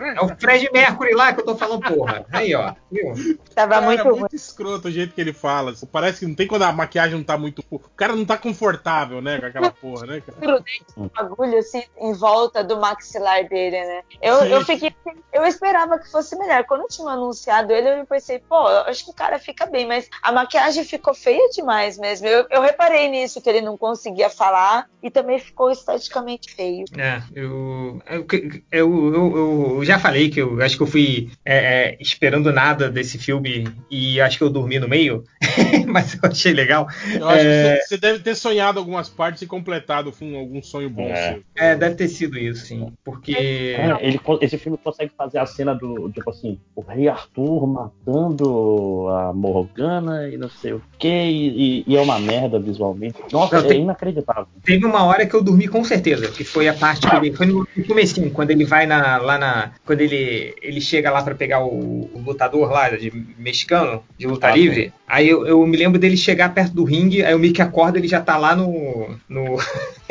é o Fred Mercury lá que eu tô falando, porra. Aí, ó. Viu? Tava Cara, muito é muito escroto o jeito que ele fala. Parece que não tem quando a maquiagem não tá muito. O cara não tá confortável, né, com aquela porra, né, cara? Um bagulho assim em volta do maxilar dele, né? Eu, Sim. eu fiquei. Eu esperava que fosse melhor. Quando tinha anunciado ele, eu pensei, pô, acho que o cara fica bem, mas a maquiagem ficou feia demais mesmo. Eu, eu reparei nisso, que ele não conseguia falar e também ficou esteticamente feio. É, eu, eu, eu, eu, eu já falei que eu acho que eu fui é, é, esperando nada desse filme e acho que eu dormi no meio, mas eu achei legal. Eu acho É. que você- deve ter sonhado algumas partes e completado com algum sonho bom É. seu. É, deve ter sido isso, sim. Porque. É, ele, esse filme consegue fazer a cena do, tipo assim, o rei Arthur matando a Morgana e não sei o que, e, e é uma merda visualmente. Nossa, Não, é tem- inacreditável. Teve uma hora que eu dormi com certeza, que foi a parte que ele. Foi no comecinho, quando ele vai na, lá na. Quando ele, ele chega lá pra pegar o, o lutador lá, de mexicano, de luta Ah, livre. Aí eu, eu me lembro dele chegar perto do ringue, aí o Mickey acorda ele já tá lá no. no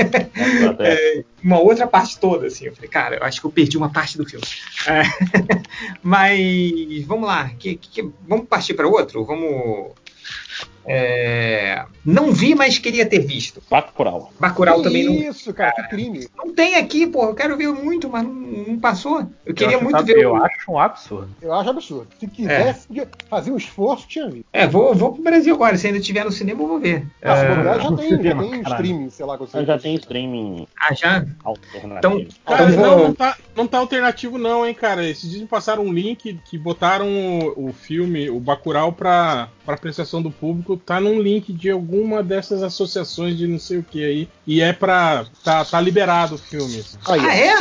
Até- é, uma outra parte toda, assim. Eu falei, cara, eu acho que eu perdi uma parte do filme. É, mas vamos lá, que, que- vamos partir para outro? Vamos. É, não vi, mas queria ter visto. Bacurau. Bacurau Que também não, isso, cara, que crime. não tem aqui, pô. Eu quero ver muito, mas não, não passou. Eu queria muito sabe, ver. Eu o- acho um absurdo. Eu acho absurdo. Se quisesse podia fazer um esforço, tinha visto. É, vou, vou pro Brasil agora. Se ainda tiver no cinema, eu vou ver. Ah, É, já tem, já tem streaming, sei lá. você- Já tem streaming ah, já? alternativo. Então- Cara, Então, não, vou- não tá, não tá alternativo não, hein, cara. Esses dias me passaram um link que botaram o, o filme, o Bacurau, pra, pra apreciação do público. Tá num link de alguma dessas associações de não sei o que aí. E é pra... Tá, tá liberado o filme. assim. Ah, é?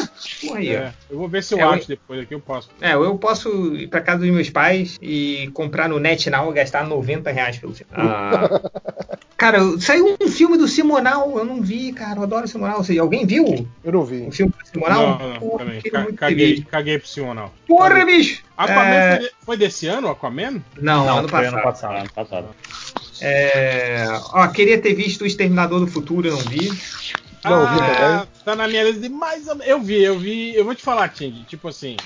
É, eu vou ver se eu É, eu- acho depois aqui, eu posso. É, eu posso ir pra casa dos meus pais e comprar no NetNow e gastar 90 reais pelo filme. Ah. cara, saiu um filme do Simonal, eu não vi, cara, eu adoro o Simonal. Seja, alguém viu Eu não vi. o filme do Simonal? Não, não, Porra, também. Ca- Caguei, caguei pro não. Porra, bicho! Aquaman É, foi, de- foi desse ano, Aquaman? Não, Não, ano foi passado. ano passado. Ano passado. É, Ó, queria ter visto o Exterminador do Futuro, eu não vi. Não, vi ah, tá na minha lista de mais ou menos. Eu vi, eu vi. Eu vou te falar, Ting, tipo assim.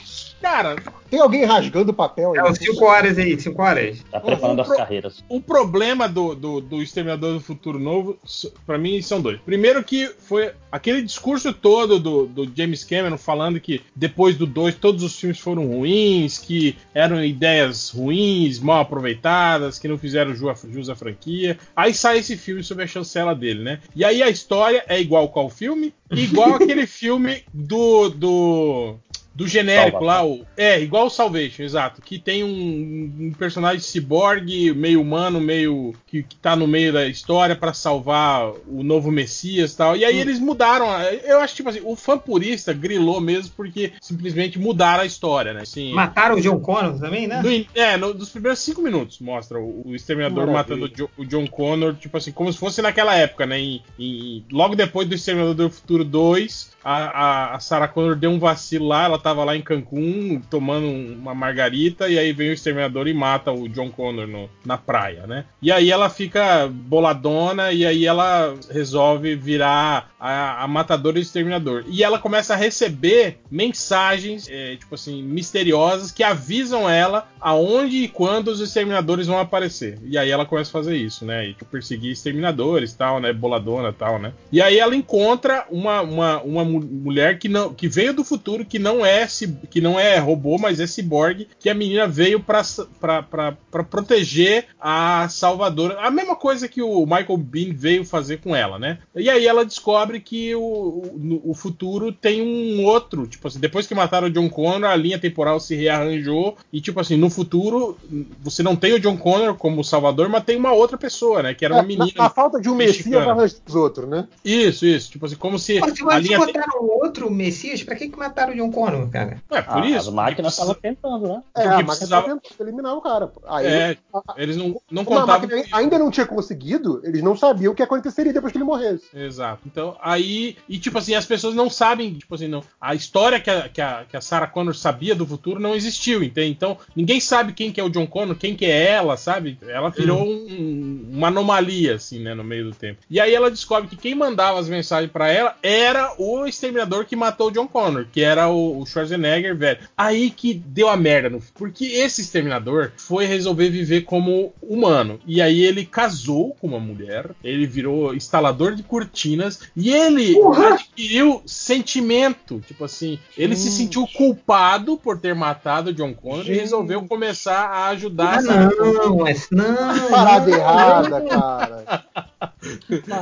Cara, Tem alguém rasgando papel aí? É, uns 5 horas aí, 5 horas. Tá preparando as pro- carreiras. o problema do, do, do Exterminador do Futuro Novo, pra mim, são dois. Primeiro que foi aquele discurso todo do, do James Cameron falando que depois do 2 todos os filmes foram ruins, que eram ideias ruins, mal aproveitadas, que não fizeram ju- jus à franquia. Aí sai esse filme sob a chancela dele, né? E aí a história é igual qual filme? Igual aquele filme do. do do genérico lá, o, é, igual o Salvation, exato. Que tem um, um personagem ciborgue, meio humano, meio. que, que tá no meio da história pra salvar o novo Messias e tal. E aí eles mudaram. Eu acho tipo assim, o fã purista grilou mesmo porque simplesmente mudaram a história, né? Assim, Mataram o John Connor também, né? no é, no- dos primeiros cinco minutos mostra o, o Exterminador Maravilha. matando o, Jo- o John Connor, tipo assim, como se fosse naquela época, né? em- em- logo depois do Exterminador do Futuro 2, a, a, Sarah Connor deu um vacilo lá, ela tava lá em Cancún tomando um- uma margarita, e aí vem o Exterminador e mata o John Connor no- na praia, né? E aí ela fica boladona, e aí ela resolve virar a, a matadora e Exterminador. E ela começa a receber mensagens, é, tipo assim, misteriosas que avisam ela aonde e quando os exterminadores vão aparecer. E aí ela começa a fazer isso, né? E tipo, perseguir exterminadores tal, né? Boladona tal, né? E aí ela encontra uma, uma, uma mulher que não que veio do futuro, que não é que não é robô, mas é ciborgue, que a menina veio pra proteger a Salvadora. A mesma coisa que o Michael Bean veio fazer com ela, né? E aí ela descobre que o, o, o futuro tem um outro, tipo assim, depois que mataram o John Connor, a linha temporal se rearranjou e tipo assim, no futuro você não tem o John Connor como Salvador, mas tem uma outra pessoa, né? Que era uma É, menina. na, na falta de um Messias, arranja os outros, né? Isso, isso, tipo assim, como se a mas se linha botaram outro Messias, pra que, que mataram o John Connor, cara? É, por Ah, isso. As máquinas porque estavam tentando, né? É, a máquina precisava- tá tentando eliminar o cara. Aí, É, a- a- eles não, não a contavam máquina ainda não tinha conseguido, eles não sabiam o que aconteceria depois que ele morresse. Exato. Então, aí. E, tipo assim, as pessoas não sabem, tipo assim, não. A história que a, que a, que a Sarah Connor sabia do futuro não existiu, entende? Então, ninguém sabe quem que é o John Connor, quem que é ela, sabe? Ela virou um- uma anomalia, assim, né, no meio do tempo. E aí ela descobre que quem mandava as mensagens pra ela era o exterminador que matou o John Connor, que era o, o Schwarzenegger, velho. Aí que deu a merda, no, porque esse exterminador foi resolver viver como humano. E aí ele casou com uma mulher, ele virou instalador de cortinas e ele adquiriu sentimento. Tipo assim, ele se sentiu culpado por ter matado o John Connor e Gente. resolveu começar a ajudar Ah, não, mas não. Parada não, errada, não. cara.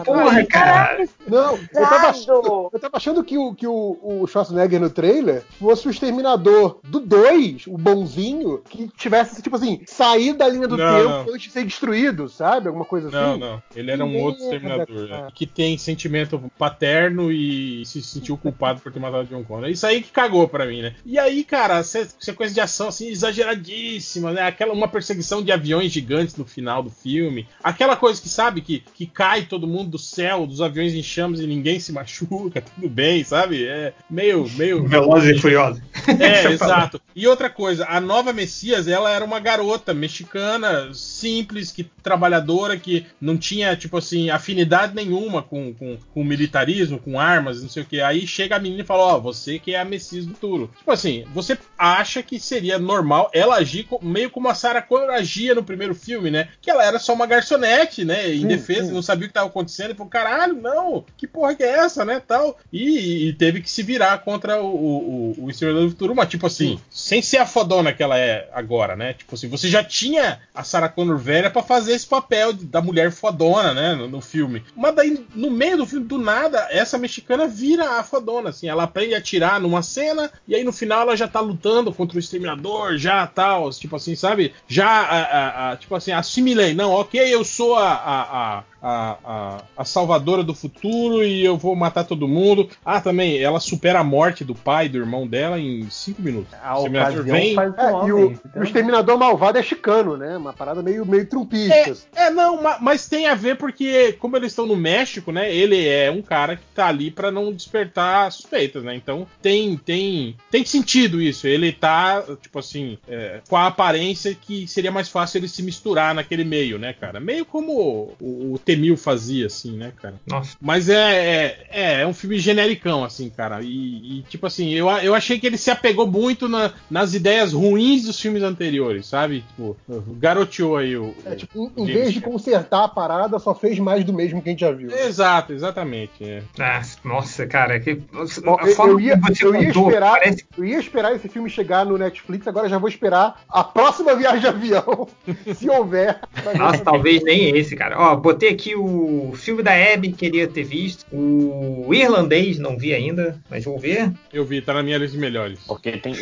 Porra, cara. Não, eu tava, achando, eu tava achando que, o, que o, o Schwarzenegger no trailer fosse o exterminador do 2, o bonzinho, que tivesse, tipo assim, saído da linha do Não, tempo não. antes de ser destruído, sabe? Alguma coisa Não, assim. não. Ele era um Que outro exterminador, né? Que tem sentimento paterno e se sentiu culpado por ter matado o John Connor. Isso aí que cagou pra mim, né? E aí, cara, se- sequência de ação assim exageradíssima, né? Aquela uma perseguição de aviões gigantes no final do filme. Aquela coisa que sabe que, que cai cai todo mundo do céu, dos aviões em chamas e ninguém se machuca, tudo bem, sabe? É meio. meio... Velozes e Furiosos. É, exato. E outra coisa, a nova Messias, ela era uma garota mexicana, simples, que trabalhadora, que não tinha, tipo assim, afinidade nenhuma com, com, com o militarismo, com armas, não sei o que. Aí chega a menina e fala: Ó, você que é a Messias do Turo. Tipo assim, você acha que seria normal ela agir meio como a Sarah Connor agia no primeiro filme, né? Que ela era só uma garçonete, né? Em defesa, não sabia o que estava acontecendo. E falou: caralho, não, que porra que é essa, né? Tal. E, e teve que se virar contra o, o, o, Exterminador do Futuro, mas tipo assim, sem ser a fodona que ela é agora, né? Tipo assim, você já tinha a Sarah Connor velha pra fazer esse papel da mulher fodona, né? No, no filme. Mas daí, no meio do filme, do nada, essa mexicana vira a fodona, assim. Ela aprende a atirar numa cena e aí no final ela já tá lutando contra o Exterminador, já tal, tipo assim, sabe? Já, a, a- a- tipo assim, assimilei. Não, ok, eu sou a, a, a, a, a- salvadora do futuro e eu vou matar todo mundo. Ah, também, ela supera a morte do pai e do irmão dela em cinco minutos. A O Exterminador vem- faz o É, e homem. o, entendeu? o Exterminador Malvado é chicano, né? Uma parada meio, meio trumpista. É, não, ma- mas tem a ver porque, como eles estão no México, né? Ele é um cara que tá ali pra não despertar suspeitas, né? Então tem tem tem sentido isso. Ele tá, tipo assim, é, com a aparência que seria mais fácil ele se misturar naquele meio, né, cara? Meio como o, o Temil fazia, assim, né, cara? Nossa. Mas é, é, é um filme genericão, assim, cara. E, e, tipo assim, eu, eu achei que ele se apegou muito na- nas ideias ruins dos filmes anteriores, sabe? Tipo, garoteou aí o. É, o- tipo, em, o vez de consertar a parada, só fez mais do mesmo que a gente já viu. Exato, exatamente. é. Ah, nossa, cara, que, a eu, ia, que eu ia contou esperar, parece eu ia esperar esse filme chegar no Netflix, agora já vou esperar a próxima viagem de avião, se houver. Nossa, talvez nem esse, cara. Ó, botei aqui o filme da Abby, queria ter visto. O irlandês, não vi ainda, mas vou ver. Eu vi, tá na minha lista de melhores. Porque tem,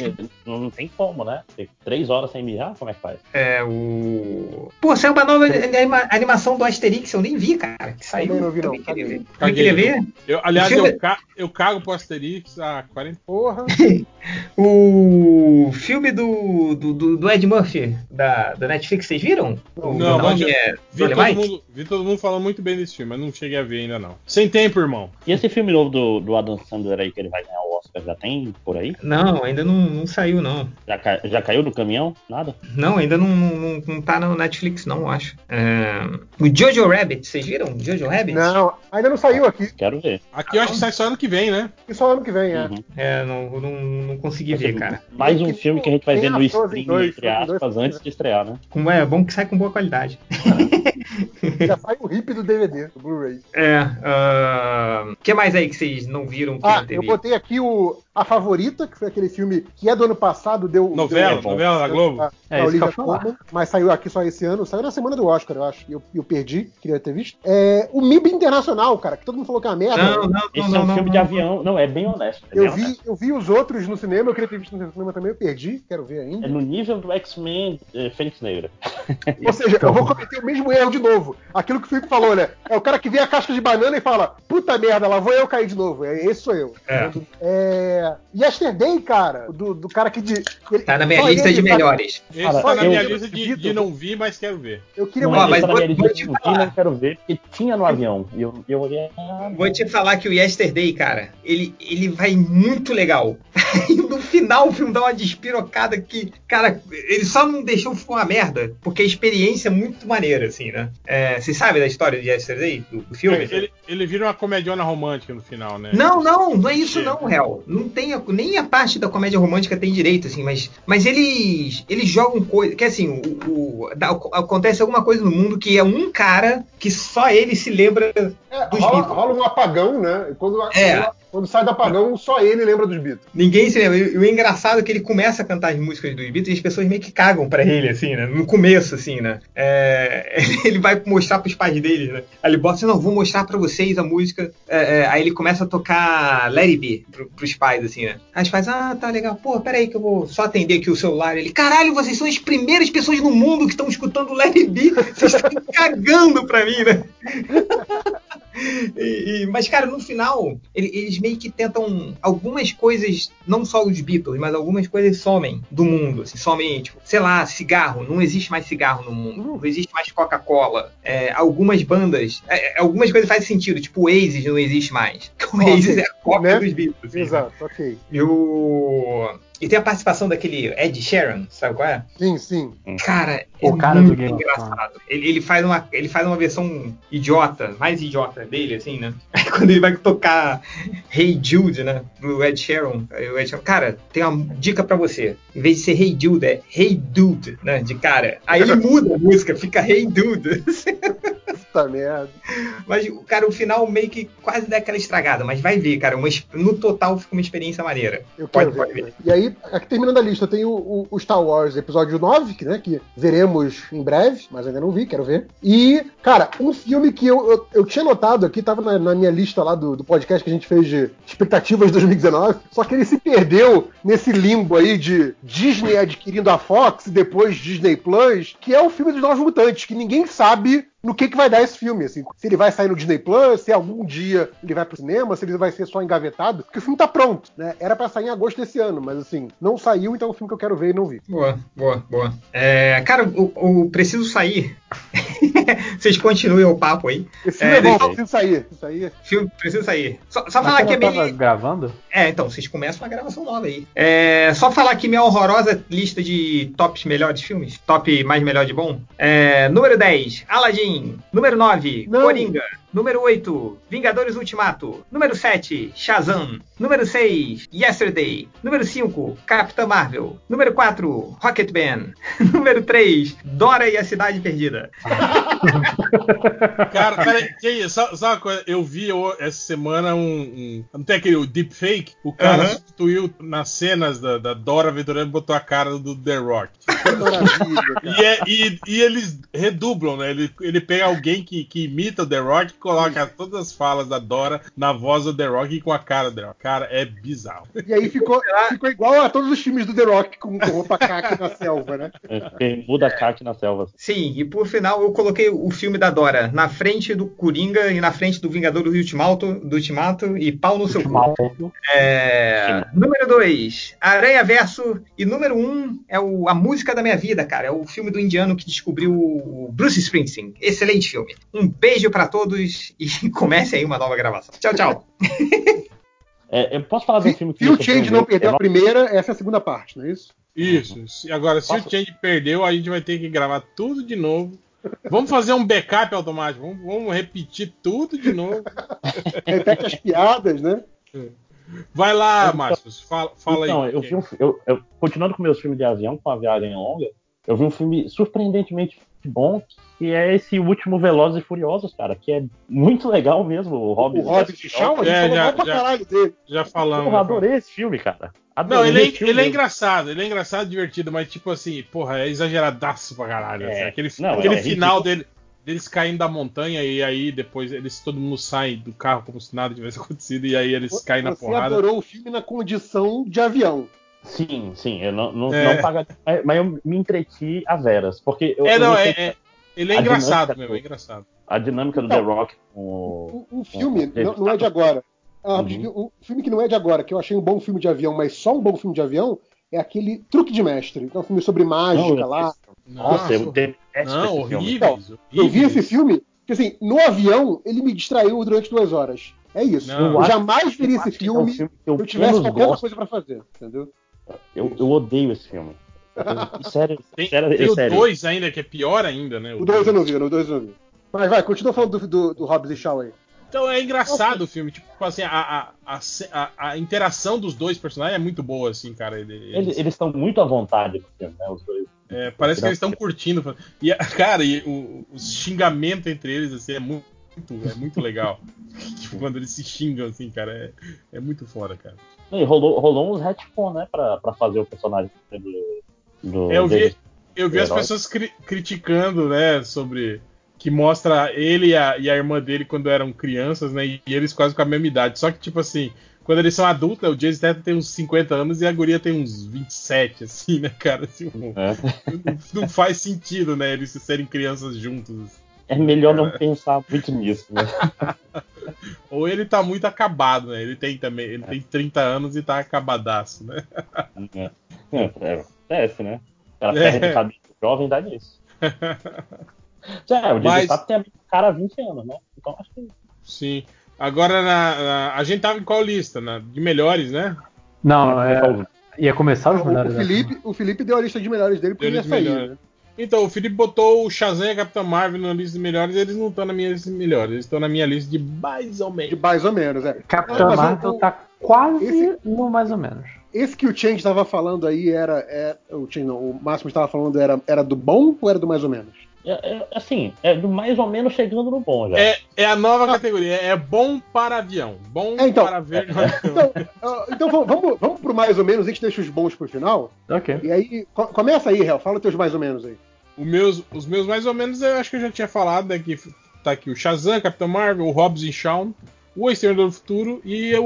não tem como, né? Tem três horas sem mijar, como é que faz? É o. Pô, saiu uma nova anima- animação do Asterix, eu nem vi, cara. Que saiu. Também não vi, não. Também queria ver. Também Caguei. queria ver. Eu, aliás, filme- eu, ca- eu cago pro Asterix há 40 Porra. O filme do, do, do- do Ed Murphy, da, da Netflix, vocês viram? O Não, mas é Vi todo, mundo, vi todo mundo falando muito bem desse filme, mas não cheguei a ver ainda não. Sem tempo, irmão. E esse filme novo do, do Adam Sandler aí, que ele vai ganhar o Oscar, já tem por aí? Não, ainda não, não saiu, não. Já, ca- já caiu do caminhão? Nada? Não, ainda não, não, não tá no Netflix, não, eu acho. É, O Jojo Rabbit, vocês viram? Jojo Rabbit? Não, ainda não saiu aqui. Quero ver. Aqui eu acho que sai só ano que vem, né? E só ano que vem, é. Uhum. É, não, não, não consegui ver, cara. Mais um filme que a gente vai ver no stream, 2, entre Frozen 2, aspas, antes de estrear, né? Como é bom que sai com boa qualidade. Já sai o hip do DVD, do Blu-ray. É. O que mais aí que vocês não viram que Ah, eu botei aqui o A Favorita, que foi aquele filme que é do ano passado, deu. Novela, deu, novela da Globo. A, É a eu Olivia. Colman, mas saiu aqui só esse ano. Saiu na semana do Oscar, eu acho. E eu, eu perdi, queria ter visto. É, o MIB Internacional, cara, que todo mundo falou que é uma merda. Não, não, Esse não, é um não, filme não, de não. avião. Não, é bem honesto. é Eu bem vi, honesto. eu vi os outros no cinema, eu queria ter visto no cinema também, eu perdi, quero ver ainda. É no nível do X-Men eh, Fênix Negra. Ou seja, eu vou cometer o mesmo erro de novo. Aquilo que o Felipe falou, né? É o cara que vê a casca de banana e fala: puta merda, lá vou eu cair de novo. É, esse sou eu. É. É... Yesterday, cara, do, do cara que de. ele- Tá na minha lista ele de tá- melhores. Esse Cara, tá na eu- minha lista de, de não vi, mas quero ver. Eu queria Não, mas mas vou- na minha vou lista de não vi, falar. não quero ver, porque tinha no avião. E eu, eu olhei. ah, Vou te falar que o Yesterday, cara, ele, ele vai muito legal. E no final o filme dá uma despirocada que, cara, ele só não deixou ficar uma merda, porque a experiência é muito maneira, assim, né? É, Vocês sabem da história de Yesterday, do, do filme? Ele, ele vira uma comediona romântica no final, né? Não, não, não é isso não, Hel. Não tem a- nem a parte da comédia romântica tem direito, assim, mas, mas eles eles jogam coisa, que assim, o, o- dá- acontece alguma coisa no mundo que é um cara que só ele se lembra É, dos rola, Beatles. rola um apagão, né? Quando, É. quando sai do apagão, só ele lembra dos Beatles. Ninguém se lembra. E o engraçado é que ele começa a cantar as músicas dos Beatles e as pessoas meio que cagam pra ele, assim, né? No começo, assim, né? É, Ele vai mostrar pros pais dele, né? Aí ele bota assim, não, vou mostrar pra vocês a música. É, é, Aí ele começa a tocar Let It Be pro, pros pais, assim, né? Aí os pais, ah, tá legal. Pô, peraí que eu vou só atender aqui o celular. Ele, caralho, vocês são as primeiras pessoas no mundo que estão escutando Let It Be. Vocês estão cagando pra mim, né? E- e- mas, cara, no final, ele- eles meio que tentam. Algumas coisas, não só os Beatles, mas algumas coisas somem do mundo. Assim, somem, tipo, sei lá, cigarro. Não existe mais cigarro no mundo. Não existe mais Coca-Cola. É, algumas bandas. é, é, algumas coisas fazem sentido. Tipo, o Oasis não existe mais. O Oasis é a cópia né? dos Beatles. assim, Exato, ok. E o. E tem a participação daquele Ed Sheeran, sabe qual é? Sim, sim. Cara, O é cara do muito Game of engraçado. Ele, ele faz uma, ele faz uma versão idiota, mais idiota dele, assim, né? Aí quando ele vai tocar Hey Jude, né? Do Ed Sheeran, o Ed Sheeran, cara, tem uma dica pra você. Em vez de ser Hey Jude, é Hey Dude, né? De cara. Aí ele muda a música, fica Hey Dude. Puta merda. Mas, cara, o final meio que quase dá aquela estragada. Mas vai ver, cara. Uma, no total fica uma experiência maneira. Eu Pode, quero pode ver. ver. E aí, aqui terminando a lista, tem o, o- o Star Wars episódio 9, que, né, que veremos em breve, mas ainda não vi, quero ver. E, cara, um filme que eu, eu, eu tinha notado aqui, tava na, na minha lista lá do, do podcast que a gente fez de expectativas de 2019, só que ele se perdeu nesse limbo aí de Disney adquirindo a Fox e depois Disney Plus, que é o filme dos Novos Mutantes, que ninguém sabe no que, que vai dar esse filme, assim. Se ele vai sair no Disney Plus, se algum dia ele vai pro cinema, se ele vai ser só engavetado, porque o filme tá pronto, né? Era pra sair em agosto desse ano, mas assim, não saiu, então é um filme que eu quero ver e não vi. Boa, boa, boa. É, cara, o, o Preciso Sair. Vocês continuem o papo aí. Esse filme É, é, bom, deixa- preciso sair. Aí. Filme, preciso sair. Só, só falar que é meio. gravando? É, então, vocês começam uma gravação nova aí. É, só falar aqui minha horrorosa lista de tops melhores filmes. Top mais melhor de bom. É, número 10, Aladdin. Número 9, Não. Coringa. Número 8, Vingadores Ultimato. Número 7, Shazam. Número 6, Yesterday. Número 5, Capitã Marvel. Número 4, Rocketman. Número 3, Dora e a Cidade Perdida. Cara, peraí, que isso? Só, só uma coisa, eu vi o- essa semana um, um. Não tem aquele o deepfake? O cara Aham. substituiu nas cenas da, da Dora Aventureira e botou a cara do The Rock. Cara. E, é- e- e eles redublam, né? Ele, ele pega alguém que, que imita o The Rock coloca todas as falas da Dora na voz do The Rock e com a cara do The Rock. Cara, é bizarro. E aí ficou, ficou igual a todos os filmes do The Rock com, roupa caca na selva, né? Quem muda a carte na selva. Sim, e por final eu coloquei o filme da Dora na frente do Coringa e na frente do Vingadores do Ultimato, do Ultimato e pau no seu cu. É, número 2, Aranha Verso. E número 1 um é o A Música da Minha Vida, cara. É o filme do indiano que descobriu o Bruce Springsteen. Excelente filme. Um beijo pra todos e comece aí uma nova gravação. Tchau, tchau. É, eu posso falar de um Se, filme que se o Change não perdeu É a primeira, essa é a segunda parte, não é isso? Isso. Agora, se Posso- o Change perdeu, a gente vai ter que gravar tudo de novo. Vamos fazer um backup automático. Vamos, vamos repetir tudo de novo. Repete as piadas, né? Vai lá, Márcio. Fala, fala então, aí. eu vi um, eu, eu- continuando com meus filmes de avião, com a viagem longa, eu vi um filme surpreendentemente bom, que é esse último Velozes e Furiosos, cara, que é muito legal mesmo. O Hobbs. O Hobbs de Shaw, a gente É, falou já- pra já- caralho dele. Já falamos. Porra, já adorei esse filme, cara. Não, Adorei ele é, ele é engraçado, ele é engraçado, divertido, mas tipo assim, porra, é exageradaço pra caralho. É. assim, aquele Não, aquele é final dele, deles caindo da montanha e aí depois eles todo mundo sai do carro como se nada tivesse acontecido e aí eles caem na Você porrada. adorou o filme na condição de avião. Sim, sim, eu não, não, É. não paga. Mas, eu me entreti a veras. Porque eu, É, eu não, é, é- ele é a engraçado dinâmica mesmo, é do- engraçado. a dinâmica do Então, The Rock com o. O, o filme David não, não é de agora. Ah, Uhum. O filme que não é de agora, que eu achei um bom filme de avião, mas só um bom filme de avião, é aquele Truque de Mestre. que é um filme sobre mágica Não, lá. Nossa, eu detesto não, esse filme. horríveis, Eu vi esse filme, porque assim, no avião, ele me distraiu durante duas horas. É isso. Não. eu Eu jamais veria esse acho que é um filme filme que se eu tivesse qualquer outra coisa pra fazer, entendeu? Eu, eu odeio esse filme. Eu- sério, Tem, sério, tem o sério. 2 ainda, que é pior ainda, né? O 2 eu não vi, o 2 eu não vi. Mas vai, continua falando do, do, do Hobbs e Shaw aí. Então é engraçado o filme, tipo assim, a, a, a, a- interação dos dois personagens é muito boa, assim, cara. Ele- Eles eles- eles estão muito à vontade no filme, né? Os dois. É, parece que eles estão curtindo. E, cara, e o, o xingamento entre eles assim, é muito, é muito legal. tipo, quando eles se xingam, assim, cara, é, é muito foda, cara. E rolou, rolou uns retcon, né? Pra, pra fazer o personagem do. do É, eu vi, eu vi as Herói. pessoas cri- criticando, né, sobre. Que mostra ele e a, e a irmã dele quando eram crianças, né? E eles quase com a mesma idade. Só que, tipo assim, quando eles são adultos, né, o Jason Statham tem uns 50 anos e a guria tem uns 27, assim, né, cara? Assim, não, É. não faz sentido, né? Eles serem crianças juntos. É melhor não pensar muito nisso, né? Ou ele tá muito acabado, né? Ele tem também, ele tem 30 anos e tá acabadaço, né? É, é, acontece, né? Ela É. perde cabelo jovem dá nisso. É, o Mas- Statham tem a mesma cara há 20 anos, né? Então acho que Sim. Agora na, na- a gente tava em qual lista? Na, de melhores, né? Não, é, ia começar os O, melhores. o né? Felipe, o Felipe deu a lista de melhores dele porque ele ia sair. melhores. Então, o Felipe botou o Shazam e a Capitã Marvel na lista de melhores, eles não estão na minha lista de melhores, eles estão na minha lista de mais ou De menos. mais ou menos, é. Capitã o- Marvel o- tá quase esse- no mais ou menos. Esse que o Change estava falando aí era. É, o, Change, não, o Máximo estava falando era, era do bom ou era do mais ou menos? É, é, assim, é do mais ou menos chegando no bom já. É, é a nova categoria, é bom para avião. Bom É, então. para ver no avião. Então, ah, então vamos, vamos, pro mais ou menos, a gente deixa os bons pro final. Ok. E aí, co- começa aí, Real, fala teus mais ou menos aí. Os meus, os meus mais ou menos, eu acho que eu já tinha falado, né? Que tá aqui o Shazam, Capitão Marvel, o Hobbs e Shawn, o Exterminador do Futuro e o,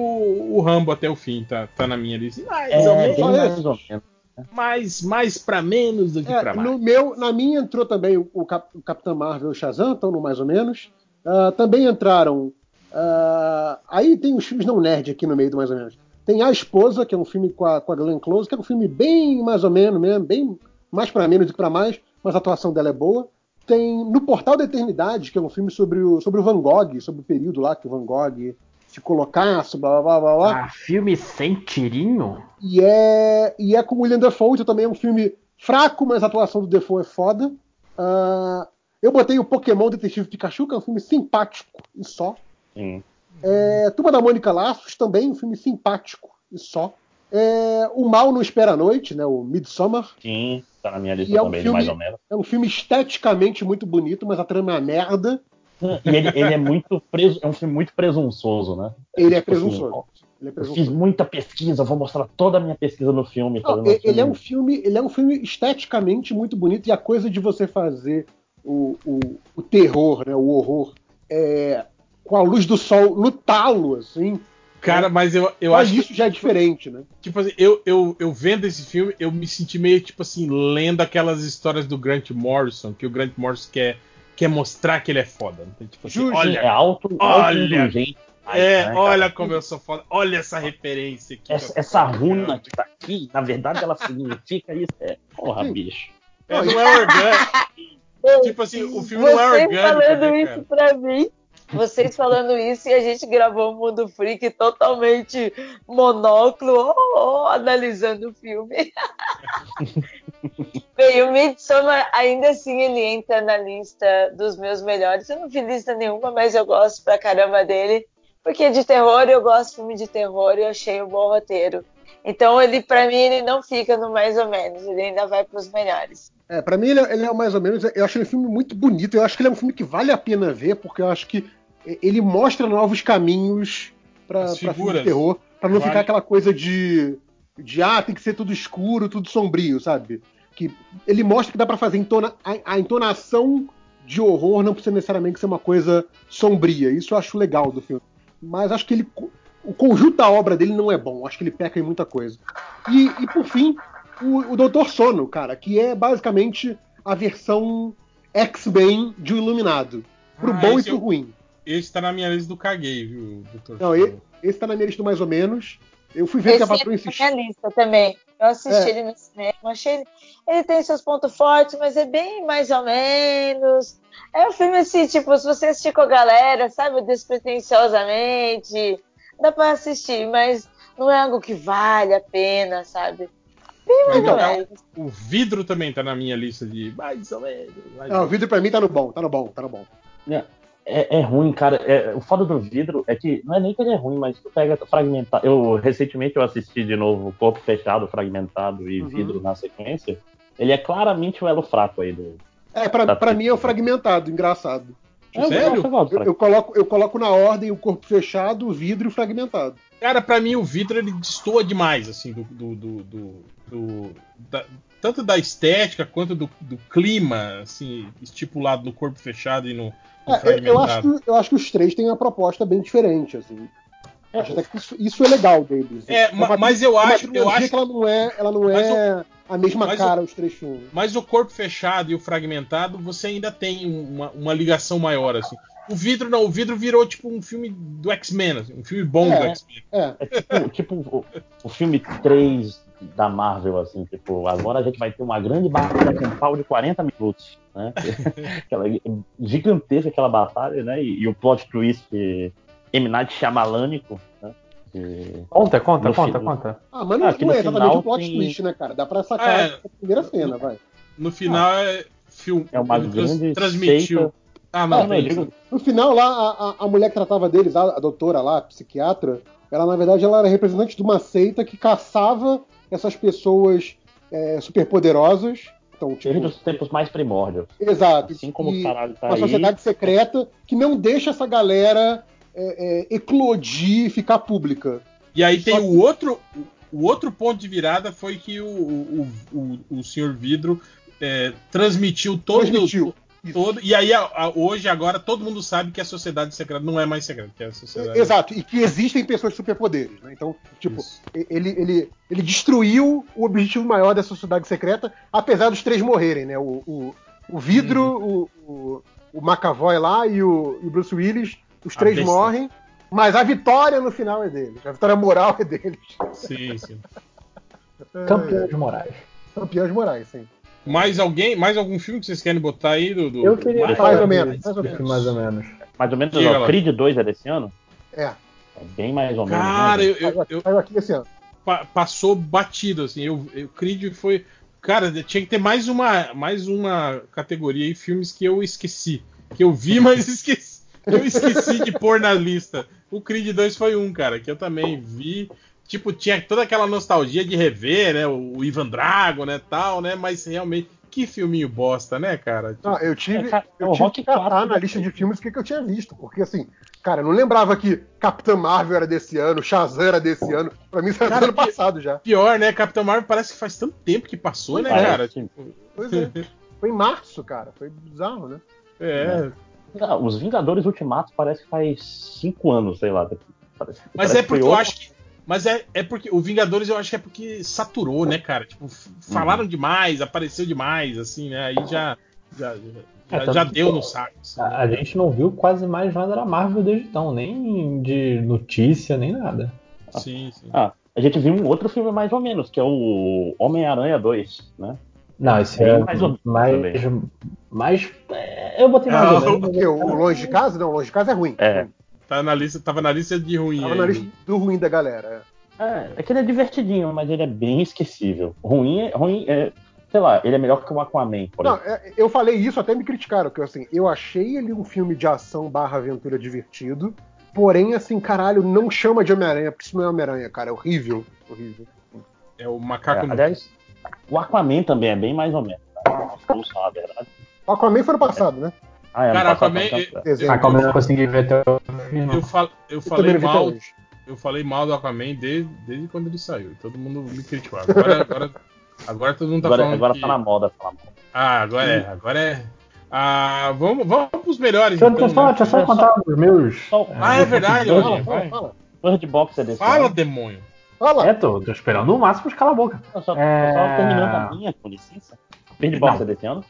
o Rambo até o fim, tá, tá na minha lista. Mais É, ou menos, mais ou menos. Mais, mais pra menos do que É, pra mais. no meu, na minha entrou também o, o Cap- o Capitão Marvel e o Shazam, estão no mais ou menos. Ah, também entraram. ah, aí tem os filmes não nerd aqui no meio do mais ou menos. Tem A Esposa, que é um filme com a, com a Glenn Close, que é um filme bem mais ou menos mesmo, bem mais pra menos do que pra mais, mas a atuação dela é boa. Tem No Portal da Eternidade, que é um filme sobre o, sobre o Van Gogh, sobre o período lá que o Van Gogh se colocasse, blá blá blá blá. Ah, filme sem tirinho? E é, e é com o William Dafoe, então também é um filme fraco, mas a atuação do Dafoe é foda. Ah, eu botei o Pokémon Detetive Pikachu, que é um filme simpático e só. Sim. É, Turma da Mônica Laços, também um filme simpático e só. É, o Mal Não Espera a Noite, né, o Midsommar. Sim, tá na minha lista é um também, de filme- mais ou menos. É um filme esteticamente muito bonito, mas a trama é uma merda. E ele, ele é muito preso, é um filme muito presunçoso, né? Ele é Tipo assim, presunçoso. Ele é Eu fiz presunçoso. muita pesquisa, vou mostrar toda a minha pesquisa no filme. Não, ele, é um filme. filme, ele é um filme esteticamente muito bonito e a coisa de você fazer o, o, o terror, né, o horror, é, com a luz do sol no talo, assim. Cara, mas eu, eu Mas acho que isso já é diferente, né? Tipo assim, eu, eu, eu vendo esse filme, eu me senti meio, tipo assim, lendo aquelas histórias do Grant Morrison, que o Grant Morrison quer, quer mostrar que ele é foda. Tipo assim, Justo. olha, é alto, olha. autoindulgente. é, né, olha como eu sou foda, olha essa referência aqui. Essa, essa runa que tá aqui, na verdade, ela significa isso. É, porra, bicho. É, não é orgânico. tipo assim, o filme não é Vocês orgânico. falando né, isso pra mim. Vocês falando isso e a gente gravou o Mundo Freak totalmente monóculo, ó, ó, analisando o filme. Bem, o Midsommar, ainda assim, ele entra na lista dos meus melhores. Eu não fiz lista nenhuma, mas eu gosto pra caramba dele. Porque de terror, eu gosto de filme de terror e eu achei um bom roteiro. Então, ele, pra mim, ele não fica no mais ou menos, ele ainda vai pros melhores. É, pra mim ele, é- ele é mais ou menos. Eu acho ele um filme muito bonito. Eu acho que ele é um filme que vale a pena ver, porque eu acho que ele mostra novos caminhos pra, pra filme de terror. Pra não Vale. ficar aquela coisa de. de ah, tem que ser tudo escuro, tudo sombrio, sabe? Que ele mostra que dá pra fazer entona, a, a entonação de horror não precisa necessariamente ser uma coisa sombria. Isso eu acho legal do filme. Mas acho que ele. O conjunto da obra dele não é bom. Acho que ele peca em muita coisa. E, e por fim, o, o Doutor Sono, cara, que é basicamente a versão X-Men de um Iluminado. Pro Ah, bom e esse pro eu- ruim. Esse tá na minha lista do caguei, viu, doutor? Não, e- esse tá na minha lista mais ou menos. Eu fui ver que a Esse é patroa na insistiu. minha lista também. Eu assisti É. ele no cinema, achei ele. Ele tem seus pontos fortes, mas é bem mais ou menos. É um filme assim, tipo, se você assistir com a galera, sabe, despretensiosamente, dá pra assistir, mas não é algo que vale a pena, sabe? Bem mais Então, ou menos. O vidro também tá na minha lista de mais ou menos. mais Não, o vídeo pra mim tá no bom, tá no bom, tá no bom. É, é ruim, cara. É- o foda do vidro é que não é nem que ele é ruim, mas tu pega fragmentado. Eu recentemente eu assisti de novo Corpo Fechado, Fragmentado e Uhum. Vidro na sequência. Ele é claramente o elo fraco aí do. É, pra, Tá pra mim é o fragmentado, engraçado. Eu- Sério? Eu, Eu, eu coloco, eu coloco na ordem o corpo fechado, o vidro e o fragmentado. Cara, pra mim o vidro ele destoa demais, assim, do. do, do, do- do- da- tanto da estética quanto do, do clima, assim, estipulado no corpo fechado e no, no É, eu, eu acho fragmentado. que, eu acho que os três têm uma proposta bem diferente, assim. Acho até que isso, isso é legal deles. É, ma- uma- mas eu acho, eu acho que ela não é, ela não é a mesma cara, os três filmes. Mas o corpo fechado e o fragmentado, você ainda tem uma, uma ligação maior, assim. o vidro não, o vidro virou tipo um filme do X-Men, assim, um filme bom É. do X-Men. É. É tipo, tipo o, o filme 3 da Marvel, assim, tipo, agora a gente vai ter uma grande batalha com um pau de 40 minutos, né? aquela, gigantesca aquela batalha, né? E, e o plot twist M. Night Shyamalânico, né? Conta, conta, No conta, final- conta. Ah, mas não, Ah, não é exatamente um plot tem- twist, né, cara? Dá pra sacar É. a primeira cena, vai. No final é filme. É uma grande transmitiu. seita. Ah, Ah, não, eu isso. digo, No final lá, a, a- a mulher que tratava deles, a, a doutora lá, a psiquiatra, ela na verdade ela era representante de uma seita que caçava essas pessoas é, superpoderosas. Então, tipo, desde os tempos mais primórdios. exato. Assim como E o caralho tá uma aí. sociedade secreta que não deixa essa galera é, é, eclodir e ficar pública. E aí tem Só o outro. O outro ponto de virada foi que o, o, o, o senhor Vidro é, transmitiu todo. Transmitiu. Todo e aí, a- a- hoje, agora, todo mundo sabe que a sociedade secreta não é mais secreta, que é a sociedade. Exato, e que existem pessoas com superpoderes, né? Então, tipo, Isso. ele, ele, ele destruiu o objetivo maior da sociedade secreta, apesar dos três morrerem, né? O, o, o Vidro, Uhum. o, o, o McAvoy lá e o, e o Bruce Willis, os A três besta. morrem, mas a vitória no final é deles. A vitória moral é deles. Sim, sim. Campeões Morais. Campeões morais, sim. Mais alguém? Mais algum filme que vocês querem botar aí? Do, do- Eu queria Mais falar ou menos, mais ou menos. mais ou menos. Mais ou menos, Diga ó, lá. Creed 2 é desse ano? É, É bem mais ou menos. Cara, né, eu, eu, aqui, eu- saiu aqui esse ano. pa- passou batido, assim. Eu, eu Creed foi. Cara, tinha que ter mais uma, mais uma categoria aí, filmes que eu esqueci. Que eu vi, mas esqueci. Eu esqueci de pôr na lista. O Creed 2 foi um, cara, que eu também vi. Tipo, tinha toda aquela nostalgia de rever, né? O Ivan Drago, né? Tal, né? Mas realmente, que filminho bosta, né, cara? Não, eu tive, É, é eu o tive Rock que catar 4 na lista de filmes o que, que eu tinha visto. Porque, assim, cara, eu não lembrava que Capitã Marvel era desse ano, Shazam era desse ano. Pra mim, isso era do ano passado já. Pior, né? Capitão Marvel parece que faz tanto tempo que passou, né, Parece, cara? sim. Pois é. Foi em março, cara. Foi bizarro, né? É. Ah, os Vingadores Ultimatos parece que faz 5 anos, sei lá. Parece- Mas parece é porque eu outro- acho que. Mas é, é porque o Vingadores eu acho que é porque saturou, né, cara? Tipo, falaram demais, apareceu demais, assim, né? Aí já. Já, já, É, já- deu no saco. assim. A, a gente não viu quase mais nada da Marvel desde então, nem de notícia, nem nada. Sim, sim. Ah, a gente viu um outro filme mais ou menos, que é o Homem-Aranha 2, né? Não, esse Bem é mais ou menos mais, mais, é, eu botei mais Ah, ou menos. Porque o, o Longe de Casa? Não, Longe de Casa é ruim. É. Tá na lista, tava na lista de ruim. Tava aí. na lista do ruim da galera. É, é que ele é divertidinho, mas ele é bem esquecível. Ruim é. Ruim é sei lá, ele é melhor que o Aquaman, por Não, exemplo. é, eu falei isso, até me criticaram, que assim, eu achei ele um filme de ação barra aventura divertido, porém, assim, caralho, não chama de Homem-Aranha, porque isso não é Homem-Aranha, cara, é horrível, horrível. É o macaco É, aliás, o Aquaman também é bem mais ou menos. Tá? Vamos falar a verdade. O Aquaman foi no passado, né? Ah, é, Cara, no passado, Aquaman, eu- Dezembro. Ah, eu não consegui ver até o final. Eu, fal, eu Eu também falei mal. Eu falei mal do Aquaman desde, desde quando ele saiu. Todo mundo me criticou. Agora, agora, agora todo mundo tá Agora, falando. agora que... tá na moda falar mal. Ah, agora é. Agora é. Ah, vamos, vamos pros melhores. Deixa, eu- então, só, né? deixa eu só contar os meus. Só- Ah, é verdade, Fala, fala. Bird Box é desse Fala, ano. demônio. Fala. É, tô, tô esperando o máximo de cala a boca. Eu só, É. só terminando a minha, com licença. Bird Box é desse ano?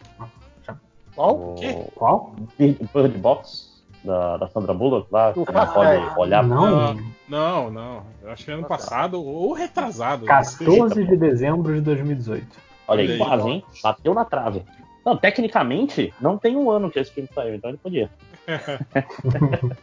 Qual? O quê? Qual? Bird, Box, da, da Sandra Bullock, lá, que Não não pode olhar pra Não. Não, não. Eu acho que ano passado ou retrasado. 14 de dezembro de 2018. Olha Olha aí, quase, hein? Bateu na trave. Não, tecnicamente, não tem um ano que esse filme saiu, então ele podia.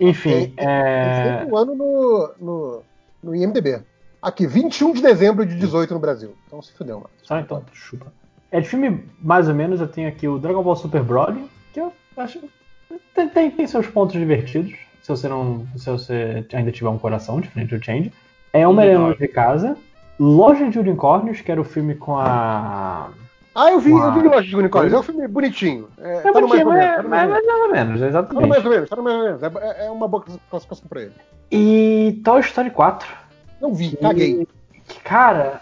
Enfim, Tem é... sempre um ano no, no, no IMDB. Aqui, 21 de dezembro de 18 no Brasil. Então se fudeu, mano. Só então, chupa. É de filme, mais ou menos, eu tenho aqui o Dragon Ball Super Broly, que eu acho. Tem, tem, tem seus pontos divertidos. Se você não. Se você ainda tiver um coração diferente do Change. É Homem-Aranha Longe de Casa. Loja de Unicórnios, que era o filme com a. Ah, eu vi, eu vi. Loja de Unicórnios. É um filme bonitinho. É, É tá mais bonitinho, menos. mas, Tá mas, mais ou menos. mas mais ou menos, Tá exatamente. mais ou menos. Tá no mais ou menos. É, é uma boa classificação pra ele. E Toy Story 4. Não vi, caguei. Que, cara,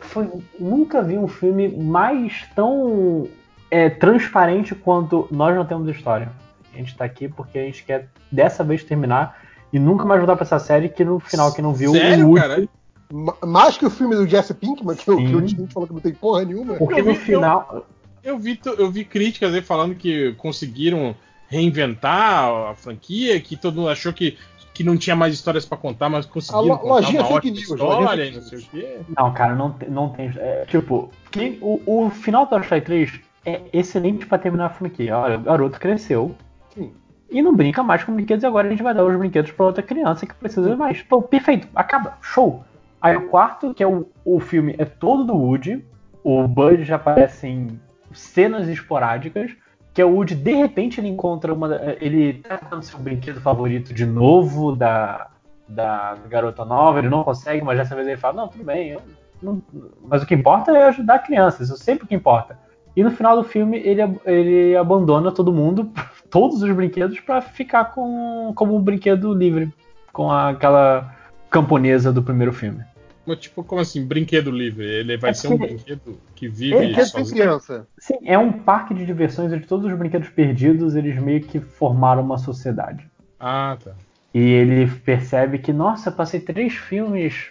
foi, nunca vi um filme mais tão é, transparente quanto Nós Não Temos História. A gente tá aqui porque a gente quer dessa vez terminar e nunca mais voltar pra essa série que no final, quem não viu Sério, o cara? último. Ma- Mais que o filme do Jesse Pinkman, que, o- que o. Tim falou que não tem porra nenhuma. Porque Eu no vi- final. Eu vi, eu vi críticas aí falando que conseguiram reinventar a franquia, que todo mundo achou que, que não tinha mais histórias pra contar, mas conseguiram contar uma ótima news, história e não sei o quê. Não, cara, não, não tem. é, tipo, quem, o, o final do Toy Story 3 é excelente pra terminar a franquia. Olha, o garoto cresceu Sim. e não brinca mais com brinquedos e agora a gente vai dar os brinquedos pra outra criança que precisa de mais. Pô, perfeito, acaba, show. Aí o quarto, que é o, o filme, é todo do Woody. O Bud já aparece em cenas esporádicas. Que é o Woody, de repente, ele encontra uma. Ele tá tentando seu brinquedo favorito de novo da, da garota nova, ele não consegue, mas dessa vez ele fala, não, tudo bem, eu não- mas o que importa é ajudar a criança, isso sempre o que importa. E no final do filme ele, ele abandona todo mundo, todos os brinquedos, pra ficar com como um brinquedo livre, com aquela camponesa do primeiro filme. Mas, tipo, como assim, brinquedo livre? Ele vai É ser um brinquedo que vive sem sozinho. criança. Sim, é um parque de diversões onde todos os brinquedos perdidos eles meio que formaram uma sociedade. Ah, tá. E ele percebe que, nossa, passei três filmes,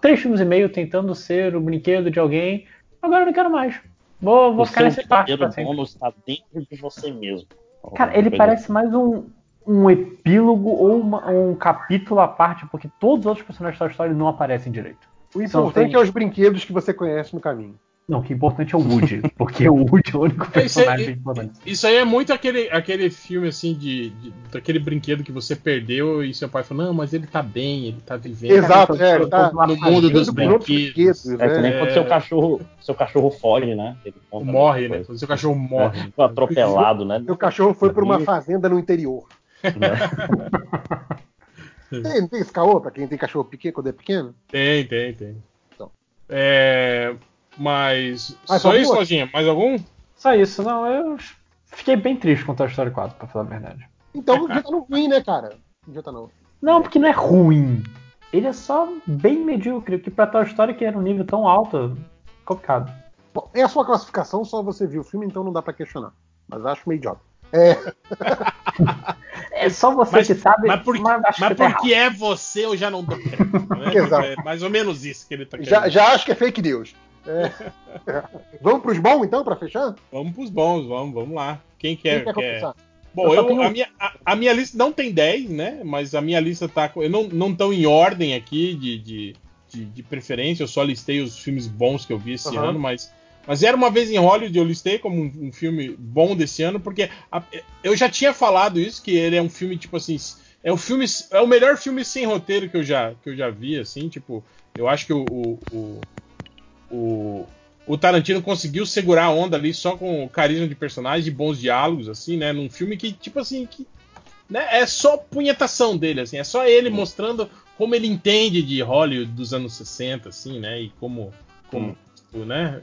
três filmes e meio tentando ser o brinquedo de alguém, agora eu não quero mais. Vou, vou o ficar nesse parque sempre. dono está dentro de você mesmo. Cara, ele parece mais um, um epílogo ou uma- um capítulo à parte, porque todos os outros personagens da história não aparecem direito. O Só importante tem- é os brinquedos que você conhece no caminho. Não, o que é importante é o Woody, porque o Woody é o único É, isso, aí, personagem importante. isso aí é muito aquele, aquele filme assim de, de- daquele brinquedo que você perdeu e seu pai falou, não, mas ele tá bem, ele tá vivendo Exato, é, ele tá no mundo dos brinquedos. brinquedos, É que nem né? quando seu cachorro, seu cachorro foge, né? Ele Morre, né? Quando seu cachorro morre. Ficou atropelado, né? Meu cachorro foi pra uma fazenda no interior. Né? Tem, não tem esse caô pra quem tem cachorro pequeno quando é pequeno? Tem, tem, tem. Então. É, mas. Mais só isso, Lojinha? Mais algum? Só isso, não, eu fiquei bem triste com Toy Story 4, pra falar a verdade. Então já tá no ruim, né, cara? Não já tá não. Não, porque não é ruim. Ele é só bem medíocre, o que pra Toy Story que era um nível tão alto, complicado. Bom, é a sua classificação, só você viu o filme, então não dá pra questionar. Mas acho meio idiota. É, É só você Mas- que sabe, Mas, por, acho mas que tá porque é você, eu já não dou crédito, né? Exato. É mais ou menos isso que ele tá querendo. já, já acho que é fake news. É. Vamos pros bons, então, pra fechar? Vamos pros bons, vamos, vamos lá. Quem Quem quer? quer quer... começar? Bom, Eu a, minha, a, a minha lista não tem 10, né? Mas a minha lista tá. Eu não, não tão em ordem aqui de, de, de, de preferência, eu só listei os filmes bons que eu vi esse Aham. ano, mas. Mas era uma vez em Hollywood, eu listei como um, um filme bom desse ano, porque a- eu já tinha falado isso, que ele é um filme, tipo assim. É o filme. É o melhor filme sem roteiro que eu já, que eu já vi, assim, tipo. Eu acho que o, o, o, o, Tarantino conseguiu segurar a onda ali só com o carisma de personagem e bons diálogos, assim, né? Num filme que, tipo assim, que. Né, é só punhetação dele, assim, é só ele mostrando como ele entende de Hollywood dos anos 60, assim, né? E como. como tipo, né?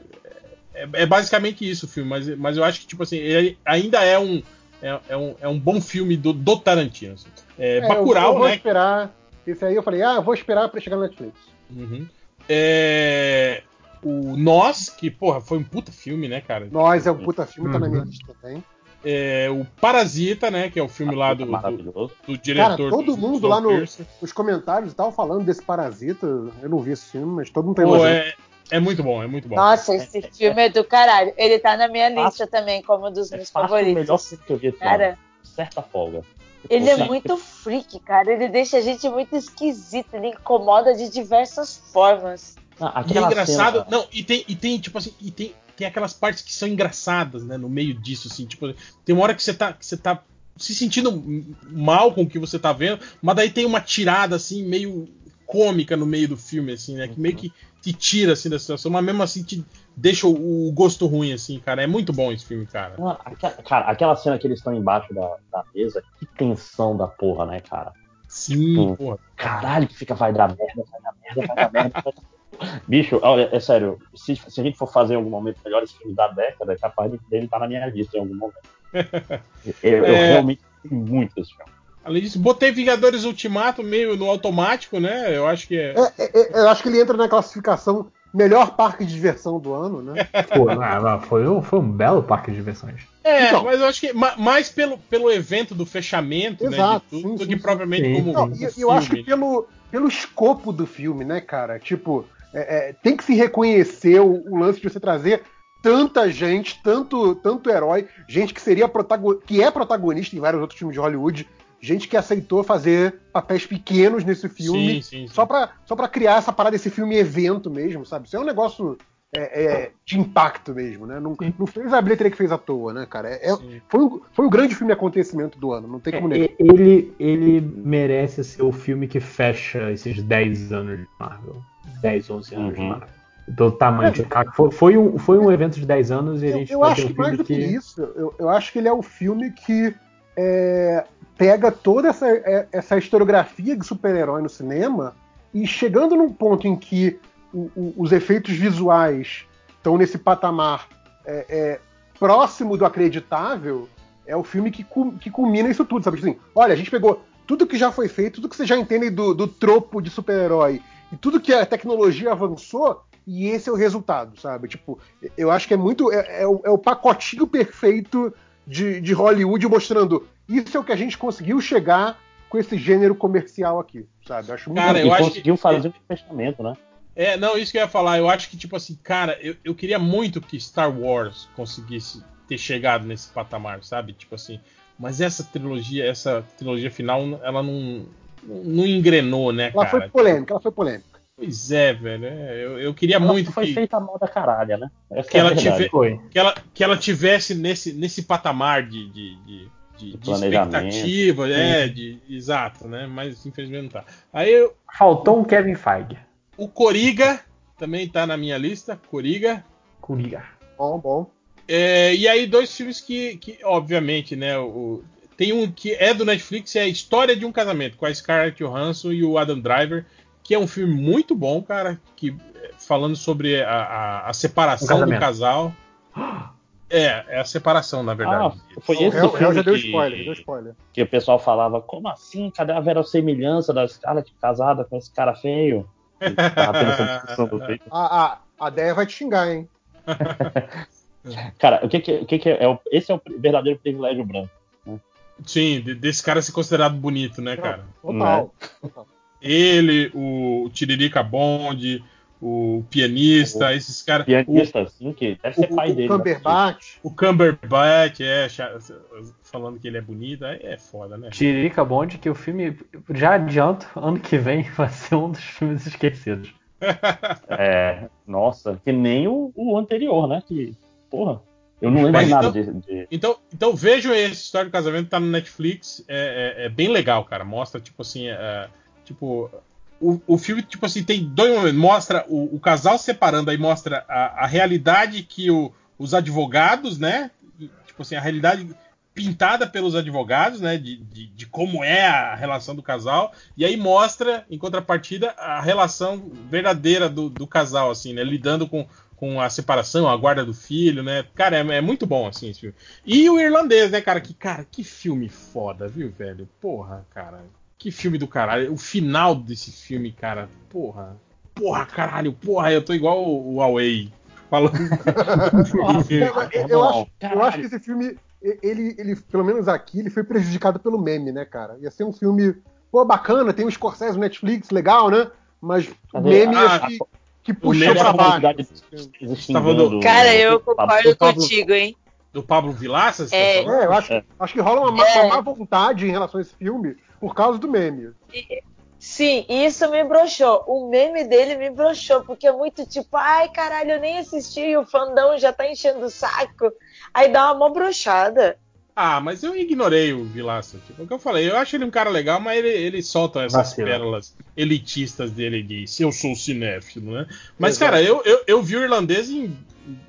É, é basicamente isso o filme, mas, mas eu acho que, tipo assim, ele ainda é um. É, é um, é um bom filme do, do Tarantino. Assim. É, É, eu- Bacurau, eu vou né? esperar. Esse aí eu falei, ah, eu vou esperar pra chegar na Netflix. Uhum. É, o Nós, que, porra, foi um puta filme, né, cara? Nós é um puta filme, tá na minha Uhum. lista também. É, o Parasita, né? Que é o filme lá do, do, do diretor. Cara, todo do- mundo do lá no- Snowpiercer. Os comentários e tal falando desse Parasita, eu não vi esse filme, mas todo mundo tá Pô, elogiando. é, é muito bom, é muito bom. Nossa, esse filme é do caralho. Ele tá na minha lista também, como um dos É meus fácil o melhor favoritos. filme que eu vi. Cara, Certa folga. ele é muito freak, cara. Ele deixa a gente muito esquisito. Ele incomoda de diversas formas. Não, E é engraçado. cena- Não, e tem, e tem, tipo assim, e tem, tem aquelas partes que são engraçadas, né? No meio disso, assim, tipo, tem uma hora que você tá, que você tá se sentindo mal com o que você tá vendo, mas daí tem uma tirada, assim, meio cômica no meio do filme, assim, né? Que meio que te tira, assim, da situação, mas mesmo assim te deixa o, gosto ruim, assim, cara. É muito bom esse filme, cara. Não, aquela, cara, aquela cena que eles estão embaixo da, da mesa, que tensão da porra, né, cara? Sim, Hum. porra. Caralho, que fica, vai dar merda, vai dar merda, vai dar merda. vai dar- Bicho, olha, é sério, se, se a gente for fazer em algum momento melhores filmes da década, é capaz de- dele estar na minha lista em algum momento. Eu, eu É. realmente tenho muito esse filme. Além disso, botei Vingadores Ultimato meio no automático, né? Eu acho que é. É, é, é, eu acho que ele entra na classificação melhor parque de diversão do ano, né? Pô, não, não, foi, um, foi um belo parque de diversões. É, Então. mas eu acho que ma- mais pelo, pelo evento do fechamento, Exato, né? De tudo, sim, do que sim. propriamente Sim. como. Não, e eu, acho que pelo, pelo escopo do filme, né, cara? Tipo, é, é, tem que se reconhecer o, o lance de você trazer tanta gente, tanto, tanto herói, gente que seria protagonista, que é protagonista em vários outros filmes de Hollywood, gente que aceitou fazer papéis pequenos nesse filme Sim, sim, sim. só pra, só pra criar essa parada, esse filme evento mesmo, sabe? Isso é um negócio é, é, de impacto mesmo, né? Não, não fez a bilheteria que fez à toa, né, cara? É, é- foi, o, foi o grande filme acontecimento do ano, não tem como negar. É, ele, ele merece ser o filme que fecha esses 10 anos de Marvel. 10, 11 anos de Uhum. Marvel. Do tamanho de Caco. Foi, foi, um, foi um evento de 10 anos e a Eu, gente eu vai acho um que mais filme do que, que. isso, eu, eu acho que ele é o filme que é, pega toda essa, é, essa historiografia de super-herói no cinema e chegando num ponto em que o- o- os efeitos visuais estão nesse patamar é, é, próximo do acreditável, é o filme que, que culmina isso tudo, sabe? Assim, olha, a gente pegou tudo que já foi feito, tudo que você já entende do, do tropo de super-herói e tudo que a tecnologia avançou, e esse é o resultado, sabe? Tipo, eu acho que é muito. É, é o, é o pacotinho perfeito de, de Hollywood mostrando isso é o que a gente conseguiu chegar com esse gênero comercial aqui, sabe? Eu acho muito Cara, eu acho conseguiu que- fazer um fechamento, né? É, não, isso que eu ia falar. Eu acho que, tipo assim, cara, eu, eu queria muito que Star Wars conseguisse ter chegado nesse patamar, sabe? Tipo assim. Mas essa trilogia, essa trilogia final, ela não, não engrenou, né, Ela cara? foi polêmica, ela foi polêmica. Pois é, velho. é, eu, eu queria Ela muito foi que, feita mal da caralha, né? Essa Que é ela verdade. Foi. que, ela, que ela tivesse nesse, nesse patamar de, de, de, de- de expectativa, é, de, exato, né? Mas infelizmente não tá. Aí eu- Faltou um Kevin Feige. o Coriga também tá na minha lista, Coriga. Curiga. Bom, bom. É, e aí, dois filmes que, que obviamente, né? O, tem um que é do Netflix, é a História de um Casamento, com a Scarlett Johansson e o Adam Driver, que é um filme muito bom, cara, que é, falando sobre a, a- a separação Um do casal. É, é a separação, na verdade. Ah, foi O esse o réu filme já deu que, spoiler, deu spoiler. que o pessoal falava, como assim? Cadê a verossemelhança da Scarlett casada com esse cara feio? A, a, a Deia vai te xingar, hein? Cara, o que que, o que, que é, é o- Esse é o verdadeiro privilégio branco. Sim, de- desse cara ser considerado bonito, né, cara? Total. total. Ele, o Tiririca Bond, o pianista, esses caras. O, Pianista, assim, que deve ser o- pai O dele. né? Cumberbatch. o Cumberbatch, é, falando que ele é bonito, aí é foda, né? Tirica Bond, que o filme, já adianto, ano que vem vai ser um dos filmes esquecidos. É, nossa, que nem o, o anterior, né? Que, porra, eu não lembro Mas nada então- de, de- Então, então vejam esse História do Casamento, tá no Netflix, é, é- é bem legal, cara. Mostra, tipo assim, é, tipo. O, o filme, tipo assim, tem dois momentos. Mostra o, o casal separando, aí mostra a, a realidade que o- os advogados, né? Tipo assim, a realidade pintada pelos advogados, né? De, de, de como é a relação do casal. E aí mostra, em contrapartida, a relação verdadeira do, do casal, assim, né? Lidando com, com a separação, a guarda do filho, né? Cara, é, é muito bom, assim, esse filme. E o irlandês, né, cara? Que, cara, que filme foda, viu, velho? Porra, cara. Que filme do caralho. O final desse filme, cara, porra. Porra, caralho, porra, eu tô igual o, o Away. Falando. Eu, eu acho, eu acho que esse filme, ele, ele, pelo menos aqui, ele foi prejudicado pelo meme, né, cara? Ia ser um filme, pô, bacana, tem o Scorsese no Netflix, legal, né? Mas o Mas, meme ah, acho que, que o puxou é pra baixo. Tava do- Cara, eu concordo Pablo- contigo, hein? do Pablo Vilaça? você tá É. É, eu acho, É. acho que rola uma, É. uma má vontade em relação a esse filme por causa do meme. Sim, isso me broxou. O meme dele me broxou, porque é muito tipo, ai caralho, eu nem assisti e o fandão já tá enchendo o saco. Aí dá uma mó brochada. Ah, mas eu ignorei o Vilaça. Tipo, o que eu falei, eu acho ele um cara legal, mas ele, ele solta essas Vacila. pérolas elitistas dele de se eu sou cinéfilo, né? Mas, Exato. cara, eu, eu, eu vi o irlandês em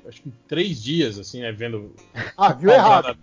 acho que três dias, assim, né? Vendo. Ah, viu errado.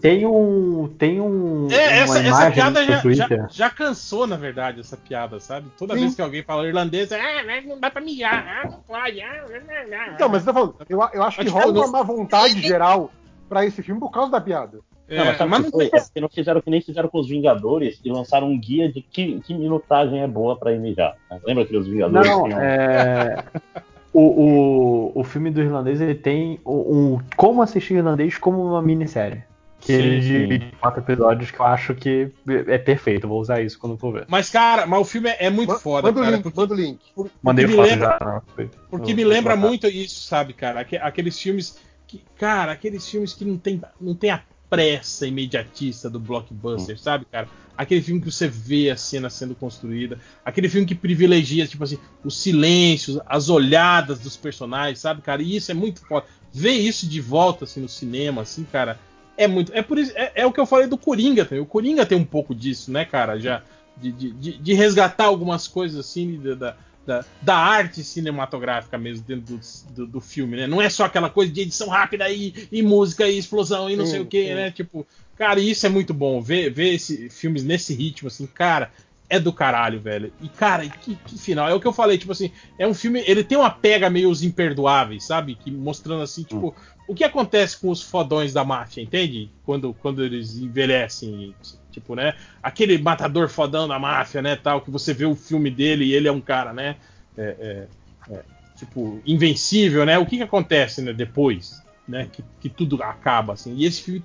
Tem um. Tem um. É, uma essa, essa piada já, já, já cansou, na verdade, essa piada, sabe? Toda Sim. vez que alguém fala irlandês, é, ah, não dá pra mijar, ah, não pode, ah, ah, ah, ah." Então, mas eu tô falando, eu, eu acho que rola tipo, uma má vontade geral pra esse filme por causa da piada. É, Não, mas sabe mas que não foi? tem- É porque não fizeram que nem fizeram com os Vingadores e lançaram um guia de que, que minutagem é boa pra mijar. Lembra que os Vingadores Não, tinham- é. O, o, o filme do irlandês ele tem um, um como assistir irlandês como uma minissérie. Que Sim, ele divide em quatro episódios que eu acho que é perfeito. Vou usar isso quando for ver. Mas, cara, mas o filme é, é muito Ma- foda, manda o link, porque- manda o link. porque Mandei me foto lembra- já. Porque No- me lembra muito isso, sabe, cara? Aque- Aqueles filmes que, cara, aqueles filmes que não tem, não tem a pressa imediatista do blockbuster, sabe, cara? Aquele filme que você vê a cena sendo construída, aquele filme que privilegia, tipo assim, os silêncios, as olhadas dos personagens, sabe, cara? E isso é muito foda. Ver isso de volta, assim, no cinema, assim, cara, é muito. É por isso. É, é o que eu falei do Coringa também. O Coringa tem um pouco disso, né, cara? Já. De, de, de resgatar algumas coisas assim da, da, da, arte cinematográfica mesmo dentro do, do, do, filme, né? Não é só aquela coisa de edição rápida e, e música e explosão e não sim, sei o que, né? Tipo, cara, isso é muito bom. Ver, ver esse, filmes nesse ritmo, assim, cara, é do caralho, velho. E, cara, que, que, final. É o que eu falei, tipo assim, é um filme. Ele tem uma pega meio os imperdoáveis, sabe? Que mostrando assim, tipo, hum. O que acontece com os fodões da máfia, entende? Quando, quando eles envelhecem. Tipo, né? Aquele matador fodão da máfia, né? Tal, que você vê o filme dele e ele é um cara, né? É, é, é, tipo, invencível, né? O que, que acontece né, depois, né? Que, que tudo acaba, assim. E esse filme,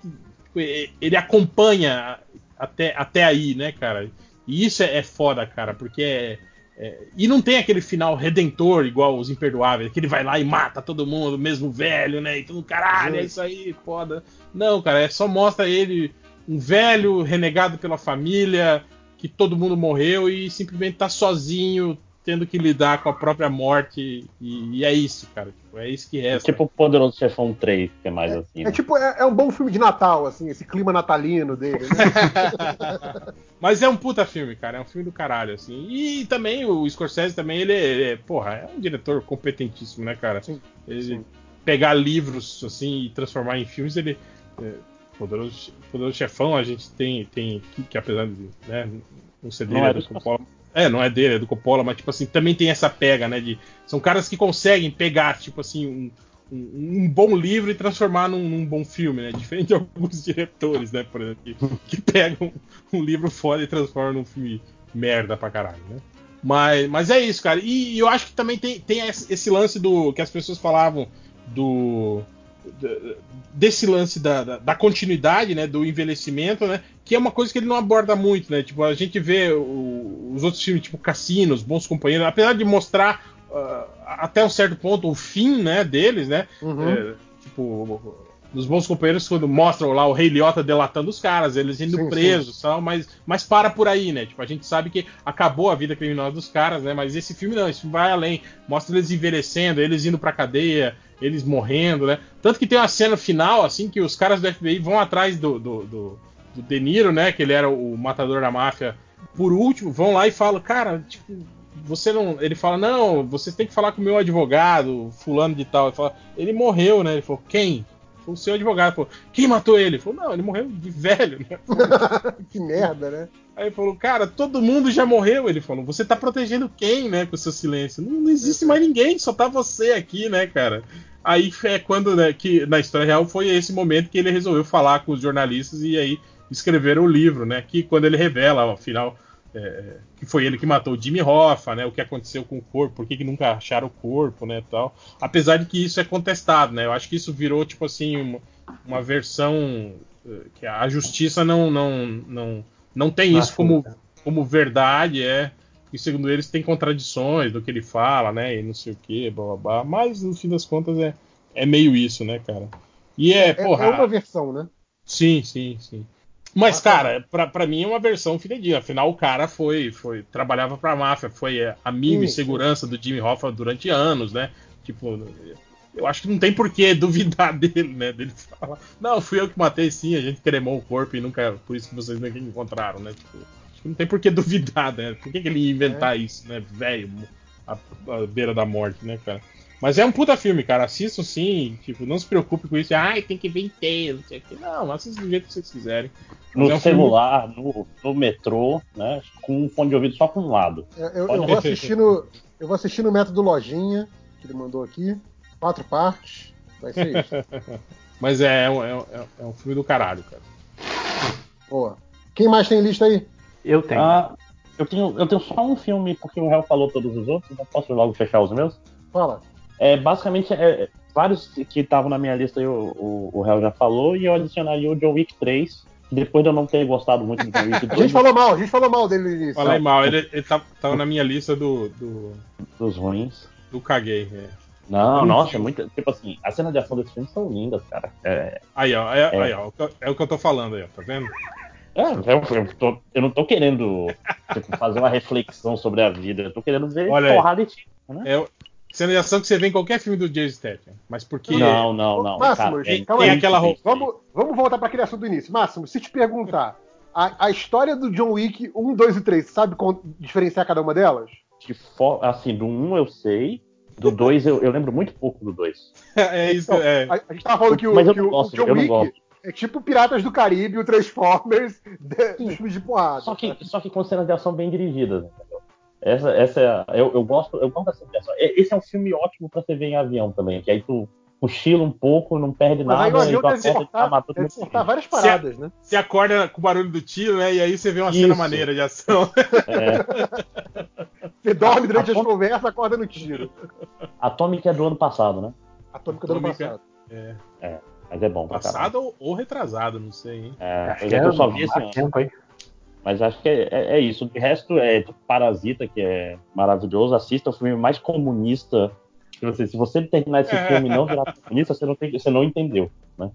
ele acompanha até, até aí, né, cara? E isso é, é foda, cara, porque é, é, e não tem aquele final redentor igual os Imperdoáveis, que ele vai lá e mata todo mundo, mesmo velho, né? E todo caralho, é isso aí, foda. Não, cara, é só mostra ele um velho renegado pela família, que todo mundo morreu e simplesmente tá sozinho, tendo que lidar com a própria morte. E, e é isso, cara. Tipo, é isso que resta. É tipo o Poderoso Chefão 3, que é mais é, assim. É né? tipo, é, é, um bom filme de Natal, assim, esse clima natalino dele, né? Mas é um puta filme, cara. É um filme do caralho, assim. E também o Scorsese também, ele, ele é, porra, é um diretor competentíssimo, né, cara? Sim, ele sim. pegar livros, assim, e transformar em filmes, ele. É, Poderoso, Poderoso Chefão, a gente tem, tem que, que apesar de né, não ser dele, não é do Coppola. É, não é dele, é do Coppola, mas tipo assim, também tem essa pega, né? De, são caras que conseguem pegar, tipo assim, um, um, um bom livro e transformar num, num, bom filme, né? Diferente de alguns diretores, né, por exemplo, que, que pegam um livro foda e transformam num filme merda pra caralho, né? Mas, mas é isso, cara. E, e eu acho que também tem, tem esse lance do que as pessoas falavam do desse lance da, da, da, continuidade, né, do envelhecimento, né, que é uma coisa que ele não aborda muito, né, tipo, a gente vê o, os outros filmes, tipo Cassinos, Bons Companheiros, apesar de mostrar uh, até um certo ponto o fim, né, deles, né, uhum. é, tipo, nos Bons Companheiros, quando mostram lá o Rei Liotta delatando os caras, eles indo sim, presos, sim. Tal, mas, mas para por aí, né, tipo, a gente sabe que acabou a vida criminosa dos caras, né, mas esse filme não, esse filme vai além, mostra eles envelhecendo, eles indo pra cadeia, eles morrendo, né? Tanto que tem uma cena final, assim, que os caras do FBI vão atrás do, do, do, do De Niro, né? Que ele era o matador da máfia. Por último, vão lá e falam, cara, tipo, você não. Ele fala, não, você tem que falar com o meu advogado, fulano de tal. Ele, fala, ele morreu, né? Ele falou, quem? O seu advogado. Falou, quem matou ele? Ele falou, não, ele morreu de velho, né? que merda, né? Aí ele falou, cara, todo mundo já morreu. Ele falou, você tá protegendo quem, né, com o seu silêncio? Não, não existe mais ninguém, só tá você aqui, né, cara? Aí é quando, né, que na história real foi esse momento que ele resolveu falar com os jornalistas e aí escreveram o livro, né? Que quando ele revela, afinal, é, que foi ele que matou o Jimmy Hoffa, né? O que aconteceu com o corpo, por que, que nunca acharam o corpo, né? Tal. Apesar de que isso é contestado, né? Eu acho que isso virou tipo assim uma, uma versão é, que a justiça não não não, não tem isso como, como verdade, é e segundo eles tem contradições do que ele fala, né? E não sei o que, blá blá blá. Mas no fim das contas é, é meio isso, né, cara? E é, é, é porra. É uma versão, né? Sim, sim, sim. Mas, cara, pra, pra mim é uma versão fidedigna. Afinal, o cara foi, foi trabalhava pra máfia, foi é, amigo sim, e segurança do Jimmy Hoffa durante anos, né? Tipo, eu acho que não tem por que duvidar dele, né? Dele falar, não, fui eu que matei sim, a gente cremou o corpo e nunca. Por isso que vocês nunca encontraram, né? Tipo, não tem por que duvidar, né? Por que, que ele ia inventar é. isso, né? Velho, a, a, beira da morte, né, cara? Mas é um puta filme, cara. Assistam sim, tipo, não se preocupe com isso. Ai, tem que ver inteiro, não sei o que. Não, assistam do jeito que vocês quiserem. No é um celular, no, no, metrô, né? Com um fone de ouvido só com um lado. É, eu, eu, vou assistir no, eu vou assistir no método Lojinha, que ele mandou aqui. Quatro partes. Vai ser isso. Mas é, é, é, é um filme do caralho, cara. Boa. Quem mais tem lista aí? Eu tenho. Ah, eu tenho. Eu tenho só um filme, porque o réu falou todos os outros, então posso logo fechar os meus? Fala. É, basicamente, é, vários que estavam na minha lista o, o, o já falou, e eu adicionaria o John Wick 3, depois de eu não ter gostado muito do John Wick 2. a gente falou mal, a gente falou mal dele no início. Falei mal, ele, ele tava, tá, tava, na minha lista do, do. Dos ruins. Do caguei, é. Não, nossa, é muito. Tipo assim, as cenas de ação desse filme são lindas, cara. É, Aí, ó, é, É. aí, ó, é o que eu tô falando aí, ó, tá vendo? é, eu, eu tô- eu não tô querendo tipo, fazer uma reflexão sobre a vida. Eu tô querendo ver Olha aí. porrada e tiro, né? É cena de ação que você vê em qualquer filme do Jason Statham. Mas porque. Não, não, não. Máximo, cara, é calma tem aí. aquela roupa. Vamos, vamos voltar para aquele assunto do início. Máximo, se te perguntar, a, a história do John Wick 1, 2 e 3, sabe diferenciar cada uma delas? de fo- assim, do 1 eu sei, do 2 eu, eu lembro muito pouco do 2. é isso. Então, É. a, a gente tava falando que o, Mas eu que não o- o gosto, John eu não Wick gosto. é tipo Piratas do Caribe, o Transformers de- dos filmes de porrada. Só que, só que com cenas de ação bem dirigidas, entendeu? Essa, essa é a, eu, eu gosto, eu gosto da cena de ação. E- Esse é um filme ótimo pra você ver em avião também, que aí tu cochila um pouco, não perde Mas aí nada, o e avião tu deve acorda e tá cortar, várias paradas, né? Você acorda com o barulho do tiro, né? E aí você vê uma cena Isso. maneira de ação. É, Você dorme durante a as conversas, acorda no tiro. Atomic é do ano passado, né? Atômica do ano Atômica. passado. É. Mas é bom. Passado ou, ou retrasado, não sei, hein? É, pois que é que eu só é vi esse tempo aí. Mas acho que é, é- é isso. De resto, é tipo, Parasita, que é maravilhoso. Assista o filme mais comunista. que você- se você terminar esse filme e não virar comunista, você não, tem, você não entendeu. Né?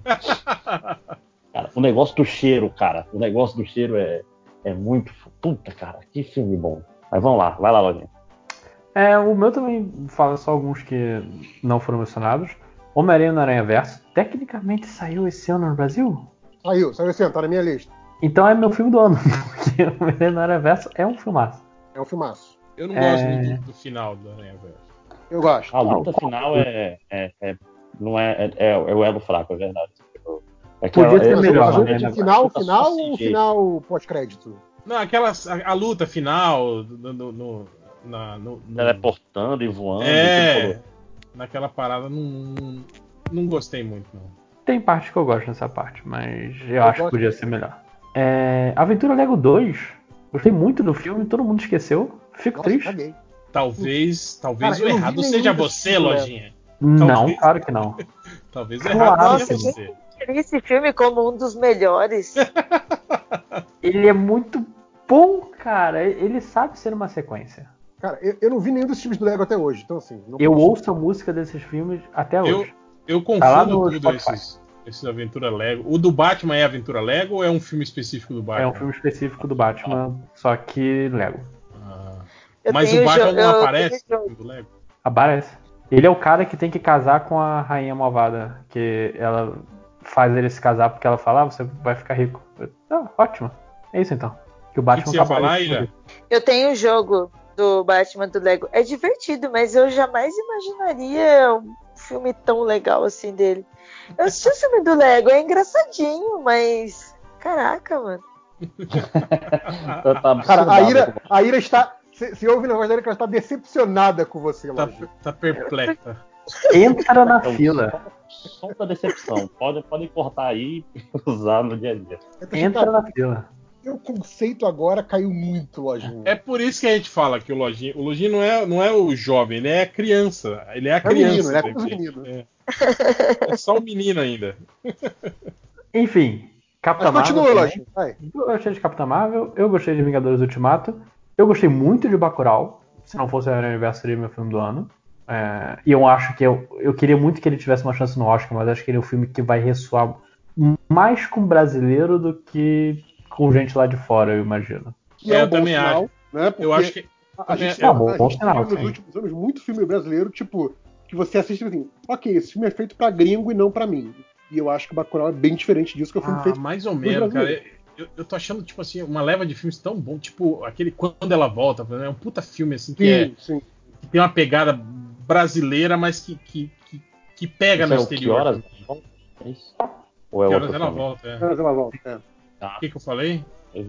Cara, o negócio do cheiro, cara. O negócio do cheiro é, é muito. Puta, cara, que filme bom. Mas vamos lá, vai lá, Lojinha. É, o meu também fala só alguns que não foram mencionados. Homem-Aranha no Aranha Verso. Tecnicamente saiu esse ano no Brasil? Saiu, saiu esse ano, tá na minha lista. Então é meu filme do ano. Porque no Aranha Verso é um filmaço. É um filmaço. Eu não É. gosto muito do, final do Aranha Verso. Eu gosto. A luta final é, é, é- não é, é, é o elo fraco, é verdade. É que Podia é- ser é- melhor, é- né, Mas o final, final sem ou final pós-crédito? Não, aquela. A, a luta final. No, no, no- na, no, no- teleportando e voando. é. Naquela parada, não, não, não gostei muito, não. Tem parte que eu gosto nessa parte, mas eu, Eu acho que podia ser melhor. É, Aventura Lego 2. Gostei muito do filme, todo mundo esqueceu. Fico Nossa, triste. caguei. Talvez, talvez Cara, o errado seja você, Lojinha. Não, Talvez. claro que não. Talvez o Claro errado que seja você. Teria esse filme como um dos melhores. Ele é muito bom, cara. Ele sabe ser uma sequência. Cara, eu, eu não vi nenhum dos filmes do Lego até hoje, então assim. não Eu posso- ouço a música desses filmes até Eu- hoje. Eu Tá confundo no tudo Spotify. Esses Aventura Lego. O do Batman é Aventura Lego ou é um filme específico do Batman? É um filme específico do Batman, só que Lego. Ah. Mas o Batman jo- não aparece no jogo. filme do Lego? Aparece. Ele é o cara que tem que casar com a rainha malvada. Que ela faz ele se casar porque ela fala, ah, você vai ficar rico. Eu, Ah, ótimo. É isso então. Que o Batman que você ia tá falar? Eu tenho o jogo do Batman do Lego. É divertido, mas eu jamais imaginaria um filme tão legal assim dele. Eu assisti o filme do Lego, é engraçadinho, mas. Caraca, mano. Tá- tá Cara, a. Ira, a Ira está. Você você ouve na voz dela que ela está decepcionada com você, Tá, Lojinha. tá perplexa. Entra na um fila. Som da decepção. Pode, pode cortar aí e usar no dia a dia. Entra na fila. O conceito agora caiu muito, Lojinha. É por isso que a gente fala que o Lojinha, o Lojinha não é, não é o jovem, ele é criança. Ele é a É menino, criança. ele é meninos. É. É só um menino ainda. Enfim, Capitã Mas continua, Marvel. Lojinha. Vai. Eu gostei de Capitã Marvel, eu gostei de Vingadores Ultimato, eu gostei muito de Bacurau. Se não fosse o Aranha Universo, seria meu filme do ano. É, e eu acho que eu, eu queria muito que ele tivesse uma chance no Oscar, mas acho que ele é um filme que vai ressoar mais com brasileiro do que com gente lá de fora, eu imagino. Que É, é eu um bom também sinal, né? Porque Eu acho que. a, gente, É, a bom, bom sinal, viu nos sim. últimos anos muito filme brasileiro, tipo, que você assiste e assim, ok, esse filme é feito pra gringo e não pra mim. E eu acho que Bacurau é bem diferente disso, que é um filme Ah, feito mais ou menos, cara. Eu, eu tô achando, tipo assim, uma leva de filmes tão bom, tipo, aquele Quando Ela Volta, é um puta filme, assim, que, é, Sim, sim. que tem uma pegada brasileira, mas que, que, que, que pega Isso no é o exterior. que horas? É isso? Ou é Que horas ela filme? volta, é. Quando ela volta. é. O que, que eu falei?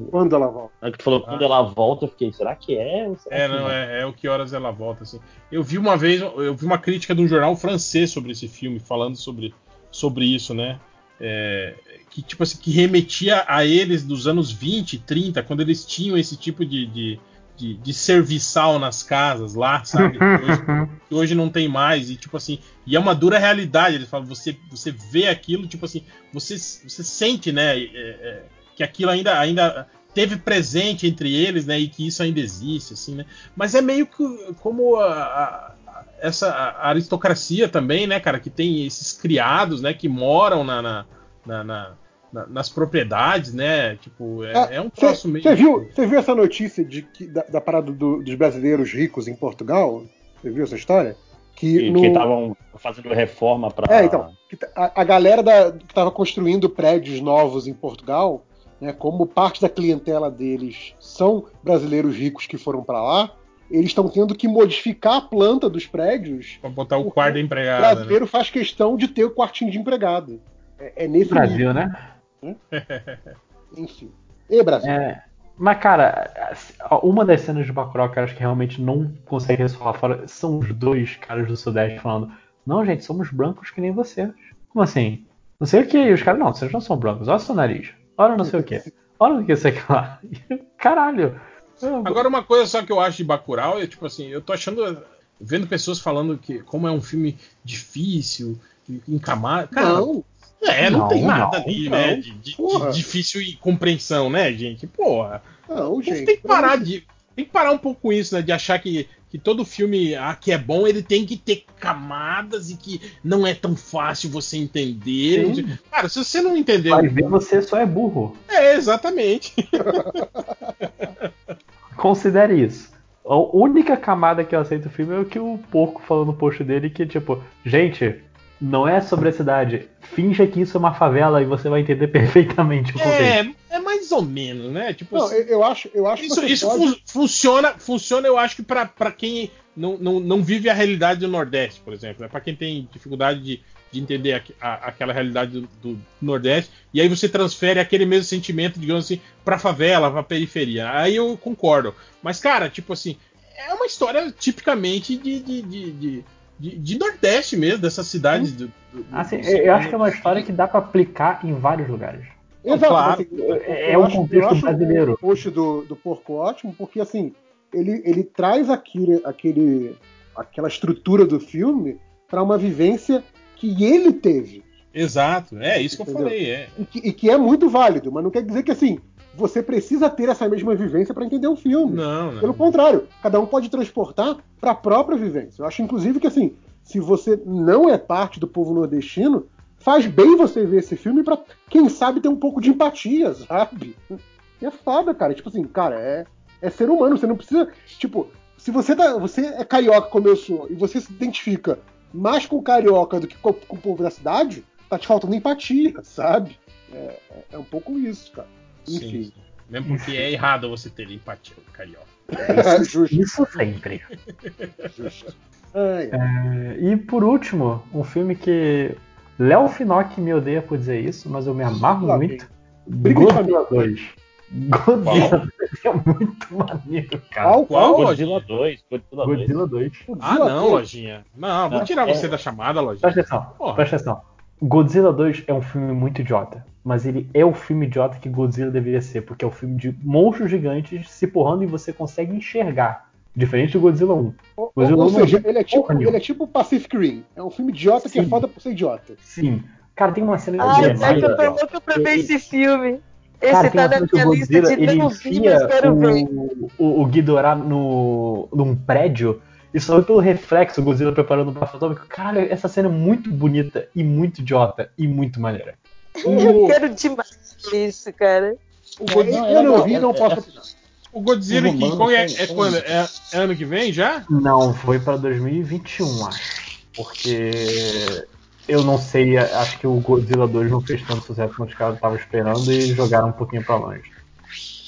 Quando ela volta. Na hora que tu falou quando ela volta, eu fiquei, será que é? Será É, que não, é, é o que horas ela volta, assim. Eu vi uma vez, eu vi uma crítica de um jornal francês sobre esse filme, falando sobre, sobre isso, né? É, que tipo assim, que remetia a eles dos anos 20, 30, quando eles tinham esse tipo de, de, de, de serviçal nas casas lá, sabe? Que hoje, que hoje não tem mais, e tipo assim, e é uma dura realidade. Eles falam, você, você vê aquilo, tipo assim, você, você sente, né? é, é, que aquilo ainda, ainda teve presente entre eles, né? E que isso ainda existe, assim, né? Mas é meio que como a, a- essa aristocracia também, né, cara, que tem esses criados, né, que moram na, na, na, na nas propriedades, né? Tipo, é, Ah, é um troço meio. você viu, você viu essa notícia de que, da, da parada do- dos brasileiros ricos em Portugal? Você viu essa história? Que Que no- estavam fazendo reforma pra. É, então, a, a galera da- que estava construindo prédios novos em Portugal, né, como parte da clientela deles são brasileiros ricos que foram para lá, eles estão tendo que modificar a planta dos prédios. Pra botar o quarto da O empregada. Né? brasileiro faz questão de ter o quartinho de empregado. É, é nesse nível, Brasil, né? enfim. E Brasil? É, mas, cara, uma das cenas de Bacurau que eu acho que realmente não consegue ressoar fora são os dois caras do Sudeste falando: Não, gente, somos brancos que nem vocês. Como assim? Não sei o que. E os caras, não, vocês não são brancos. Olha o seu nariz. Olha não sei o que. Olha o que aqui lá. Caralho. Agora, uma coisa só que eu acho de Bacurau é tipo assim, eu tô achando. Vendo pessoas falando que como é um filme difícil, em camada. Cara, não, é, não, Não, tem nada não, ali, não. né? De, de- de difícil e compreensão, né, gente? Porra. não, gente. tem que parar de. Tem que parar um pouco com isso, né? De achar que, que todo filme ah, que é bom, ele tem que ter camadas e que não é tão fácil você entender. Sim. Cara, se você não entendeu. Vai ver, você só é burro. É, exatamente. Considere isso. A única camada que eu aceito o filme é o que o porco falou no post dele, que tipo, gente, não é sobre a cidade. Finja que isso é uma favela e você vai entender perfeitamente o contexto. É, é mais ou menos, né? Tipo, Não, assim, eu, eu acho, eu acho isso, que isso pode- fun- funciona, funciona, eu acho que pra pra quem não, não, não vive a realidade do Nordeste, por exemplo. Né? Pra quem tem dificuldade de, de entender aqu- a- aquela realidade do, do Nordeste, e aí você transfere aquele mesmo sentimento, digamos assim, pra favela, pra periferia. Aí eu concordo. Mas, cara, tipo assim, é uma história tipicamente de, de, de, de, de- de Nordeste mesmo, dessas cidades. Do, do- Assim, do- eu acho que é uma história que dá pra aplicar em vários lugares. Exato, Claro. assim, É eu um contexto eu acho brasileiro. O post do, do Porco ótimo, porque assim, ele, ele traz aquele, aquele, aquela estrutura do filme para uma vivência que ele teve. Exato, é isso que eu Entendeu? falei. É. E que, e que é muito válido, mas não quer dizer que assim, você precisa ter essa mesma vivência para entender o filme. Não, não. Pelo contrário, cada um pode transportar para a própria vivência. Eu acho, inclusive, que assim, se você não é parte do povo nordestino, faz bem você ver esse filme para quem sabe ter um pouco de empatia, sabe? E é foda, cara. Tipo assim, cara, é, é ser humano. Você não precisa. Tipo, se você, tá, você é carioca como eu sou e você se identifica mais com o carioca do que com, com o povo da cidade, tá te faltando empatia, sabe? É, é- é um pouco isso, cara. Sim, Enfim. sim. Mesmo porque é errado você ter empatia, carioca. justo, Isso sempre. justo. Ai, ai. É, E por último, um filme que Léo Finock me odeia por dizer isso, mas eu me amarro Lá muito. Godzilla 2. Godzilla 2 é muito maneiro, cara. Qual? Qual, Godzilla 2, Godzilla 2. Godzilla 2. Ah, não, lojinha. Não, vou tirar é- você da chamada, lojinha. Presta atenção, Porra. presta atenção. Godzilla 2 é um filme muito idiota, mas ele é o filme idiota que Godzilla deveria ser, porque é um filme de monstros gigantes se porrando e você consegue enxergar. Diferente do Godzilla 1. Ou, Godzilla ou não é seja, muito ele é, tipo, ele é tipo Pacific Rim. É um filme idiota que é Sim. foda por ser idiota. Sim. Cara, tem uma cena Ai, de pior que eu tô louca pra ver esse filme. Esse Cara, tem tá uma na cena que minha o lista Godzilla de ele enfia quero ver. o, o, o Ghidorah no, num prédio e só pelo reflexo o Godzilla preparando o braço atômico. Caralho, essa cena é muito bonita e muito idiota e muito maneira. Eu quero demais isso, cara. O, É, God- não, eu é não vi, não é- posso é- opinar. o Godzilla e King Kong é, são- é são quando? É, é ano que vem já? Não, foi pra 2021, acho. Porque eu não sei, acho que o Godzilla 2 não fez tanto sucesso quanto os caras estavam esperando e jogaram um pouquinho pra longe.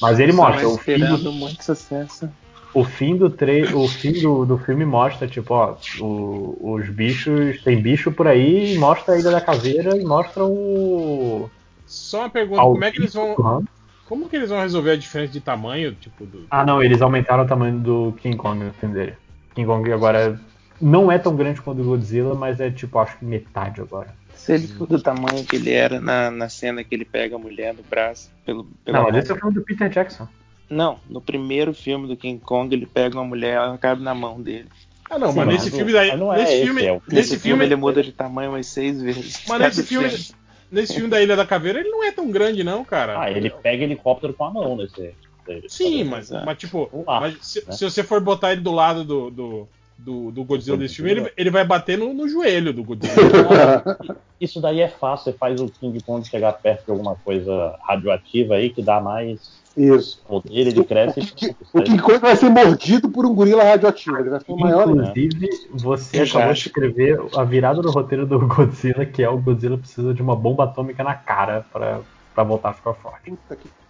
Mas ele mostra, o esperando muito sucesso. O fim do tre o fim do, do filme mostra, tipo, ó, o- os bichos, tem bicho por aí, e mostra a Ilha da Caveira e mostra o. Só uma pergunta, como é que eles vão. Como que eles vão resolver a diferença de tamanho, tipo, do. Ah, não, eles aumentaram o tamanho do King Kong no filme dele. King Kong agora não é tão grande quanto o Godzilla, mas é tipo, acho que metade agora. Se ele for do tamanho que ele era na, na cena que ele pega a mulher no braço. Pelo, pela Não, mas esse é o filme do Peter Jackson. Não, no primeiro filme do King Kong ele pega uma mulher ela cabe na mão dele. Ah, não, Sim, mas mas nesse não- filme daí. mas não é nesse esse, filme. é o- Nesse Nesse filme filme. ele muda de tamanho umas seis vezes. Mas nesse filme. Nesse filme da Ilha da Caveira, ele não é tão grande, não, cara. Ah, ele pega helicóptero com a mão nesse. Sim, mas, mas tipo, mas se, né? se você for botar ele do lado do, do, do, do Godzilla desse filme, ele, ele vai bater no, no joelho do Godzilla. Isso daí é fácil, você faz o King Kong chegar perto de alguma coisa radioativa aí que dá mais Isso. poder, ele cresce. O King vai ser mordido por um gorila radioativo. Ele vai ser o maior. Inclusive, você Exato. acabou de escrever a virada do roteiro do Godzilla, que é o Godzilla precisa de uma bomba atômica na cara pra, pra voltar a ficar forte.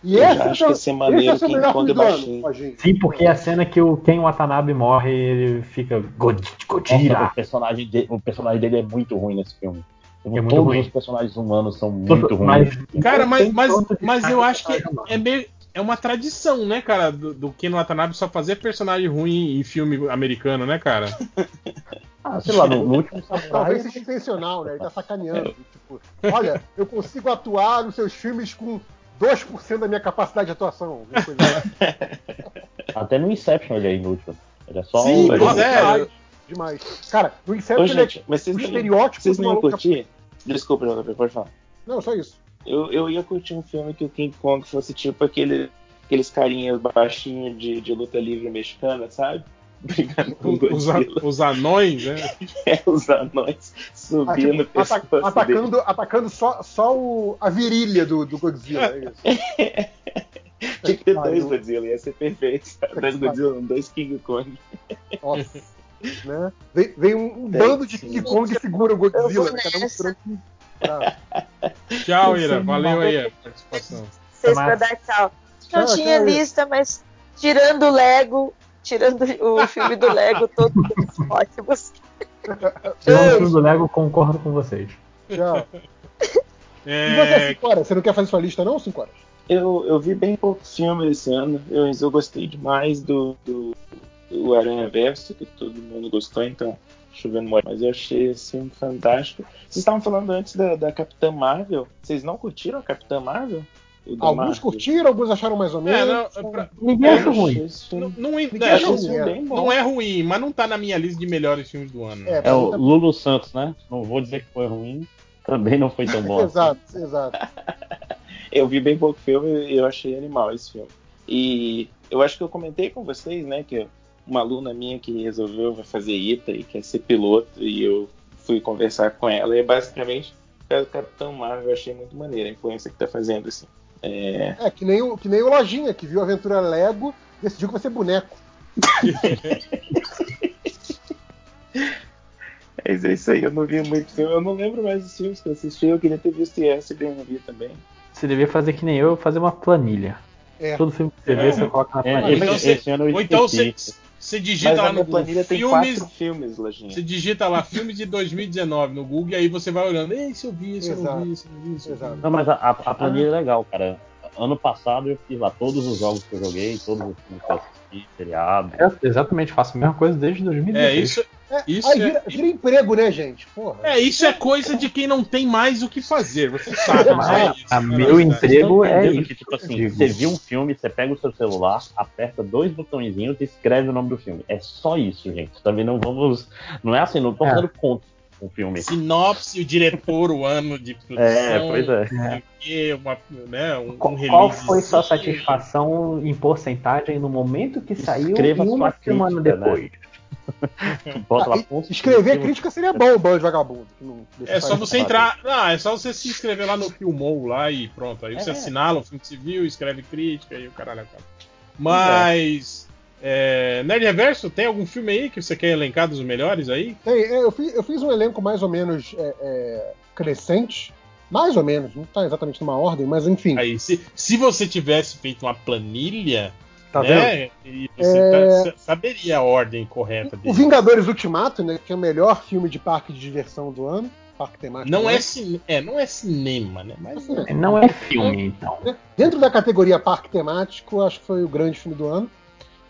E esse é acho o- que ia ser maneiro esse é King Kong baixinho. Sim, porque é a cena que o Ken Watanabe morre, ele fica Godzilla. o, personagem de- o personagem dele é muito ruim nesse filme. É Todos ruim. os personagens humanos são muito ruins. Cara, mas, mas, de mas eu acho que é meio. É uma tradição, né, cara, do, do Ken Watanabe só fazer personagem ruim em filme americano, né, cara? Ah, sei lá, no, no último Samurai. Talvez seja intencional, né? Ele tá sacaneando. Tipo, olha, eu consigo atuar nos seus filmes com 2% da minha capacidade de atuação. assim. Até no Inception ele é inútil. Ele é só Sim, um. pois é. demais. Cara, no Inception Ô, ele gente, é mas vocês o estereótipo vocês não iam curtir? Desculpa, pode falar. Não, só isso. Eu, eu ia curtir um filme que o King Kong fosse tipo aquele, aqueles carinhas baixinhos de, de luta livre mexicana, sabe? Brigando com o Os, Godzilla. os anões, né? É, os anões Ah, subindo tipo, o ata- pescoço dele. atacando atacando só, só o- a virilha do, do Godzilla. É isso. Tinha que ter dois Godzilla, ia ser perfeito. Dois Godzilla, dois King Kong. Nossa. né? Vem, vem um, um É, bando de. King Kong e segura o Godzilla. Eu vou Cada um nessa. Tchau, Ira. Valeu aí a participação. Vocês dar tchau. Não Tchau, tinha tchau, lista, mas tirando o Lego, tirando o filme do Lego, todos são ótimos. eu, no filme do Lego, concordo com vocês. Tchau. E você, É, 5 horas? Você não quer fazer sua lista, não, 5 horas? Eu, eu vi bem poucos filmes esse ano, eu, eu gostei demais do, do, do Aranha Verso, que todo mundo gostou, então chovendo molho. Mas eu achei esse filme fantástico. Vocês estavam falando antes da, da Capitã Marvel. Vocês não curtiram a Capitã Marvel? Alguns Marvel? curtiram, alguns acharam mais ou é, menos. não, pra- Ninguém achei ruim. não, não, Ninguém é, achou ruim, é. não é ruim, mas não tá na minha lista de melhores filmes do ano. É, É o Lulu Santos, né? Não vou dizer que foi ruim. Também não foi tão bom. assim. Exato, exato. Eu vi bem pouco filme e eu achei animal esse filme. E eu acho que eu comentei com vocês, né, que uma aluna minha que resolveu fazer ITA e quer ser piloto, e eu fui conversar com ela, e basicamente é o Capitão Marvel, eu achei muito maneira a influência que tá fazendo, assim. É, É, que nem, o, que nem o Lojinha, que viu a aventura Lego e decidiu que vai ser boneco. é isso aí, eu não vi muito filme, eu não lembro mais dos filmes que eu assisti, eu queria ter visto esse e não vi também. Você devia fazer que nem eu, fazer uma planilha. É. Todo filme que você vê, É. você coloca na É, planilha. esse, Então esse Ou então você. Você digita Mas lá no Google planilha tem filmes, filmes, Lojinha. você digita lá filmes de 2019 no Google e aí você vai olhando, esse eu vi, esse eu não vi, esse eu não vi, esse eu vi. Não, mas a, a- a planilha é legal, cara. Ano passado eu fiz lá todos os jogos que eu joguei, todos os filmes que eu assisti, seriado. É, exatamente, faço a mesma coisa desde 2016. É, isso, É, Isso aí é- vira, vira emprego, né, gente? Porra. é, isso é coisa de quem não tem mais o que fazer, você sabe. Mas né? Isso, a né, meu emprego é isso. que, tipo assim, você viu um filme, você pega o seu celular, aperta dois botõezinhos e escreve o nome do filme. É só isso, gente. Também não vamos. Não é assim, não tô É. fazendo conta com o filme. Sinopse, o diretor, o ano de produção. É, pois é. uma, né, um, Qual, um qual foi sua satisfação em porcentagem no momento que saiu Escreva e uma sua semana crítica, né? Bota Ah, ponto escrever crítica seria bom, o bando de vagabundo. que não deixa É só fazer. você entrar. Ah, é só você se inscrever lá no Filmou lá e pronto. Aí você É. assinala o filme você viu, escreve crítica e o caralho acaba. Mas. É, Nerd Reverso, tem algum filme aí que você quer elencar dos melhores aí? Tem, é, eu, fiz, eu fiz um elenco mais ou menos é, é, crescente. Mais ou menos, não tá exatamente numa ordem, mas enfim. Aí, se, se você tivesse feito uma planilha, Tá vendo? né? E você É. tá- sa- saberia a ordem correta O dele. Vingadores Ultimato, né, que é o melhor filme de parque de diversão do ano. Parque temático. Não é, cine- é, não é cinema, né? Mas Assim, Não é filme, então. Dentro da categoria parque temático, acho que foi o grande filme do ano.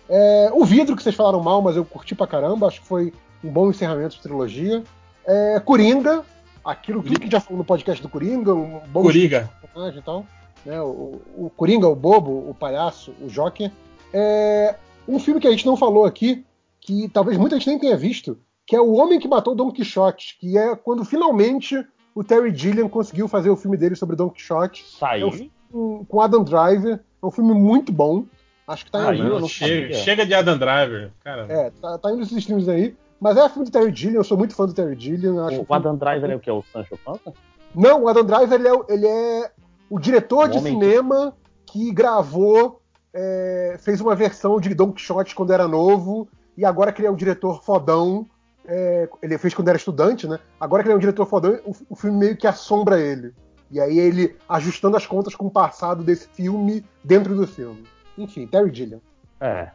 É, o Vidro, que vocês falaram mal, mas eu curti pra caramba, acho que foi um bom encerramento de trilogia. É, Coringa, aquilo que a gente já falou no podcast do Coringa, um bom Coringa. personagem e tal. Né, o, o Coringa, o Bobo, o Palhaço, o Joker. É, um filme que a gente não falou aqui, que talvez muita gente nem tenha visto, que é O Homem que Matou Don Quixote, que é quando finalmente o Terry Gilliam conseguiu fazer o filme dele sobre Don Quixote Saiu. com com Adam Driver. É um filme muito bom. Acho que tá Ah, em não não Chega, chega de Adam Driver. Cara, É, tá, tá indo esses streams aí. Mas é filme do Terry Gilliam, eu sou muito fã do Terry Gilliam. Acho O que- Adam Driver é o que? O Sancho Panza? Não, o Adam Driver ele é, o- ele é o diretor Um de cinema que gravou, é, fez uma versão de Don Quixote quando era novo, e agora que ele é um diretor fodão, é, ele fez quando era estudante, né? Agora que ele é um diretor fodão, o, o filme meio que assombra ele. E aí ele ajustando as contas com o passado desse filme dentro do filme. Enfim, Terry Gilliam. É.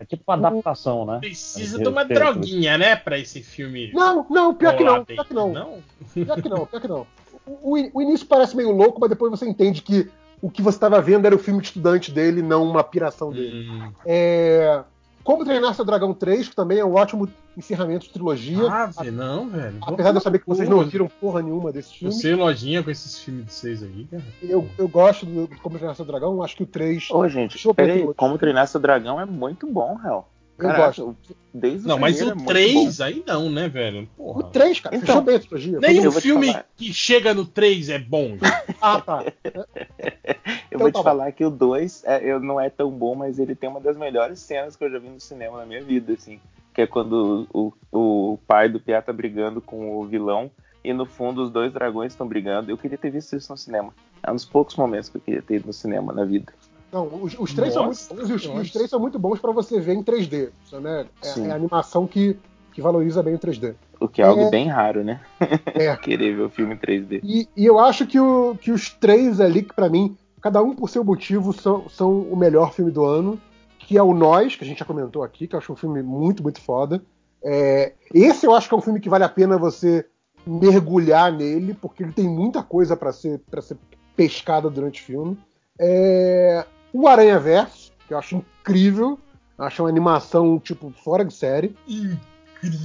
É tipo uma adaptação, né? Precisa É, de uma é, droguinha, né, pra esse filme. Não, não, pior que não, pior que não. Não? Pior que não, pior que não. O- o início parece meio louco, mas depois você entende que o que você estava vendo era o filme de estudante dele, não uma piração dele. Hum. É, Como Treinar Seu Dragão 3, que também é um ótimo encerramento de trilogia. Ah, velho, não, velho. Apesar de eu saber que vocês não viram porra nenhuma desse filme, Você lojinha com esses filmes de vocês aí, cara. eu, eu gosto do Como Treinar Seu Dragão, acho que o 3. Ô, gente, eu peraí, como treinar seu dragão é muito bom, Hel. Eu gosto. Desde Não, mas o é muito 3 aí não, né, velho? O Porra. 3, cara, Então, fechou bem a trilogia. Vou te filme falar. que chega no 3 é bom. Ah, tá. Eu Então vou te tá bom. falar que o 2 é, eu- não é tão bom, mas ele tem uma das melhores cenas que eu já vi no cinema na minha vida, assim. Que é quando o, o pai do Piá tá brigando com o vilão e no fundo os dois dragões estão brigando. Eu queria ter visto isso no cinema. É um dos poucos momentos que eu queria ter ido no cinema na vida. Não, os, os três são muito Nossa, bons os, nossa. os três são muito bons pra você ver em 3D. isso, né? É, Sim. é a animação que, que valoriza bem o 3D. O que é algo É. bem raro, né? É. Querer ver o filme em 3D. E, e eu acho que, o- que os três ali, que pra mim, cada um por seu motivo, são, são o melhor filme do ano. Que é o Nós, que a gente já comentou aqui, que eu acho um filme muito, muito foda. É, esse eu acho que é um filme que vale a pena você mergulhar nele, porque ele tem muita coisa pra ser, pra ser pescada durante o filme. É, o Aranha Verso, que eu acho incrível. Acho uma animação, tipo, fora de série.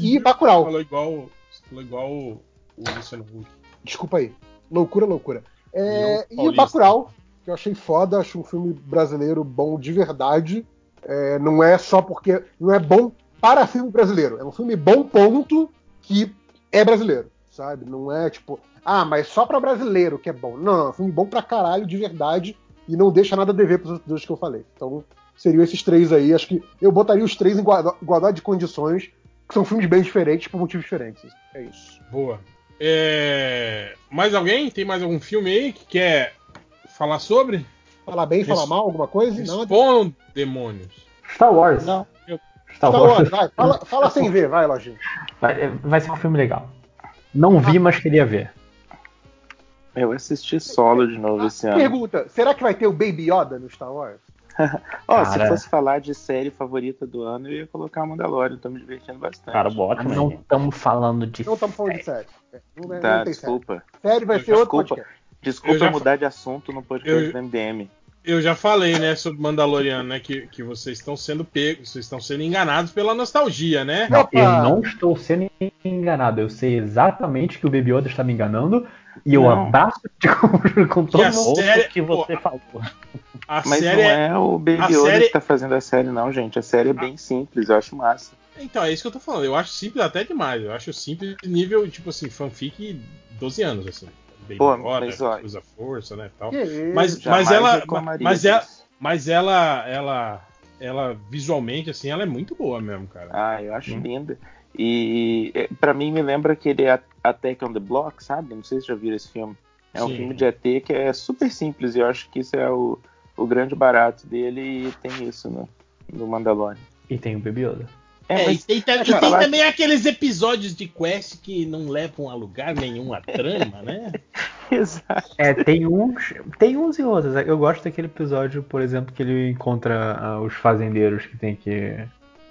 E Bacurau. Falou igual, falou igual o, o Luciano Huck. Desculpa aí. Loucura, loucura. É, e Bacurau, que eu achei foda, acho um filme brasileiro bom de verdade. É, não é só porque. Não é bom para filme brasileiro. É um filme bom, ponto, que é brasileiro, sabe? Não é tipo, ah, mas só para brasileiro que é bom. Não, não, é um filme bom pra caralho, de verdade, e não deixa nada a dever pros outros dois que eu falei. Então, seriam esses três aí. Acho que eu botaria os três em igualdade de condições, que são filmes bem diferentes por motivos diferentes. É isso. Boa. É, Mais alguém? Tem mais algum filme aí que quer falar sobre? Falar bem, falar Res- mal, alguma coisa? Respondam, demônios. Star Wars. Não, Star Tá Wars. vai, fala, fala sem ver, vai, Lojinha. Vai, vai ser um filme legal. Não vi, mas queria ver. Eu assisti solo de novo esse ano. Pergunta: será que vai ter o Baby Yoda no Star Wars? Ó, se Cara. fosse falar de série favorita do ano, eu ia colocar Mandalorian, tô me divertindo bastante. Cara, ótimo, Não estamos falando de. Não estamos falando de série. É, Não, é- Tá, não tem série. desculpa. Série vai Eu ser outro desculpa. podcast. Desculpa mudar de assunto no podcast Eu- do MDM. Eu já falei, né, sobre Mandaloriano, né, que, que vocês estão sendo pegos, vocês estão sendo enganados pela nostalgia, né? Não, eu não estou sendo enganado. Eu sei exatamente que o Baby Yoda está me enganando. E eu Não. abraço com, com todo a mundo. Ouço série- o que você falou. A Mas série não é... é o Baby a Yoda série- que tá fazendo a série, não, gente. A série é bem simples, eu acho massa. Então, é isso que eu tô falando. Eu acho simples até demais. Eu acho simples nível, tipo assim, fanfic 12 anos, assim. Baby Pô, Yoda, mas, ó, usa força, né, tal. Mas, mas ela, mas ela, mas ela, ela, ela visualmente assim, ela é muito boa mesmo, cara. Ah, eu acho Hum. linda. E é, pra mim me lembra aquele A- Attack on the Block, sabe? Não sei se já viram esse filme. É um Sim. filme de ET que é super simples e eu acho que isso é o, o grande barato dele e tem isso no, no Mandalorian. E tem o Baby Yoda. É, mas e tem, e tem também aqueles episódios de quest que não levam a lugar nenhum a trama, né? exato. É, tem uns, tem uns e outros. Eu gosto daquele episódio, por exemplo, que ele encontra ah, os fazendeiros que tem que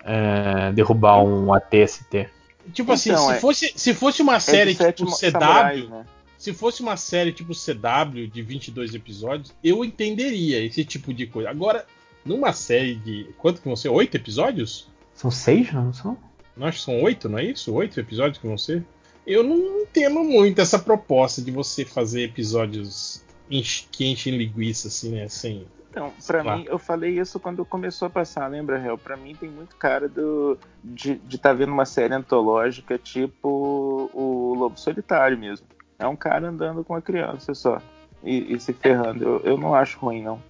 é, derrubar um ATST. Tipo assim, Então, se, é- fosse, se fosse uma série tipo CW, Samurais, né? se fosse uma série tipo CW de 22 episódios, eu entenderia esse tipo de coisa. Agora, numa série de quanto que vão ser? Oito episódios? São seis, não são? Não, acho que são oito, não é isso? Oito episódios que vão ser? Eu não entendo muito essa proposta de você fazer episódios enche- que enchem linguiça, assim, né? Sem. Então, pra Claro. mim, eu falei isso quando começou a passar, lembra, Hel? Pra mim tem muito cara do, de estar vendo uma série antológica tipo o Lobo Solitário mesmo. É um cara andando com uma criança só e, e se ferrando. Eu, eu não acho ruim, não.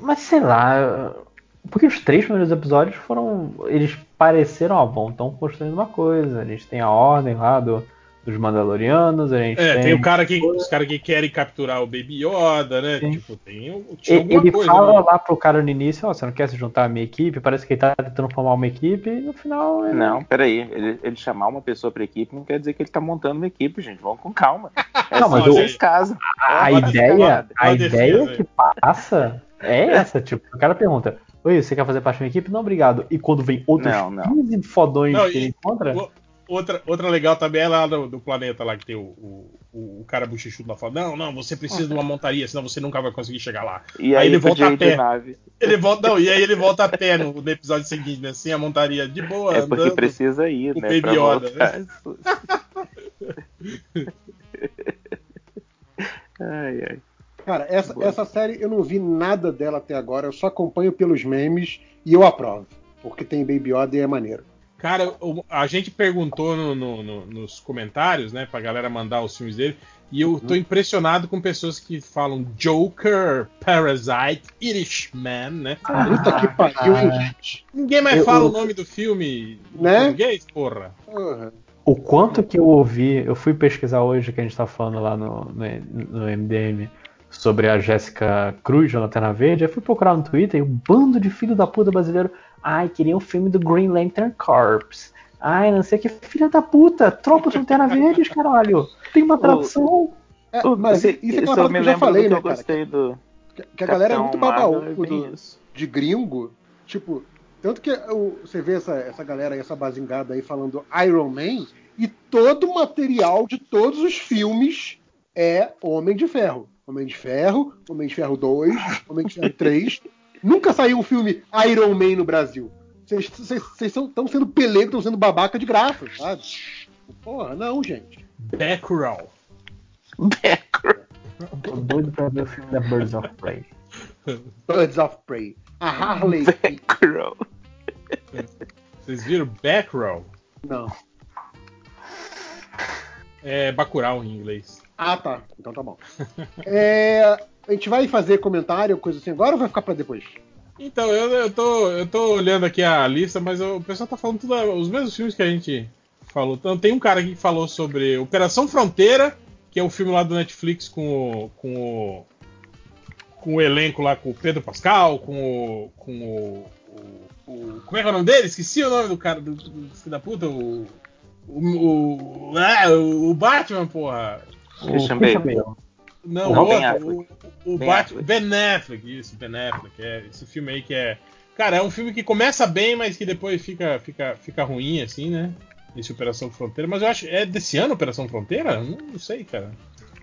Mas sei lá. Porque os três primeiros episódios foram. Eles pareceram, ó, bom, estão construindo uma coisa. A gente tem a ordem lá do, dos Mandalorianos, a gente É, tem. tem o cara que, os caras que querem capturar o Baby Yoda, né? Sim. Tipo, tem o- tinha E- alguma Ele coisa. fala né? lá pro cara no início, ó, você não quer se juntar à minha equipe? Parece que ele tá tentando formar uma equipe e no final. ele- Não, peraí. Ele, ele chamar uma pessoa pra equipe não quer dizer que ele tá montando uma equipe, gente. Vamos com calma. É Não, mas eu- que vocês casam. A Uma ideia, a uma ideia que passa é essa, tipo, o cara pergunta, oi, você quer fazer parte da minha equipe? Não, obrigado. E quando vem outros Não, não. 15 fodões Não, que ele encontra, Outra, outra legal também é lá do, do planeta lá que tem o, o, o cara bochechudo lá fala, não, não, você precisa de uma montaria, senão você nunca vai conseguir chegar lá. E Aí aí, ele volta a pé. nave. Ele volta, não, e aí ele volta a pé no, no episódio seguinte, né? Sem a montaria de boa, É porque andando. precisa ir, né? Baby pra Yoda, voltar. ai, ai. Cara, essa, Boa. essa série eu não vi nada dela até agora, eu só acompanho pelos memes e eu aprovo. Porque tem Baby Yoda e é maneiro. Cara, o- a gente perguntou no- no- no- nos comentários, né, pra galera mandar os filmes dele, e eu tô impressionado com pessoas que falam Joker, Parasite, Irishman, né? Puta que pariu, hein, gente? Ninguém mais Eu- fala eu- o nome do filme em Né? português, porra. Porra. o quanto que eu ouvi, eu fui pesquisar hoje que a gente tá falando lá no, no, no MDM sobre a Jéssica Cruz, na Lanterna Verde, eu fui procurar no Twitter e um bando de filho da puta brasileiro, ai, queria um filme do Green Lantern Corps. Ai, não sei o que, filha da puta, tropa de Lanterna Verdes, caralho. Tem uma tradução. É, mas isso é aquela eu coisa me que eu já falei, que né, eu cara? gostei do. Que, que a galera é muito babaú é de gringo. Tipo, tanto que o- você vê essa, essa galera aí, essa bazingada aí falando Iron Man, e todo o material de todos os filmes é Homem de Ferro. Homem de Ferro, Homem de Ferro 2, Homem de Ferro 3. Nunca saiu um filme Iron Man no Brasil. Vocês estão sendo pelego, estão sendo babaca de graça, sabe? Porra, não, gente. Backraw. Tô doido pra ver o filme da Birds of Prey. Birds of Prey. A Harley. Crow. Vocês viram Backraw? Não. É Bacurau em inglês. Ah, tá. Então tá bom. É, a gente vai fazer comentário, coisa assim agora ou vai ficar pra depois? Então, eu, eu, tô, eu tô olhando aqui a lista, mas o pessoal tá falando tudo os mesmos filmes que a gente falou. Então, tem um cara aqui que falou sobre Operação Fronteira, que é o filme lá do Netflix com o, com o, com o elenco lá, com o Pedro Pascal, com o. Com o, o- como é que é o nome dele? Esqueci o nome do cara, do, do filho da puta, o. O, o, o Batman, porra. Christian O Bale. Não, O o outro, o, o Ben Affleck. Ben Affleck, isso, Ben Affleck, é esse filme aí que é, cara, é um filme que começa bem, mas que depois fica, fica, fica ruim, assim, né? Esse Operação Fronteira, mas eu acho, é desse ano Operação Fronteira? Não, não sei, cara.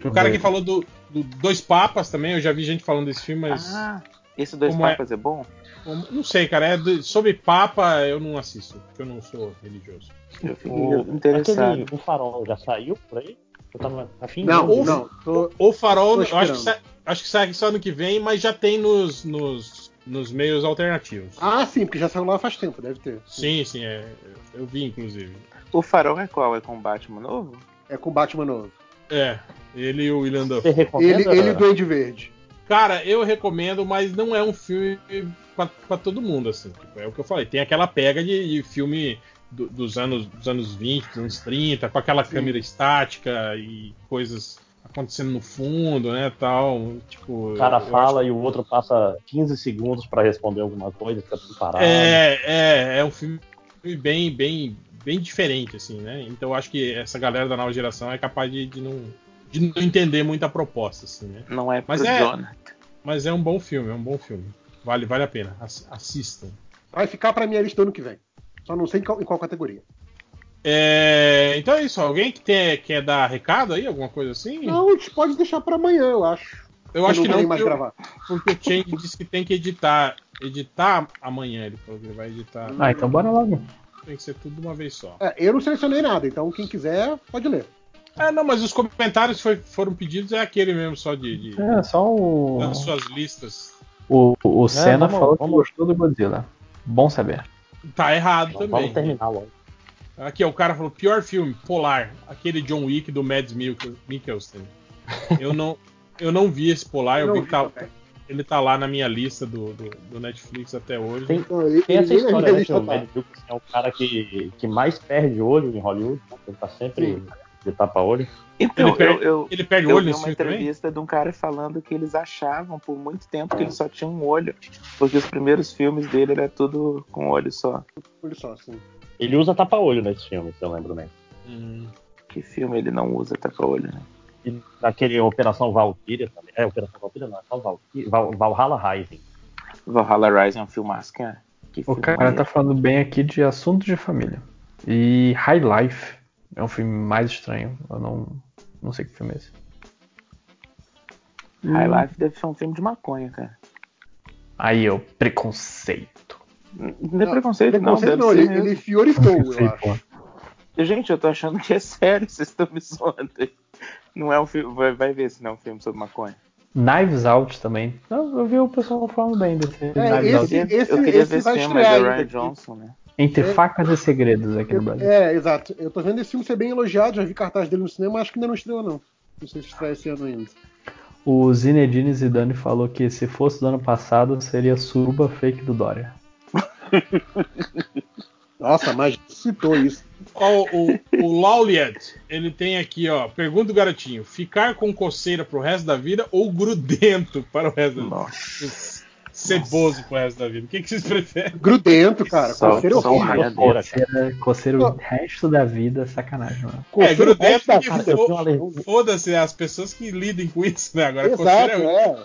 O cara que falou do, do Dois Papas também, eu já vi gente falando desse filme, mas Ah, esse dois Como é? papas é bom? como- não sei, cara, é de- sobre Papa eu não assisto, porque eu não sou religioso. Eu fiquei O, interessado. aquele, o farol já saiu por aí? Eu tava afim Não, ver. não. Tô, O Farol, acho que, sai, acho que sai só ano que vem, mas já tem nos, nos, nos meios alternativos. Ah, sim, porque já saiu lá faz tempo, deve ter. Sim, sim, é, eu vi inclusive. O farol é qual? É com o Batman novo? É com o Batman novo. É, ele e o William Duff. Ele, ele e o Duende Verde. Cara, eu recomendo, mas não é um filme pra, pra todo mundo, assim. Tipo, é o que eu falei, tem aquela pega de, de filme do- dos, anos, dos anos 20, dos anos 30, com aquela câmera estática e coisas acontecendo no fundo, né, tal. Tipo, O cara eu fala e o outro passa 15 segundos pra responder alguma coisa, fica tudo parado. É, é, é um filme bem, bem, bem diferente, assim, né? Então eu acho que essa galera da nova geração é capaz de, de não, de não entender muito a proposta, assim, né? Não é Mas é- Jonathan. Mas é um bom filme, é um bom filme. Vale, vale a pena. Ass- Assistam. Vai ficar pra minha lista ano que vem. Só não sei em qual, em qual categoria. É, então é isso. Alguém que tem, quer dar recado aí, alguma coisa assim? Não, a gente pode deixar pra amanhã, eu acho. eu acho não que não, mais porque, gravar. porque o Change disse que tem que editar. Editar amanhã, ele falou que ele vai editar. Ah, então bora logo. Tem que ser tudo de uma vez só. É, eu não selecionei nada, então quem quiser pode ler. É, não, mas os comentários foi- foram pedidos é aquele mesmo, só de, de É, só o. das suas listas. O, o Senna vamos- falou vamos- que gostou do Godzilla. Bom saber. Tá errado Então, também. Vamos terminar logo. Aqui, ó, o cara falou: pior filme, Polar, aquele John Wick do Mads Mikkel- Mikkelsen. Eu não, eu não vi esse Polar, eu Não vi vi que tá, ele tá lá na minha lista do, do, do Netflix até hoje. Tem, tem essa história, né, que o. Mel Gibson é o cara que, que mais perde olho em Hollywood. né? Ele tá sempre de tapa-olho. Então, Ele perde- eu, eu, Ele perde eu olho vi uma filme também? entrevista de um cara falando que eles achavam por muito tempo que ele só tinha um olho. Porque os primeiros filmes dele era tudo com olho só. Olha só, assim. Ele usa tapa-olho nesse filme, se eu lembro bem. Hum. Que filme ele não usa tapa-olho, né? E naquele Operação Valkyria também. É, Operação Valkyria não, é só Valkyria, Val, Valhalla Rising. Valhalla Rising é um filmaço, cara. Que O filme cara maneiro. tá falando bem aqui de assuntos de família. E High Life é um filme mais estranho. Eu não, não sei que filme é esse. High Life deve ser um filme de maconha, cara. Aí, ó, preconceito. Não é preconceito, não. Preconceito não, ser ele, ele fiorifou, eu acho. pô. Gente, eu tô achando que é sério, vocês estão me zoando. aí. Não é um filme. Vai, vai ver se não é um filme sobre maconha. Knives Out também. Eu, eu vi o pessoal falando bem desse Knives esse- Out. Eu queria, esse- eu queria esse ver esse filme, é ainda Ryan aqui. Johnson, né? Entre Facas e Segredos aqui no Brasil. É, exato. Eu tô vendo esse filme ser bem elogiado, já vi cartaz dele no cinema, acho que ainda não estreou, não. Não sei se estreia esse ano ainda. O Zinedine Zidane falou que se fosse do ano passado, seria Suruba Fake do Dória. Nossa, mas citou isso. Ó, o, o Lauliet, ele tem aqui, ó. Pergunta do garotinho: ficar com coceira pro resto da vida ou grudento para o resto da vida? Nossa. Ceboso pro resto da vida. O que, que vocês preferem? Grudento, cara. Só- Coceira é só horrível. Coceira, coceira o resto da vida, sacanagem, mano. É, o grudento da que eu. Foda-se as pessoas que lidem com isso, né? Agora, Exato, coceira, é.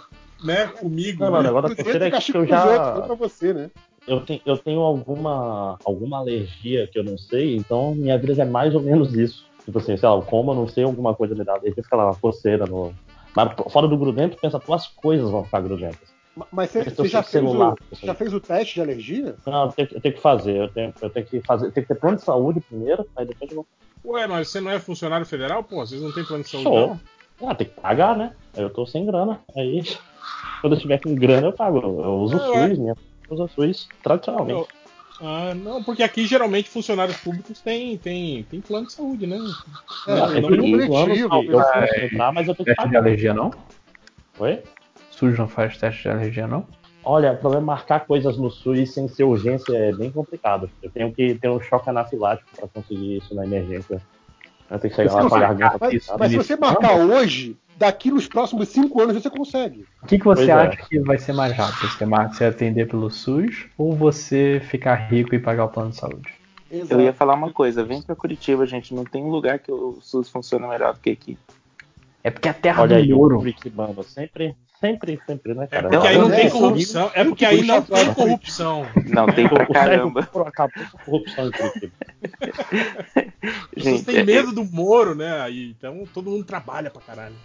né? Comigo. Não, não, o né? negócio da coceira é é que eu outros, já. pra você, né? Eu tenho, eu tenho alguma, alguma alergia que eu não sei, então minha vida é mais ou menos isso. Tipo assim, sei lá, como eu não sei, alguma coisa me dá alergia, fica lá uma coceira no. Mas fora do grudento, pensa, tuas coisas vão ficar grudentas. Mas você, você já, fez o, já fez o teste de alergia? Não, eu tenho, eu tenho que fazer, eu tenho, eu tenho que fazer, tem que ter plano de saúde primeiro, aí depois eu vou. Ué, mas você não é funcionário federal? Pô, vocês não têm plano de saúde, Sou. não? Ah, tem que pagar, né? Eu tô sem grana. Aí, quando eu tiver com grana, eu pago. Eu, eu uso o. SUS, minha usa o SUS tradicionalmente. Ah, não, porque aqui geralmente funcionários públicos têm, têm, têm plano de saúde, né? É, plano um plano coletivo. que eu posso entrar, mas eu tenho que Teste de pagar. alergia não? Oi? SUS não faz teste de alergia não? Olha, o problema é marcar coisas no SUS sem ser urgência é bem complicado. Eu tenho que ter um choque anafilático para conseguir isso na emergência. Eu tenho que chegar lá com a garganta Mas, pisada. mas se você marcar hoje, daqui nos próximos cinco anos você consegue. O que, que você Pois é. acha que vai ser mais rápido? Você, mar- você atender pelo SUS ou você ficar rico e pagar o plano de saúde? Exato. Eu ia falar uma coisa, vem pra Curitiba, gente. Não tem um lugar que o SUS funciona melhor do que aqui. É porque a terra Olha aí, do ouro. Curitibano. Sempre, sempre, sempre, né, É cara? porque aí não é, tem é, corrupção. É porque aí não tem corrupção. Não, tem pra caramba. Moro acabou com a corrupção em Curitiba. Gente, têm é- medo do Moro, né? Aí, então todo mundo trabalha pra caralho.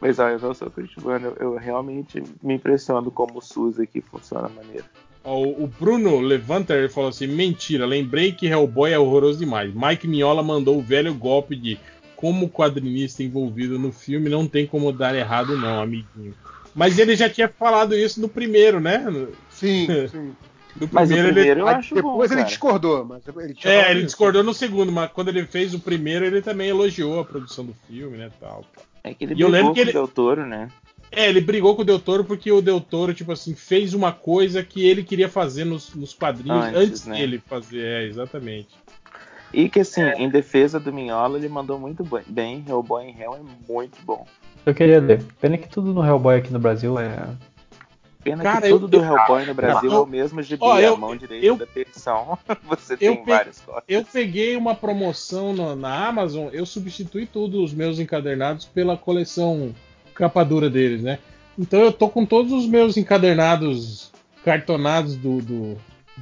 Mas olha, eu não sou curitibano, eu, eu realmente me impressiono como o SUS aqui funciona maneiro. O, o Bruno Levanter ele falou assim: mentira, lembrei que Hellboy é horroroso demais. Mike Mignola mandou o velho golpe de como quadrinista envolvido no filme não tem como dar errado, não, amiguinho. Mas ele já tinha falado isso no primeiro, né? Sim, sim. no Mas o primeiro ele. primeiro eu acho bom, depois ele cara. discordou, mas ele tinha É, ele isso. discordou no segundo, mas quando ele fez o primeiro, ele também elogiou a produção do filme, né, tal. É que ele E eu lembro que o ele- Del Toro, né? É, ele brigou com o Del Toro porque o Del Toro, tipo assim, fez uma coisa que ele queria fazer nos, nos quadrinhos Antes, antes, né? dele fazer. É, exatamente. E que assim, em defesa do Minhola, ele mandou muito bem. Hellboy em Hell é muito bom. Eu queria ler. Pena que tudo no Hellboy aqui no Brasil é. Pena Cara, que tudo eu- do Hellboy no Brasil eu- é o mesmo gibi, Ó, eu- a mão direita eu- da petição. Você tem pe- várias cópias. Eu peguei uma promoção no- na Amazon, eu substituí todos os meus encadernados pela coleção capa dura deles, né? Então eu tô com todos os meus encadernados cartonados do, do,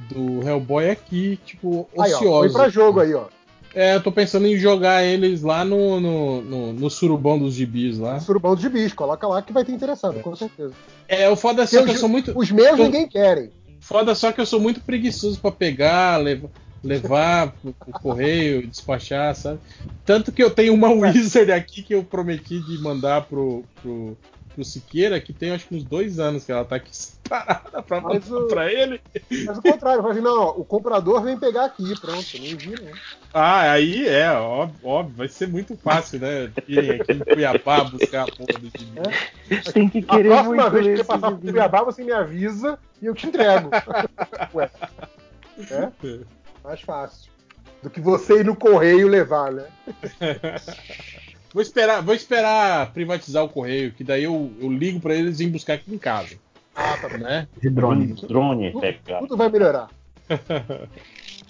do Hellboy aqui, tipo, Aí, ó, foi ociosos. pra jogo aí, ó. É, eu tô pensando em jogar eles lá no, no, no, no surubão dos gibis lá. Surubão de bicho, coloca lá que vai ter interessado, com certeza. É, o foda é só que eu sou muito. Os meus eu- ninguém querem. Foda só que eu sou muito preguiçoso pra pegar, levar, levar pro, pro correio, despachar, sabe? Tanto que eu tenho uma Wizard aqui que eu prometi de mandar pro, pro, pro Siqueira que tem acho que uns dois anos que ela tá aqui parada pra Mas mandar o- pra ele. Mas o contrário, fala assim, não, ó, o comprador vem pegar aqui, pronto, não envia não. Ah, aí é, óbvio, óbvio, vai ser muito fácil, né? Irem aqui em Cuiabá buscar a porra do gibi. Tem que A querer próxima muito vez que você passar por. Cuiabá, você me avisa e eu te entrego. Ué. É? Mais fácil. Do que você ir no correio levar, né? Vou esperar, vou esperar privatizar o correio, que daí eu, eu ligo pra eles e buscar aqui em casa. Ah, tá bom. Né? De drone. Drone, Tudo, pega. tudo vai melhorar.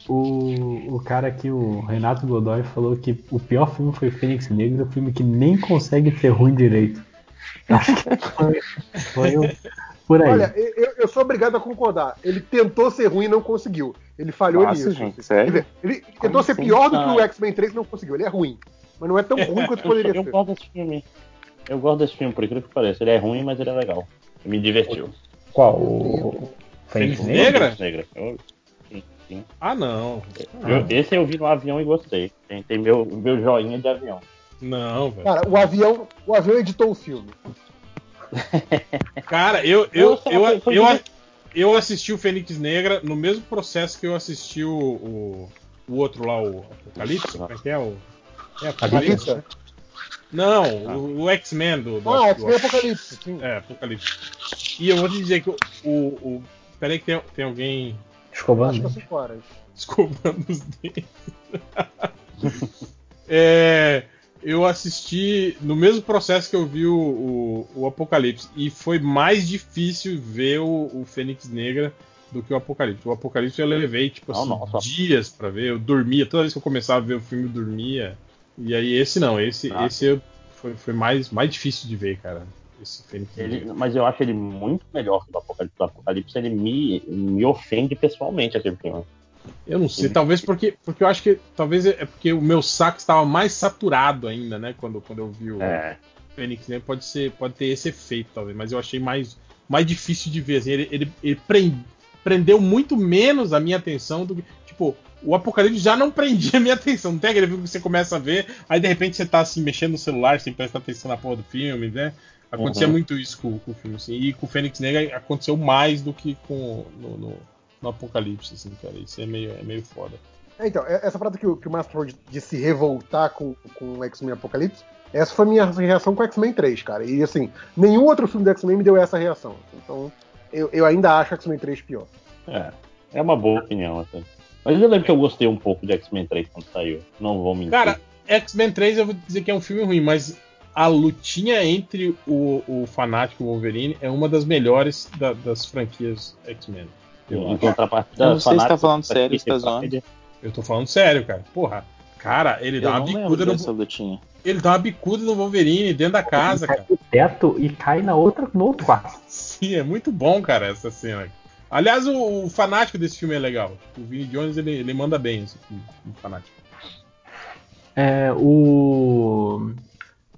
O, o cara aqui, o Renato Godoy, falou que o pior filme foi Fênix Negra, um filme que nem consegue ser ruim direito. Acho que foi, foi o- por aí. Olha, eu, eu sou obrigado a concordar. Ele tentou ser ruim e não conseguiu. Ele falhou Nossa, nisso. gente, sério? dizer, ele Como tentou ser pior do que Ah. o X-Men 3 e não conseguiu. Ele é ruim. Mas não é tão ruim quanto poderia Eu ser. gosto desse filme. Eu gosto desse filme, por incrível que pareça. Ele é ruim, mas ele é legal. Me divertiu. Qual? O Fênix Negra? Negra? Negra. Eu- sim, sim. Ah, não. Eu- esse eu vi no avião e gostei. Tem, tem meu, meu joinha de avião. Não, velho. Cara, o avião, o avião editou o filme. Cara, eu, eu, eu, eu, direto. eu assisti o Fênix Negra no mesmo processo que eu assisti o, o, o outro lá, o Apocalipse. Como é que é? O, é Apocalipse? Não, o, o X-Men do, do, Ah, X-Men Apocalipse, sim. É, Apocalipse. E eu vou te dizer que o. o, o peraí que tem, tem alguém Escovando? é 5 horas. escovando os dentes. É, eu assisti no mesmo processo que eu vi o, o- o Apocalipse. E foi mais difícil ver o, o Fênix Negra do que o Apocalipse. O Apocalipse eu levei, tipo Não, assim, dias pra ver. Eu dormia, toda vez que eu começava a ver o filme, eu dormia. E aí esse não, esse, Ah. esse eu- foi, foi mais, mais difícil de ver, cara. Esse Fênix Ele, Negra. mas eu acho ele muito melhor que o Apocalipse. O Apocalipse ele me, me ofende pessoalmente aquele filme. Eu não sei, talvez porque, porque eu acho que talvez é porque o meu saco estava mais saturado ainda, né? Quando, quando eu vi o É. Fênix Negra, pode ser, pode ter esse efeito talvez, mas eu achei mais, mais difícil de ver. Assim, ele, ele, ele pren- prendeu muito menos a minha atenção do que tipo o Apocalipse já não prendia a minha atenção. Não tem aquele filme que você começa a ver, aí de repente você tá assim mexendo no celular sem prestar atenção na porra do filme, né? Acontecia Uhum. muito isso com, com o filme, assim. E com o Fênix Negra aconteceu mais do que com no, no, no Apocalipse, assim, cara. Isso é meio, é meio foda. É, então, é- essa parada que o, que o Márcio falou de, de se revoltar com, com o X-Men Apocalipse, essa foi a minha reação com o X-Men 3, cara. E assim, nenhum outro filme do X-Men me deu essa reação. Então, eu, eu ainda acho o X-Men 3 pior. É. É uma boa opinião, até. Mas eu lembro que eu gostei um pouco de X-Men 3 quando saiu. Não vou mentir. Cara, X-Men 3 eu vou dizer que é um filme ruim, mas a lutinha entre o, o Fanático e o Wolverine é uma das melhores da- das franquias X-Men. Eu em contrapartida, Eu não sei se tá falando sério, se tá zoando. Eu tô falando sério, cara. Porra, cara, ele dá Eu uma não lembro bicuda no, lutinha. ele dá uma bicuda no Wolverine dentro da casa, cai cara. do teto e cai na outra, no outro quarto. Sim, é muito bom, cara, essa cena. Aliás, o, o fanático desse filme é legal. O Vinny Jones ele, ele manda bem esse filme, o fanático. É, o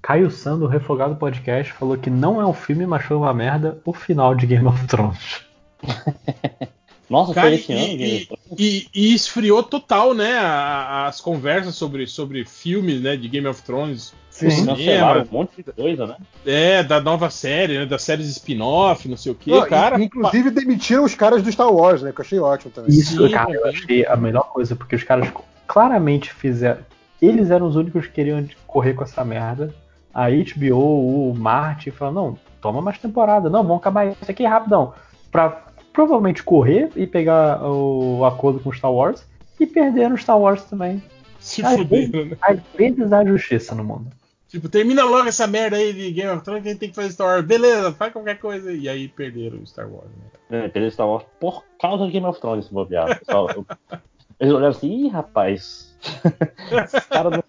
Caio San, do Refogado Podcast, falou que não é um filme, mas foi uma merda o final de Game of Thrones. Nossa, Cara, foi e, esse ano. e- e- e esfriou total, né, a- as conversas sobre, sobre filmes, né, de Game of Thrones. Sim. Cancelaram um monte de coisa, né? é, da nova série, né, das séries spin-off, não sei o que, Não, cara. e- inclusive demitiram os caras do Star Wars, né? Que eu achei ótimo também. Isso, Sim, cara, eu achei a melhor coisa, porque os caras claramente fizeram. Eles eram os únicos que queriam correr com essa merda. A HBO, o Martin, falaram: não, toma mais temporada, não, vamos acabar isso aqui rapidão. Pra provavelmente correr e pegar o acordo com Star Wars e perder no Star Wars também. se Ai, fuderam, né? Às vezes há justiça no mundo. Tipo, termina logo essa merda aí de Game of Thrones que a gente tem que fazer Star Wars. Beleza, faz qualquer coisa. E aí perderam o Star Wars, né? É, Perder Star Wars por causa de Game of Thrones, se bobear. Eles olharam assim, ih, rapaz. Esse cara não,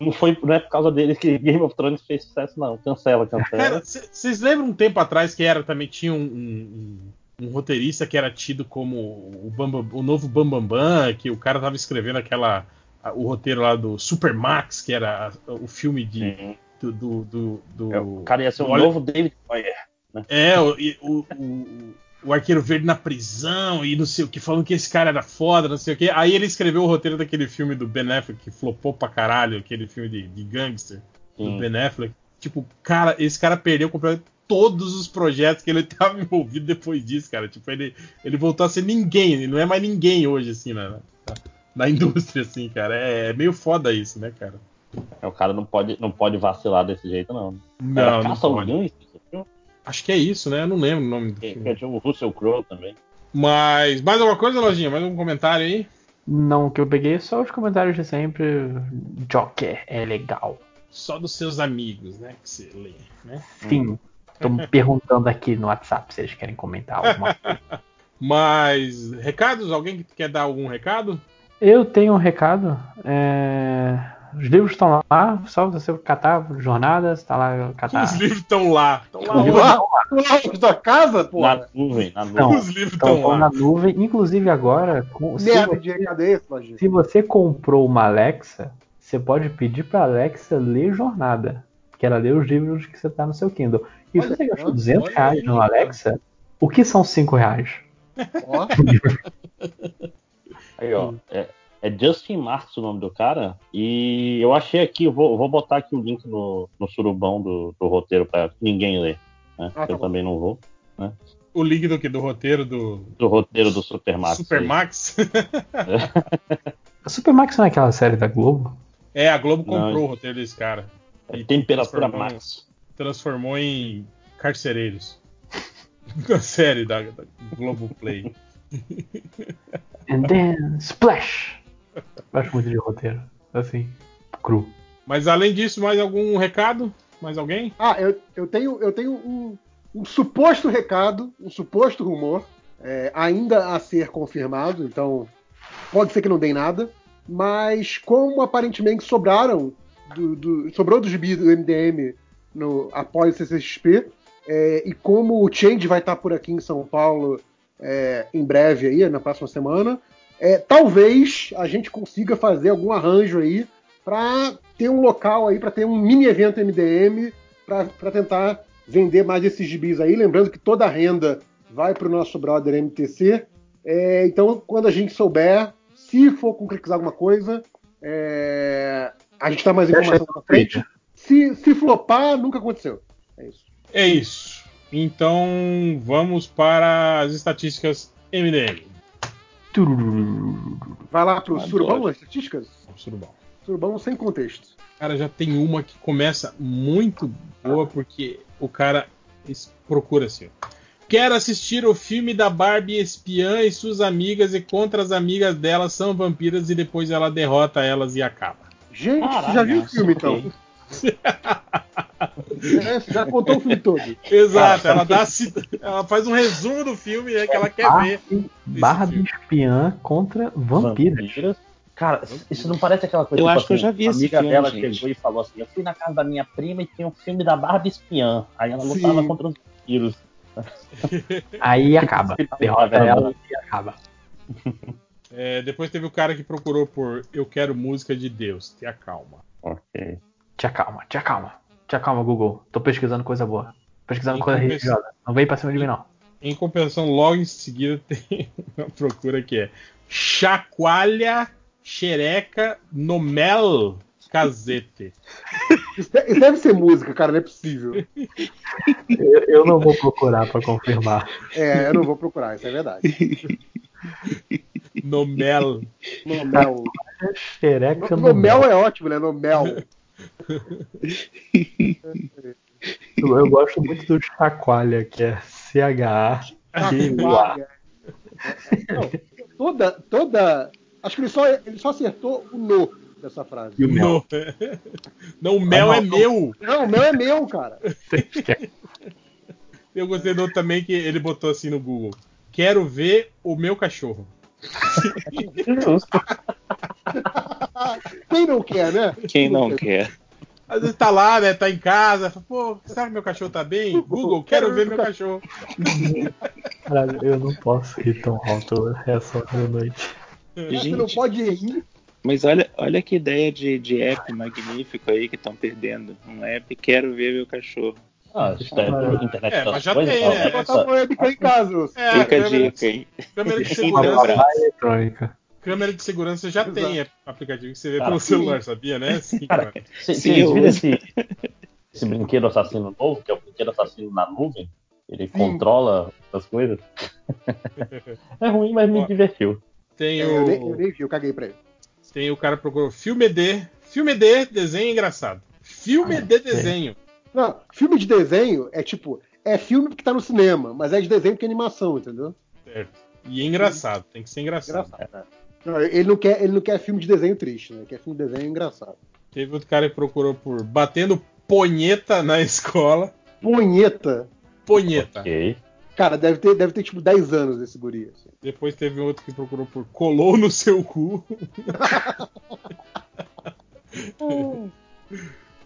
não foi não é por causa dele que Game of Thrones fez sucesso, não. Cancela, cancela. vocês lembram um tempo atrás que era também tinha um, um- um- roteirista que era tido como o, o novo Bambambam, Bam Bam, que o cara tava escrevendo aquela o roteiro lá do Supermax, que era o filme de, do, do, do- do- É, o cara ia ser o Olha- novo David Boyer. É, o, o, o, o Arqueiro Verde na prisão e não sei o que, falando que esse cara era foda, não sei o que. Aí ele escreveu o roteiro daquele filme do Ben Affleck, que flopou pra caralho, aquele filme de, de gangster do Sim. Ben Affleck. Tipo, cara, esse cara perdeu comple- todos os projetos que ele tava envolvido depois disso, cara. Tipo, ele, ele voltou a ser ninguém, ele não é mais ninguém hoje, assim, na, na, na indústria, assim, cara. É, é meio foda isso, né, cara? É, o cara não pode, não pode vacilar desse jeito, não. Não, Era não Caça pode. Acho que é isso, né? Eu não lembro o nome do Que filme. que tinha o Russell Crowe também. Mas, mais alguma coisa, Lojinha? Mais algum comentário aí? Não, o que eu peguei é só os comentários de sempre. Joker é legal. Só dos seus amigos, né? Que você lê, né? Sim. Tô me perguntando aqui no WhatsApp se eles querem comentar alguma coisa. Mas, recados? Alguém que quer dar algum recado? Eu tenho um recado. é, Os livros estão lá, só você catar jornadas, tá lá catar. Os livros estão lá. Estão lá. Lá, lá na tua casa, pô. Na nuvem, na nuvem. Não, Os livros Estão estão lá. na nuvem, inclusive agora. com- se, Merda você, se você comprou uma Alexa, você pode pedir pra Alexa ler jornada. Que ela lê os livros que você tá no seu Kindle. E se Olha, você gastou olha 200 reais aí, no cara. Alexa, o que são 5 reais? Ó, Aí, ó. É, é Justin Marks o nome do cara. E eu achei aqui, eu vou, vou botar aqui o link no, no surubão do, do roteiro pra ninguém ler. Né? Ah, tá eu bom. também não vou. O link do, que? do roteiro do Do roteiro do Supermax. Supermax. A Supermax não é aquela série da Globo? é, a Globo comprou Não. o roteiro desse cara. É E temperatura Max. Transformou em carcereiros. A série da, da Globo Play. And then Splash! Eu Gosto muito de roteiro. Assim, cru. Mas além disso, mais algum recado? Mais alguém? Ah, eu, eu tenho, eu tenho um, um suposto recado, um suposto rumor, é, ainda a ser confirmado, então pode ser que não dê nada, mas como aparentemente sobraram, do, do- sobrou do gibi do MDM no, após o CCXP, é, e como o Change vai estar por aqui em São Paulo é, em breve aí, na próxima semana, é, talvez a gente consiga fazer algum arranjo aí para ter um local aí, para ter um mini evento MDM para tentar vender mais esses gibis aí. Lembrando que toda a renda vai para o nosso brother MTC. É, então, quando a gente souber, se for concretizar alguma coisa, é, a gente dá mais informação pra frente. Se, se flopar, nunca aconteceu. É isso. É isso. Então vamos para as estatísticas MDM. Vai lá pro Adoro. Surubão, as estatísticas? Surubão. Surubão sem contexto. Cara, já tem uma que começa muito boa porque o cara procura assim. Quero assistir o filme da Barbie espiã e suas amigas e contra as amigas dela são vampiras e depois ela derrota elas e acaba. Gente, Caralho, você já viu o filme então? É, já contou o filme todo. Exato, ela dá a ci- ela faz um resumo do filme né, que ela quer ver. Barbie filme. espiã contra vampiros. Vampiras. Cara, isso não parece aquela coisa Eu tipo acho que eu assim, já vi a esse amiga filme, dela gente. chegou e falou assim: Eu fui na casa da minha prima e tinha um filme da Barbie espiã. Aí ela lutava Sim. contra os vampiros. Aí acaba. Derrota ela e acaba. É, depois teve o cara que procurou por Eu Quero Música de Deus. Te acalma. Ok. Te acalma, te acalma. Te acalma, Google. Tô pesquisando coisa boa. Pesquisando Em coisa compensa- religiosa. Não vem pra cima de mim, não. Em compensação, logo em seguida tem uma procura que é Chacoalha Xereca Nomel Casete. Isso de- isso deve ser música, cara, não é possível. Eu, eu não vou procurar pra confirmar. É, eu não vou procurar, isso é verdade. Nomel. Nomel. Xereca no Nomel é ótimo, né? Nomel. Eu, eu gosto muito do Chacoalha, que é CH. Chacoalha. Não, toda, toda. Acho que ele só, ele só acertou o no dessa frase. E o mel. Não, não o mel Ah, é não, não. meu. Não, o meu é meu, cara. Eu gostei do outro também que ele botou assim no Google. Quero ver o meu cachorro. Quem não quer, né? Quem não quer? Às vezes tá lá, né? Tá em casa. Pô, será que meu cachorro tá bem? Google, quero ver meu cachorro. Caralho, eu não posso rir tão alto essa hora da noite. Você não Gente, pode rir. mas olha, olha que ideia de, de app magnífico aí que estão perdendo. Um app, quero ver meu cachorro. Ah, isso é tudo internet É, das mas já coisas, tem, né? Botar uma webcam em casa. É, Fica a câmera, dica, hein? câmera de Então, segurança. Eletrônica. Câmera de segurança já tem aplicativo que você vê Cara, pelo celular, sabia, né? Sim, Cara. Vocês Sim, viram eu- esse, esse brinquedo assassino novo, que é o brinquedo assassino na nuvem. Ele controla as coisas. é ruim, mas me Ó. divertiu. Tem É, eu, nem, eu o, nem vi, eu caguei pra ele. tem o cara que procurou filme D. Filme D, desenho engraçado. Filme de desenho. Não, filme de desenho é tipo, é filme que tá no cinema, mas é de desenho que é animação, entendeu? Certo. E é engraçado, tem que ser engraçado. Engraçado. Não, ele, não quer, ele não quer filme de desenho triste, né? Ele quer filme de desenho engraçado. Teve outro cara que procurou por batendo ponheta na escola. Punheta. Ponheta. Ok. Cara, deve ter, deve ter tipo 10 anos esse guri. assim. Depois teve outro que procurou por colou no seu cu.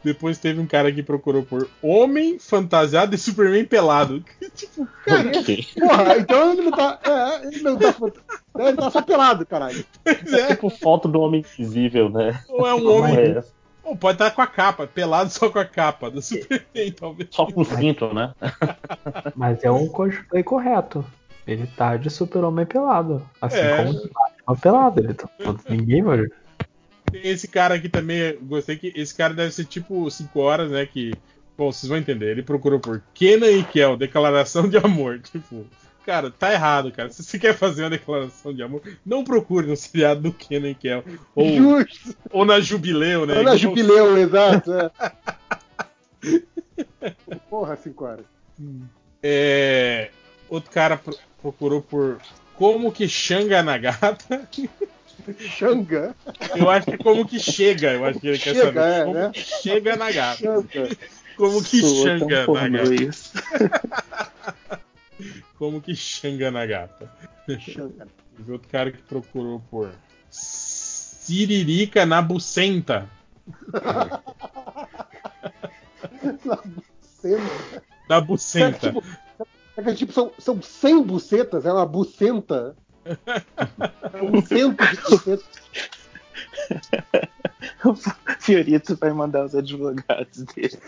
Depois teve um cara que procurou por homem fantasiado e Superman pelado. tipo, Cara, Ok. porra, então ele não tá. É, ele não tá. Ele tá só pelado, caralho. pois É é. tipo foto do homem invisível, né? Ou é um homem. é. Ou pode estar com a capa, pelado só com a capa do Superman, talvez. Só com o cinto, né? Mas é um cosplay correto. Ele tá de super-homem pelado. Assim É. como o Batman pelado. Ele tá... Ninguém vai. Tem esse cara aqui também, gostei que esse cara deve ser tipo 5 horas, né? Que. Bom, vocês vão entender. Ele procurou por Kenan e Kel, declaração de amor. Tipo, cara, tá errado, cara. Se você quer fazer uma declaração de amor, não procure no seriado do Kenan e Kel. Ou, Justo. ou na Jubileu, né? Olha a Igual- jubileu, exato. É. Porra, 5 horas. É, outro cara pro- procurou por como que Xanga Nagata. Xanga. Eu acho que como que chega, eu acho que ele quer Chega, saber. é, como né? que chega Nagata. Xanga. Como que tão Xanga Nagata. Como que Xanga Nagata. Xanga. Teve outro cara que procurou por Siririca na bucenta. Bucenta. Da bucenta. Tipo, é que, tipo, são, são 100 bucetas, é uma bucenta. É um cento de bucetas. O Fiorito vai mandar os advogados dele.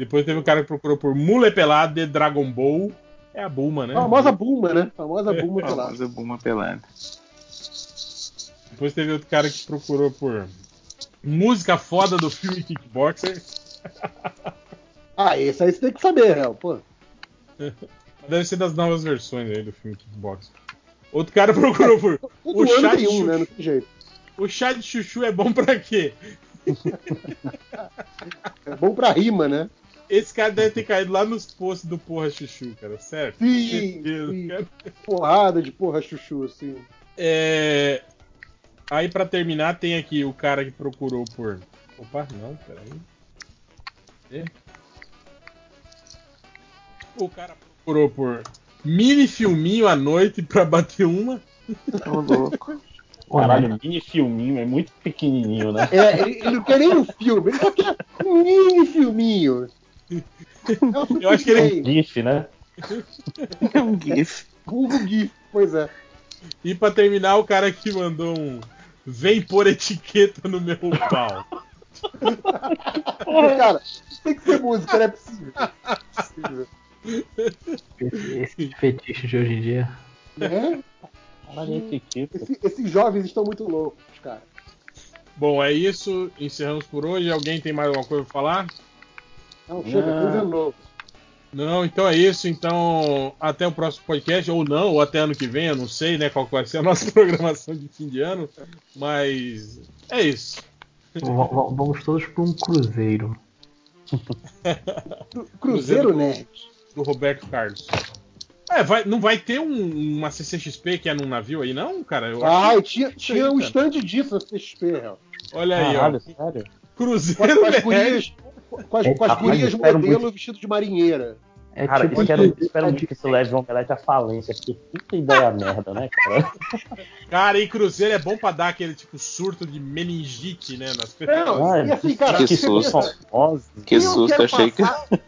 Depois teve um cara que procurou por Mule Pelado de Dragon Ball. É a Bulma, né? A famosa Bulma, né? A famosa Bulma pelada. Famosa Buma pelada. Depois teve outro cara que procurou por música foda do filme Kickboxer. Ah, esse aí você tem que saber, Real. Pô. Deve ser das novas versões aí do filme Kickboxer. Outro cara procurou por Todo O ano chat tem um, chuchu. né? Não tem jeito. o chá de chuchu é bom pra quê? É bom pra rima, né? Esse cara deve ter caído lá nos posts do Porra Chuchu, cara. Sério? Sim, Certeza, sim. cara. Porrada de porra chuchu, assim. É... Aí pra terminar tem aqui o cara que procurou por. Opa, não, peraí. É. O cara procurou por mini filminho à noite pra bater uma. Ô, louco. Caralho, mini filminho, é muito pequenininho, né? É, ele, ele não quer nem um filme, ele só quer um mini filminho. É Eu acho que ele- suficiente. GIF, né? É um GIF. Google GIF, pois é. E pra terminar, o cara que mandou um. Vem pôr etiqueta no meu pau. Cara, tem que ser música, não é possível. Possível. Esse fetiche de hoje em dia. Né? Caralho, tipo. Esse- esses jovens estão muito loucos, cara. Bom, é isso. Encerramos por hoje. Alguém tem mais alguma coisa pra falar? Não, chega, Não. tudo de novo. Não, então é isso. Então, até o próximo podcast, ou não, ou até ano que vem, eu não sei, né, qual vai ser a nossa programação de fim de ano. Mas é isso. Vamos todos para um cruzeiro. Cru- Cruzeiro Nerd. Do Roberto Carlos. É, vai, não vai ter um- uma CCXP que é num navio aí, não, cara? Eu acho Ah, que- e tinha, tinha um stand disso na CXP, real. Olha aí, Caralho, ó. sério? Cruzeiro Nerd. gurias, com as, com as Rapaz, gurias espero modelo muito. vestido de marinheira. É Cara, tipo espero, aquele- espero muito que isso leve o Omelete à falência, porque puta ideia merda, né, cara? Cara, e Cruzeiro é bom pra dar aquele tipo surto de meningite, né, nas pessoas. Não, Ai, e assim, cara, que susto. Que susto, achei que. passar-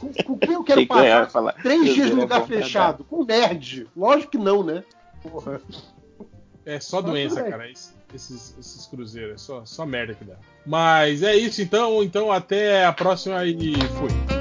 Com, com quem eu quero Achei que passar falar. três dias Cruzeiro no é lugar pra fechado? Com nerd. Lógico que não, né? Porra. É só doença, tudo bem. cara. Esses, esses, cruzeiros. É só, só merda que dá. Mas é isso então. Então até a próxima e fui.